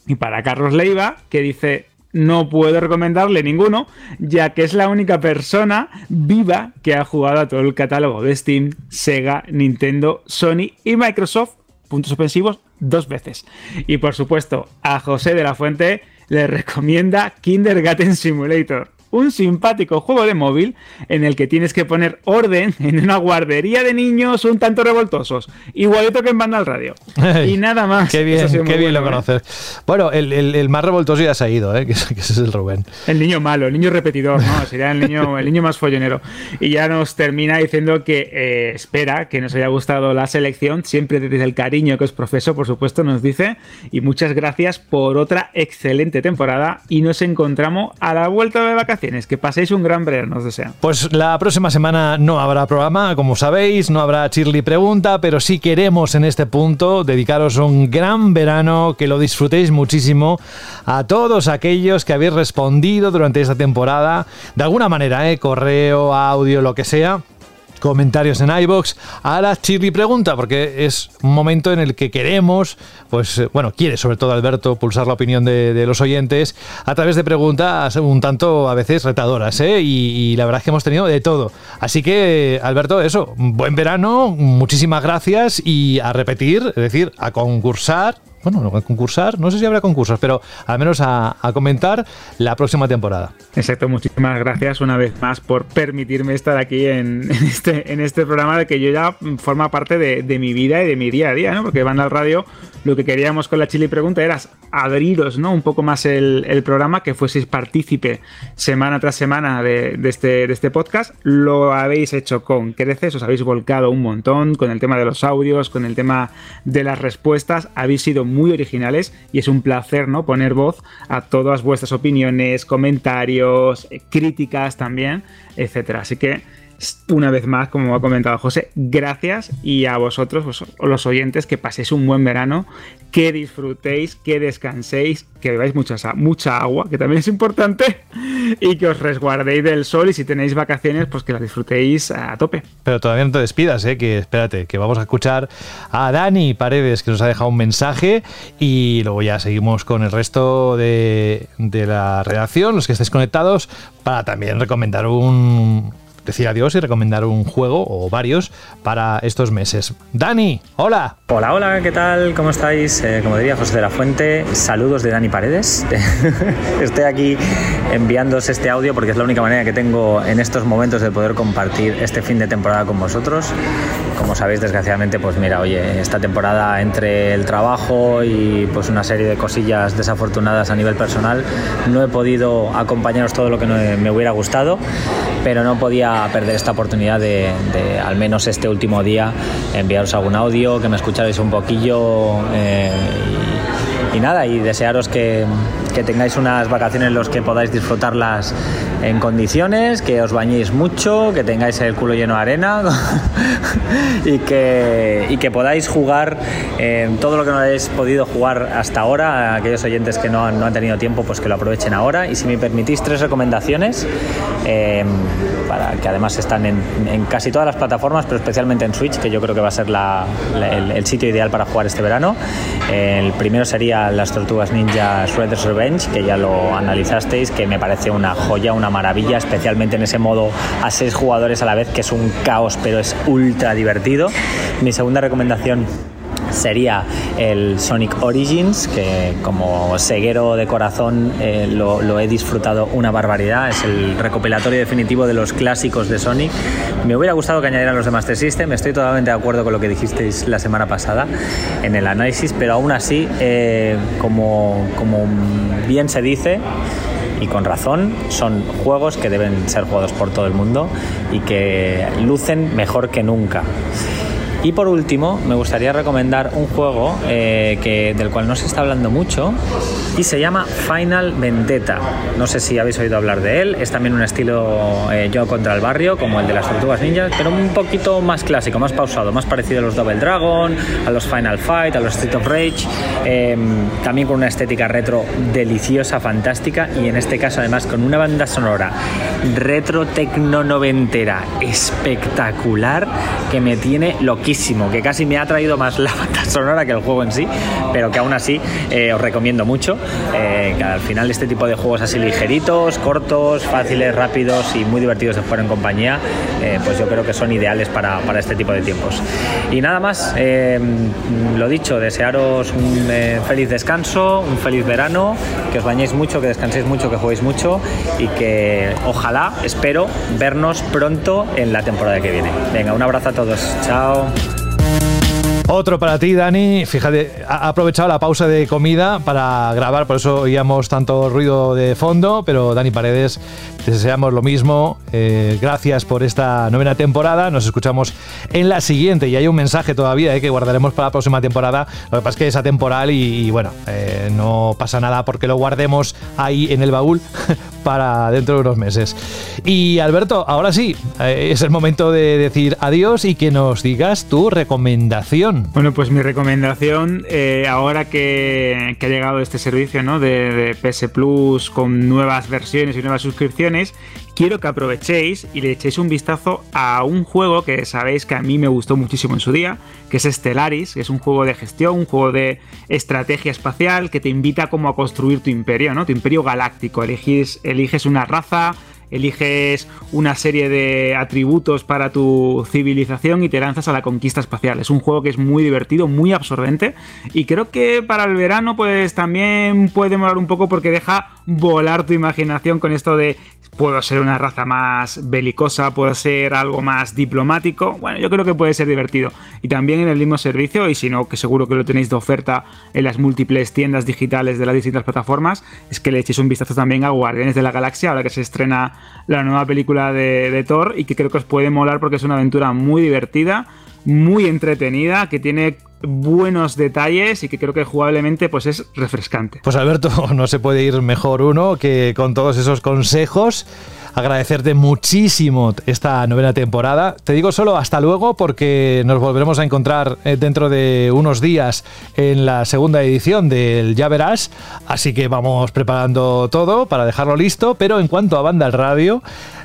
Y para Carlos Leiva, que dice no puedo recomendarle ninguno, ya que es la única persona viva que ha jugado a todo el catálogo de Steam, Sega, Nintendo, Sony y Microsoft, puntos suspensivos, dos veces. Y por supuesto, a José de la Fuente le recomienda Kindergarten Simulator un simpático juego de móvil en el que tienes que poner orden en una guardería de niños un tanto revoltosos, igualito que en Banda al Radio. Y nada más. Qué bien, qué bien lo bueno, ¿eh? conoces. Bueno, el, el- el más revoltoso ya se ha ido, ¿eh? que ese es el Rubén. El niño malo, el niño repetidor, ¿no? Sería el niño, el niño más follonero. Y ya nos termina diciendo que eh, espera que nos haya gustado la selección, siempre desde el cariño que os profeso, por supuesto, nos dice. Y muchas gracias por otra excelente temporada. Y nos encontramos a la vuelta de vacaciones. Que paséis un gran verano, nos desea. Pues la próxima semana no habrá programa, como sabéis, no habrá Shirley Pregunta, pero sí queremos en este punto dedicaros un gran verano, que lo disfrutéis muchísimo a todos aquellos que habéis respondido durante esta temporada, de alguna manera, ¿eh? correo, audio, lo que sea comentarios en iBox a la Chirri Pregunta, porque es un momento en el que queremos, pues eh, bueno, quiere sobre todo Alberto pulsar la opinión de, los oyentes a través de preguntas un tanto a veces retadoras, ¿eh? y, y la verdad es que hemos tenido de todo. Así que, Alberto, eso, buen verano, muchísimas gracias y a repetir, es decir, a concursar. Bueno, no a concursar, no sé si habrá concursos, pero al menos a, comentar la próxima temporada. Exacto, muchísimas gracias una vez más por permitirme estar aquí en, este, en este programa de que yo ya forma parte de, mi vida y de mi día a día, ¿no? Porque Banda al Radio, lo que queríamos con la Chile Pregunta era abriros, ¿no? Un poco más el, programa, que fueseis partícipe semana tras semana de este, de este podcast. Lo habéis hecho con creces, os habéis volcado un montón con el tema de los audios, con el tema de las respuestas. Habéis sido muy originales y es un placer, ¿no? Poner voz a todas vuestras opiniones, comentarios, eh, críticas también, etcétera. Así que una vez más, como ha comentado José, gracias y a vosotros, vos- los oyentes, que paséis un buen verano, que disfrutéis, que descanséis, que bebáis mucha, mucha agua, que también es importante, y que os resguardéis del sol y si tenéis vacaciones, pues que las disfrutéis a tope. Pero todavía no te despidas, ¿eh? que espérate, que vamos a escuchar a Dani Paredes, que nos ha dejado un mensaje, y luego ya seguimos con el resto de, de la redacción, los que estéis conectados, para también recomendar un. Decir adiós y recomendar un juego o varios para estos meses. Dani, hola. Hola, hola, ¿qué tal? ¿Cómo estáis? Eh, como diría José de la Fuente, saludos de Dani Paredes. Estoy aquí enviándoos este audio porque es la única manera que tengo en estos momentos de poder compartir este fin de temporada con vosotros. Como sabéis, desgraciadamente, pues mira, oye, esta temporada entre el trabajo y pues una serie de cosillas desafortunadas a nivel personal, no he podido acompañaros todo lo que me hubiera gustado, pero no podía perder esta oportunidad de, al menos este último día enviaros algún audio, que me escucharais un poquillo eh, y, y nada, y desearos que, que tengáis unas vacaciones en las que podáis disfrutarlas en condiciones, que os bañéis mucho, que tengáis el culo lleno de arena y, que, y que podáis jugar eh, todo lo que no habéis podido jugar hasta ahora, aquellos oyentes que no han, no han tenido tiempo, pues que lo aprovechen ahora. Y si me permitís tres recomendaciones, eh, para que además están en, en casi todas las plataformas, pero especialmente en Switch, que yo creo que va a ser la- la- el, el sitio ideal para jugar este verano. El primero sería las Tortugas Ninja Shredder's Revenge, que ya lo analizasteis, que me parece una joya, una maravilla, especialmente en ese modo a seis jugadores a la vez, que es un caos, pero es ultra divertido. Mi segunda recomendación sería el Sonic Origins, que como ceguero de corazón eh, lo, he disfrutado una barbaridad. Es el recopilatorio definitivo de los clásicos de Sonic. Me hubiera gustado que añadieran los de Master System. Estoy totalmente de acuerdo con lo que dijisteis la semana pasada en el análisis, pero aún así, eh, como bien se dice, y con razón, son juegos que deben ser jugados por todo el mundo y que lucen mejor que nunca. Y por último, me gustaría recomendar un juego eh, que, del cual no se está hablando mucho y se llama Final Vendetta. No sé si habéis oído hablar de él. Es también un estilo eh, yo contra el barrio, como el de las tortugas ninjas, pero un poquito más clásico, más pausado, más parecido a los Double Dragon, a los Final Fight, a los Street of Rage. eh, también con una estética retro deliciosa, fantástica y en este caso además con una banda sonora retro tecno noventera espectacular que me tiene loquísimo que casi me ha traído más la banda sonora que el juego en sí, pero que aún así eh, os recomiendo mucho. eh, al final este tipo de juegos así ligeritos, cortos, fáciles, rápidos y muy divertidos de jugar en compañía, eh, pues yo creo que son ideales para, para este tipo de tiempos. Y nada más, eh, lo dicho, desearos un feliz descanso, un feliz verano, que os bañéis mucho, que descanséis mucho, que juguéis mucho y que ojalá, espero, vernos pronto en la temporada que viene. Venga, un abrazo a todos. Chao. Thank you. Otro para ti, Dani. Fíjate, ha aprovechado la pausa de comida para grabar, por eso oíamos tanto ruido de fondo, pero Dani Paredes, te deseamos lo mismo. Eh, gracias por esta novena temporada. Nos escuchamos en la siguiente y hay un mensaje todavía eh, que guardaremos para la próxima temporada. Lo que pasa es que es atemporal y, bueno, eh, no pasa nada porque lo guardemos ahí en el baúl para dentro de unos meses. Y Alberto, ahora sí, es el momento de decir adiós y que nos digas tu recomendación. Bueno, pues mi recomendación, eh, ahora que, ha llegado este servicio ¿no? de, de PS Plus con nuevas versiones y nuevas suscripciones, quiero que aprovechéis y le echéis un vistazo a un juego que sabéis que a mí me gustó muchísimo en su día, que es Stellaris, que es un juego de gestión, un juego de estrategia espacial que te invita como a construir tu imperio, ¿no? Tu imperio galáctico. Eliges, eliges una raza, eliges una serie de atributos para tu civilización y te lanzas a la conquista espacial. Es un juego que es muy divertido, muy absorbente y creo que para el verano pues también puede molar un poco porque deja volar tu imaginación con esto de puedo ser una raza más belicosa, puedo ser algo más diplomático. Bueno, yo creo que puede ser divertido. Y también en el mismo servicio, y si no, que seguro que lo tenéis de oferta en las múltiples tiendas digitales de las distintas plataformas, es que le echéis un vistazo también a Guardianes de la Galaxia, ahora que se estrena la nueva película de, de Thor, y que creo que os puede molar porque es una aventura muy divertida, muy entretenida, que tiene buenos detalles y que creo que jugablemente pues es refrescante. Pues Alberto, no se puede ir mejor uno que con todos esos consejos. Agradecerte muchísimo esta novena temporada. Te digo solo hasta luego porque nos volveremos a encontrar eh, dentro de unos días en la segunda edición del Ya Verás. Así que vamos preparando todo para dejarlo listo. Pero en cuanto a banda al radio,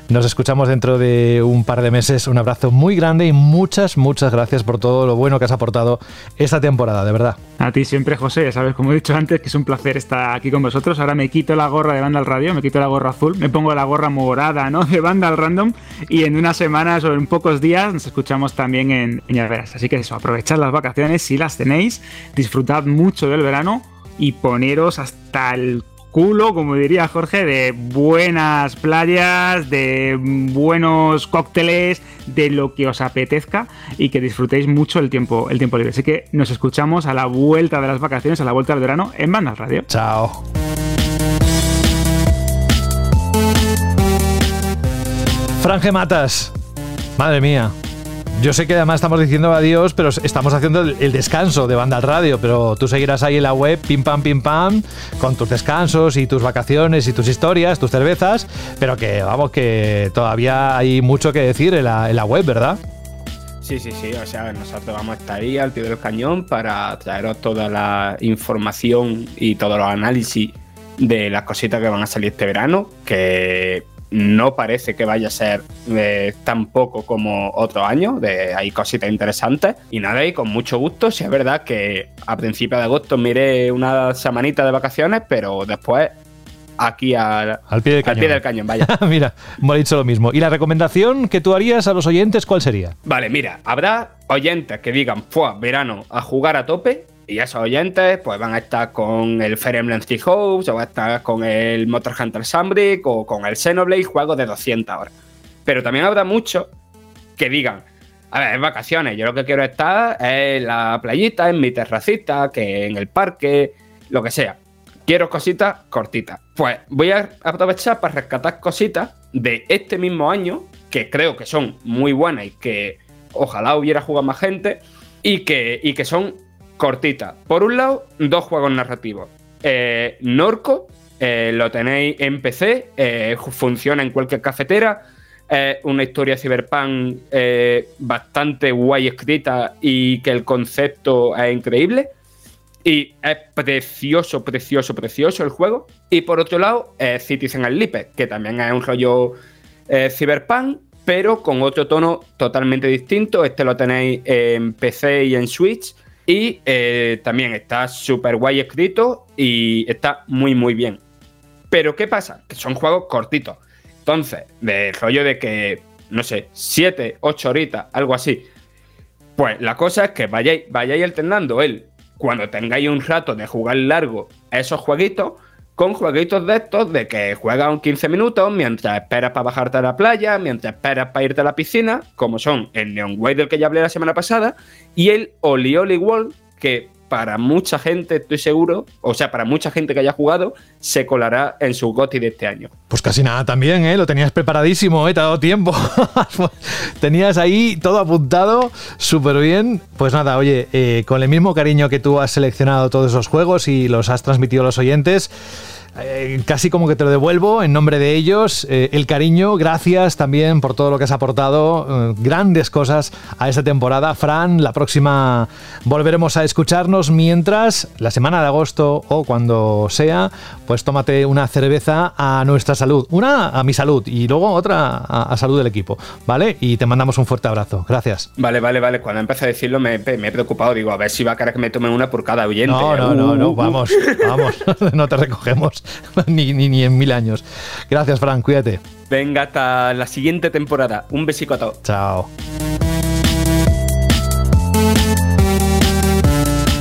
nos escuchamos dentro de un par de meses. Un abrazo muy grande y muchas, muchas gracias por todo lo bueno que has aportado esta temporada, de verdad. A ti siempre, José, ya sabes, como he dicho antes, que es un placer estar aquí con vosotros. Ahora me quito la gorra de banda al radio, me quito la gorra azul, me pongo la gorra morada, ¿no? De banda al random. Y en unas semanas o en pocos días nos escuchamos también en, en. Así que eso, aprovechad las vacaciones si las tenéis, disfrutad mucho del verano y poneros hasta el culo, como diría Jorge, de buenas playas, de buenos cócteles, de lo que os apetezca y que disfrutéis mucho el tiempo, el tiempo libre. Así que nos escuchamos a la vuelta de las vacaciones, a la vuelta del verano en Banda al Radio. Chao. Franje Matas. Madre mía. Yo sé que además estamos diciendo adiós, pero estamos haciendo el, descanso de banda al radio, pero tú seguirás ahí en la web, pim pam, pim pam, con tus descansos y tus vacaciones y tus historias, tus cervezas, pero que vamos, que todavía hay mucho que decir en la, en la web, ¿verdad? Sí, sí, sí. O sea, nosotros vamos a estar ahí al pie del cañón para traeros toda la información y todos los análisis de las cositas que van a salir este verano, que no parece que vaya a ser eh, tan poco como otros años, de, hay cositas interesantes. Y nada, y con mucho gusto, si es verdad que a principios de agosto miré una semanita de vacaciones, pero después aquí al, Al pie del cañón. del cañón, vaya. Mira, me ha dicho lo mismo. ¿Y la recomendación que tú harías a los oyentes cuál sería? Vale, mira, habrá oyentes que digan, ¡fua! Verano a jugar a tope. Y esos oyentes, pues van a estar con el Fire Emblem Three Hopes, o van a estar con el Motor Hunter Sunbreak, o con el Xenoblade, juegos de 200 horas. Pero también habrá muchos que digan, a ver, es vacaciones, yo lo que quiero estar es en la playita, en mi terracita, que en el parque, lo que sea. Quiero cositas cortitas. Pues voy a aprovechar para rescatar cositas de este mismo año, que creo que son muy buenas y que ojalá hubiera jugado más gente, y que, y que son cortitas. Por un lado, dos juegos narrativos. Eh, Norco, eh, lo tenéis en PC, eh, funciona en cualquier cafetera. Es una historia cyberpunk bastante guay escrita y que el concepto es increíble. Y es precioso, precioso, precioso el juego. Y por otro lado, Citizen Sleeper, que también es un rollo cyberpunk pero con otro tono totalmente distinto. Este lo tenéis en PC y en Switch. Y eh, también está súper guay escrito y está muy, muy bien. Pero ¿qué pasa? Que son juegos cortitos. Entonces, del rollo de que, no sé, 7, 8 horitas, algo así. Pues la cosa es que vayáis, vayáis alternando él cuando tengáis un rato de jugar largo a esos jueguitos con jueguitos de estos de que juegas un 15 minutos mientras esperas para bajarte a la playa, mientras esperas para irte a la piscina, como son el Neon White del que ya hablé la semana pasada y el Oli Oli World, que para mucha gente, estoy seguro, o sea, para mucha gente que haya jugado, se colará en su GOTI de este año. Pues casi nada también, ¿eh? Lo tenías preparadísimo, ¿eh? Te ha dado tiempo. tenías ahí todo apuntado súper bien. Pues nada, oye, eh, con el mismo cariño que tú has seleccionado todos esos juegos y los has transmitido a los oyentes, eh, casi como que te lo devuelvo en nombre de ellos. Eh, el cariño, gracias también por todo lo que has aportado. eh, grandes cosas a esta temporada. Fran, la próxima volveremos a escucharnos mientras, la semana de agosto o cuando sea, pues tómate una cerveza a nuestra salud. Una a mi salud y luego otra a, a salud del equipo. ¿Vale? Y te mandamos un fuerte abrazo. Gracias. Vale, vale, vale. Cuando empecé a decirlo me, me he preocupado. Digo, a ver si va a querer que me tome una por cada oyente. No, no, no, no, uh. vamos, vamos, no te recogemos ni, ni, ni en mil años. Gracias, Fran, cuídate. Venga, hasta la siguiente temporada. Un besico a todos. Chao.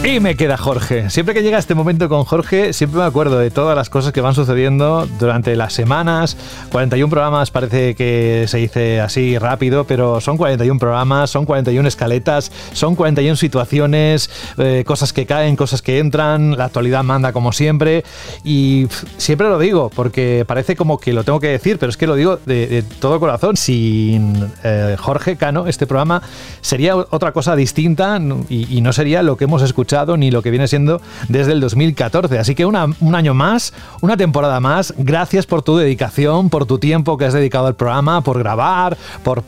Y me queda Jorge. Siempre que llega este momento con Jorge, siempre me acuerdo de todas las cosas que van sucediendo durante las semanas. 41 programas parece que se dice así rápido, pero son 41 programas, son 41 escaletas, son 41 situaciones, eh, cosas que caen, cosas que entran, la actualidad manda como siempre. Y siempre lo digo, porque parece como que lo tengo que decir, pero es que lo digo de, todo corazón. Sin eh, Jorge Cano, este programa sería otra cosa distinta y no sería lo que hemos escuchado ni lo que viene siendo desde el 2014. Así que un año más, una temporada más. Gracias por tu dedicación, por tu tiempo que has dedicado al programa, por grabar, por,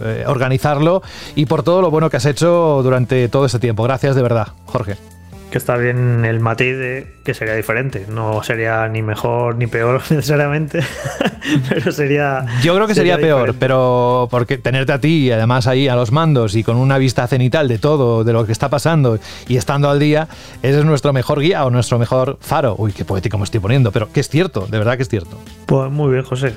eh, organizarlo y por todo lo bueno que has hecho durante todo ese tiempo. Gracias de verdad, Jorge. Que está bien el matiz de que sería diferente. No sería ni mejor ni peor necesariamente, pero sería. Yo creo que sería, peor, pero porque tenerte a ti y además ahí a los mandos y con una vista cenital de todo, de lo que está pasando y estando al día, ese es nuestro mejor guía o nuestro mejor faro. Uy, qué poético me estoy poniendo, pero que es cierto, de verdad que es cierto. Pues muy bien, José.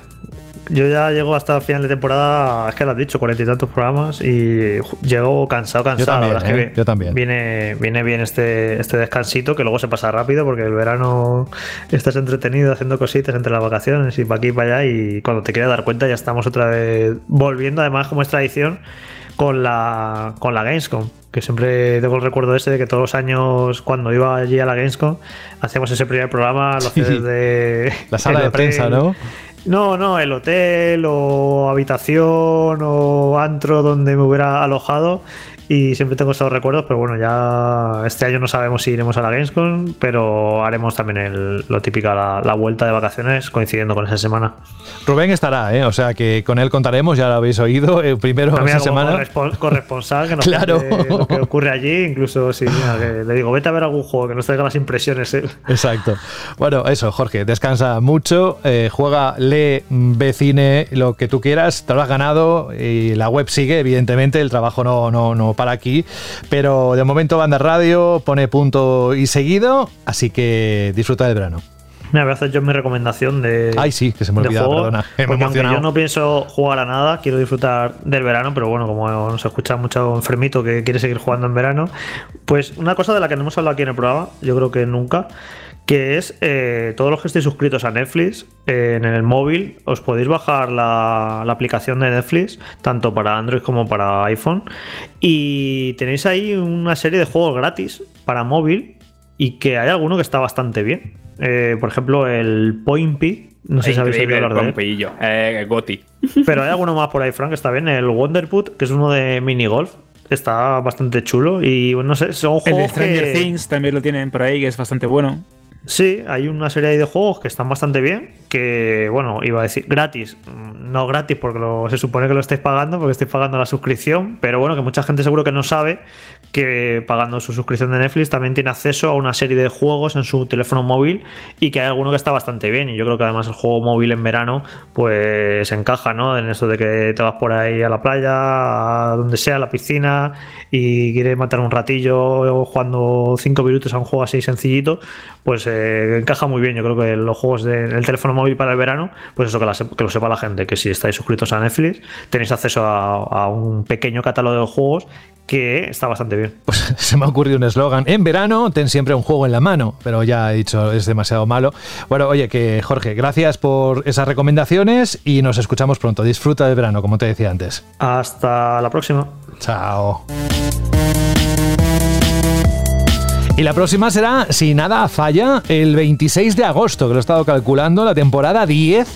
Yo ya llego hasta el final de temporada, es que lo has dicho, cuarenta y tantos programas y llego cansado, cansado. también, la verdad es que ¿eh? Yo también. Viene, viene bien este, este descansito, que luego se pasa rápido porque el verano estás entretenido haciendo cositas entre las vacaciones y para aquí y para allá y cuando te quieres dar cuenta ya estamos otra vez volviendo, además como es tradición, con la, con la Gamescom. Que siempre tengo el recuerdo ese de que todos los años, cuando iba allí a la Gamescom, hacíamos ese primer programa, lo Sí. desde La sala de prensa, ¿no? No, no, el hotel o habitación o antro donde me hubiera alojado y siempre tengo esos recuerdos, pero bueno, ya este año no sabemos si iremos a la Gamescom, pero haremos también el- lo típico, la, la vuelta de vacaciones coincidiendo con esa semana. Rubén estará, ¿eh? o sea que con él contaremos, ya lo habéis oído, eh, primero También esa semana. correspo- corresponsal que nos Claro. lo que ocurre allí, incluso si mira, que le digo, vete a ver algún juego, que nos traiga las impresiones él. Exacto. Bueno, eso, Jorge, descansa mucho, eh, juega, lee, mm, ve cine, lo que tú quieras, te lo has ganado y la web sigue, evidentemente, el trabajo no, no, no para aquí, pero de momento Banda Radio pone punto y seguido, así que disfruta del verano. Mira, voy a hacer yo mi recomendación de. Ay, sí, que se me olvidaba, juego, perdona, me porque aunque yo no pienso jugar a nada, quiero disfrutar del verano, pero bueno, como nos escucha mucho enfermito que quiere seguir jugando en verano, pues una cosa de la que no hemos hablado aquí en el programa, yo creo que nunca, que es eh, todos los que estéis suscritos a Netflix, eh, en el móvil os podéis bajar la, la aplicación de Netflix, tanto para Android como para iPhone, y tenéis ahí una serie de juegos gratis para móvil y que hay alguno que está bastante bien. Eh, por ejemplo, el Point P. No sé si habéis oído Increíble el hablar de él. Eh, Goti. Pero hay alguno más por ahí, Frank, que está bien. El Wonderput, que es uno de minigolf. Está bastante chulo. Y bueno, no sé, son El juegos de Stranger que- Things también lo tienen por ahí, que es bastante bueno. Sí, hay una serie de juegos que están bastante bien. Que, bueno, iba a decir gratis. Mm, No gratis porque lo- se supone que lo estáis pagando, porque estáis pagando la suscripción. Pero bueno, que mucha gente seguro que no sabe que pagando su suscripción de Netflix también tiene acceso a una serie de juegos en su teléfono móvil y que hay alguno que está bastante bien. Y yo creo que además el juego móvil en verano pues encaja, ¿no? En eso de que te vas por ahí a la playa, a donde sea, a la piscina y quieres matar un ratillo jugando cinco minutos a un juego así sencillito, pues eh, encaja muy bien. Yo creo que los juegos del teléfono móvil para el verano, pues eso que lo sepa la gente, que si estáis suscritos a Netflix tenéis acceso a, a un pequeño catálogo de juegos que está bastante bien. Se me ha ocurrido un eslogan. En verano, ten siempre un juego en la mano. Pero ya he dicho, es demasiado malo. Bueno, oye, que Jorge, gracias por esas recomendaciones y nos escuchamos pronto. Disfruta del verano, como te decía antes. Hasta la próxima. Chao. Y la próxima será, si nada falla, el 26 de agosto, que lo he estado calculando, la temporada 10,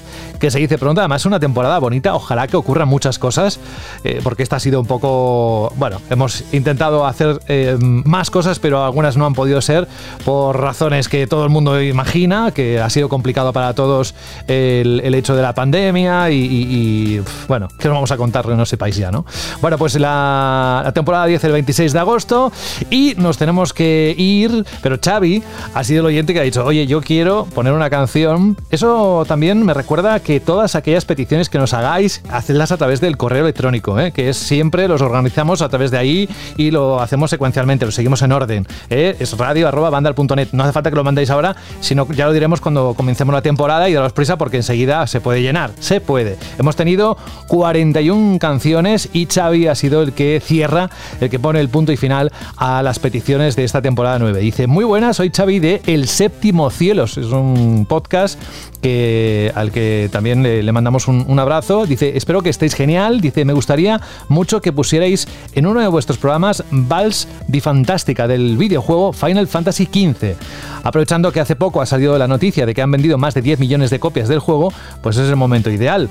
que se dice pronto. Además, es una temporada bonita. Ojalá que ocurran muchas cosas, eh, porque esta ha sido un poco. Bueno, hemos intentado hacer eh, más cosas, pero algunas no han podido ser por razones que todo el mundo imagina, que ha sido complicado para todos el, el hecho de la pandemia y, bueno, que os vamos a contar no sepáis ya, ¿no? Bueno, pues la, la temporada 10 el 26 de agosto y nos tenemos que ir, pero Xavi ha sido el oyente que ha dicho, oye, yo quiero poner una canción. Eso también me recuerda que todas aquellas peticiones que nos hagáis, hacedlas a través del correo electrónico, ¿eh? que es siempre los organizamos a través de ahí y lo hacemos secuencialmente, lo seguimos en orden. ¿eh? Es radio arroba bandal.net. No hace falta que lo mandéis ahora, sino que ya lo diremos cuando comencemos la temporada y daros prisa porque enseguida se puede llenar. Se puede. Hemos tenido 41 canciones y Xavi ha sido el que cierra, el que pone el punto y final a las peticiones de esta temporada 9. Dice, muy buenas, soy Xavi de El Séptimo Cielos. Es un podcast que, al que también le, mandamos un, un abrazo. Dice, espero que estéis genial. Dice, me gustaría mucho que pusierais en uno de vuestros programas Vals di Fantástica del videojuego Final Fantasy XV. Aprovechando que hace poco ha salido la noticia de que han vendido más de 10 millones de copias del juego, pues es el momento ideal.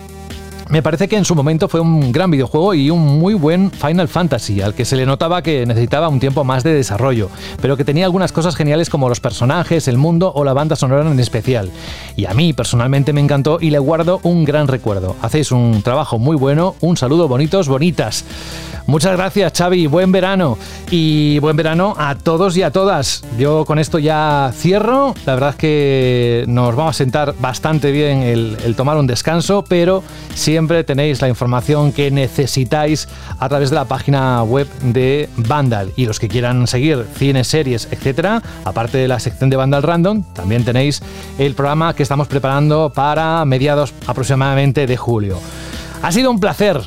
Me parece que en su momento fue un gran videojuego y un muy buen Final Fantasy, al que se le notaba que necesitaba un tiempo más de desarrollo, pero que tenía algunas cosas geniales como los personajes, el mundo o la banda sonora en especial. Y a mí personalmente me encantó y le guardo un gran recuerdo. Hacéis un trabajo muy bueno, un saludo bonitos, bonitas. Muchas gracias Xavi, buen verano y buen verano a todos y a todas. Yo con esto ya cierro, la verdad es que nos vamos a sentar bastante bien el, el tomar un descanso, pero siempre tenéis la información que necesitáis a través de la página web de Vandal y los que quieran seguir cine, series, etcétera, aparte de la sección de Vandal Random, también tenéis el programa que estamos preparando para mediados aproximadamente de julio. Ha sido un placer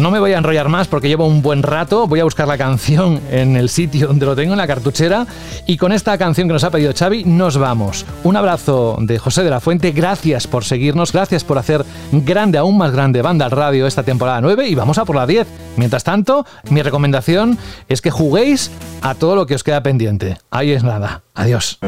no me voy a enrollar más porque llevo un buen rato. Voy a buscar la canción en el sitio donde lo tengo, en la cartuchera. Y con esta canción que nos ha pedido Xavi, nos vamos. Un abrazo de José de la Fuente. Gracias por seguirnos. Gracias por hacer grande, aún más grande, Banda al Radio esta temporada 9. Y vamos a por la 10. Mientras tanto, mi recomendación es que juguéis a todo lo que os queda pendiente. Ahí es nada. Adiós.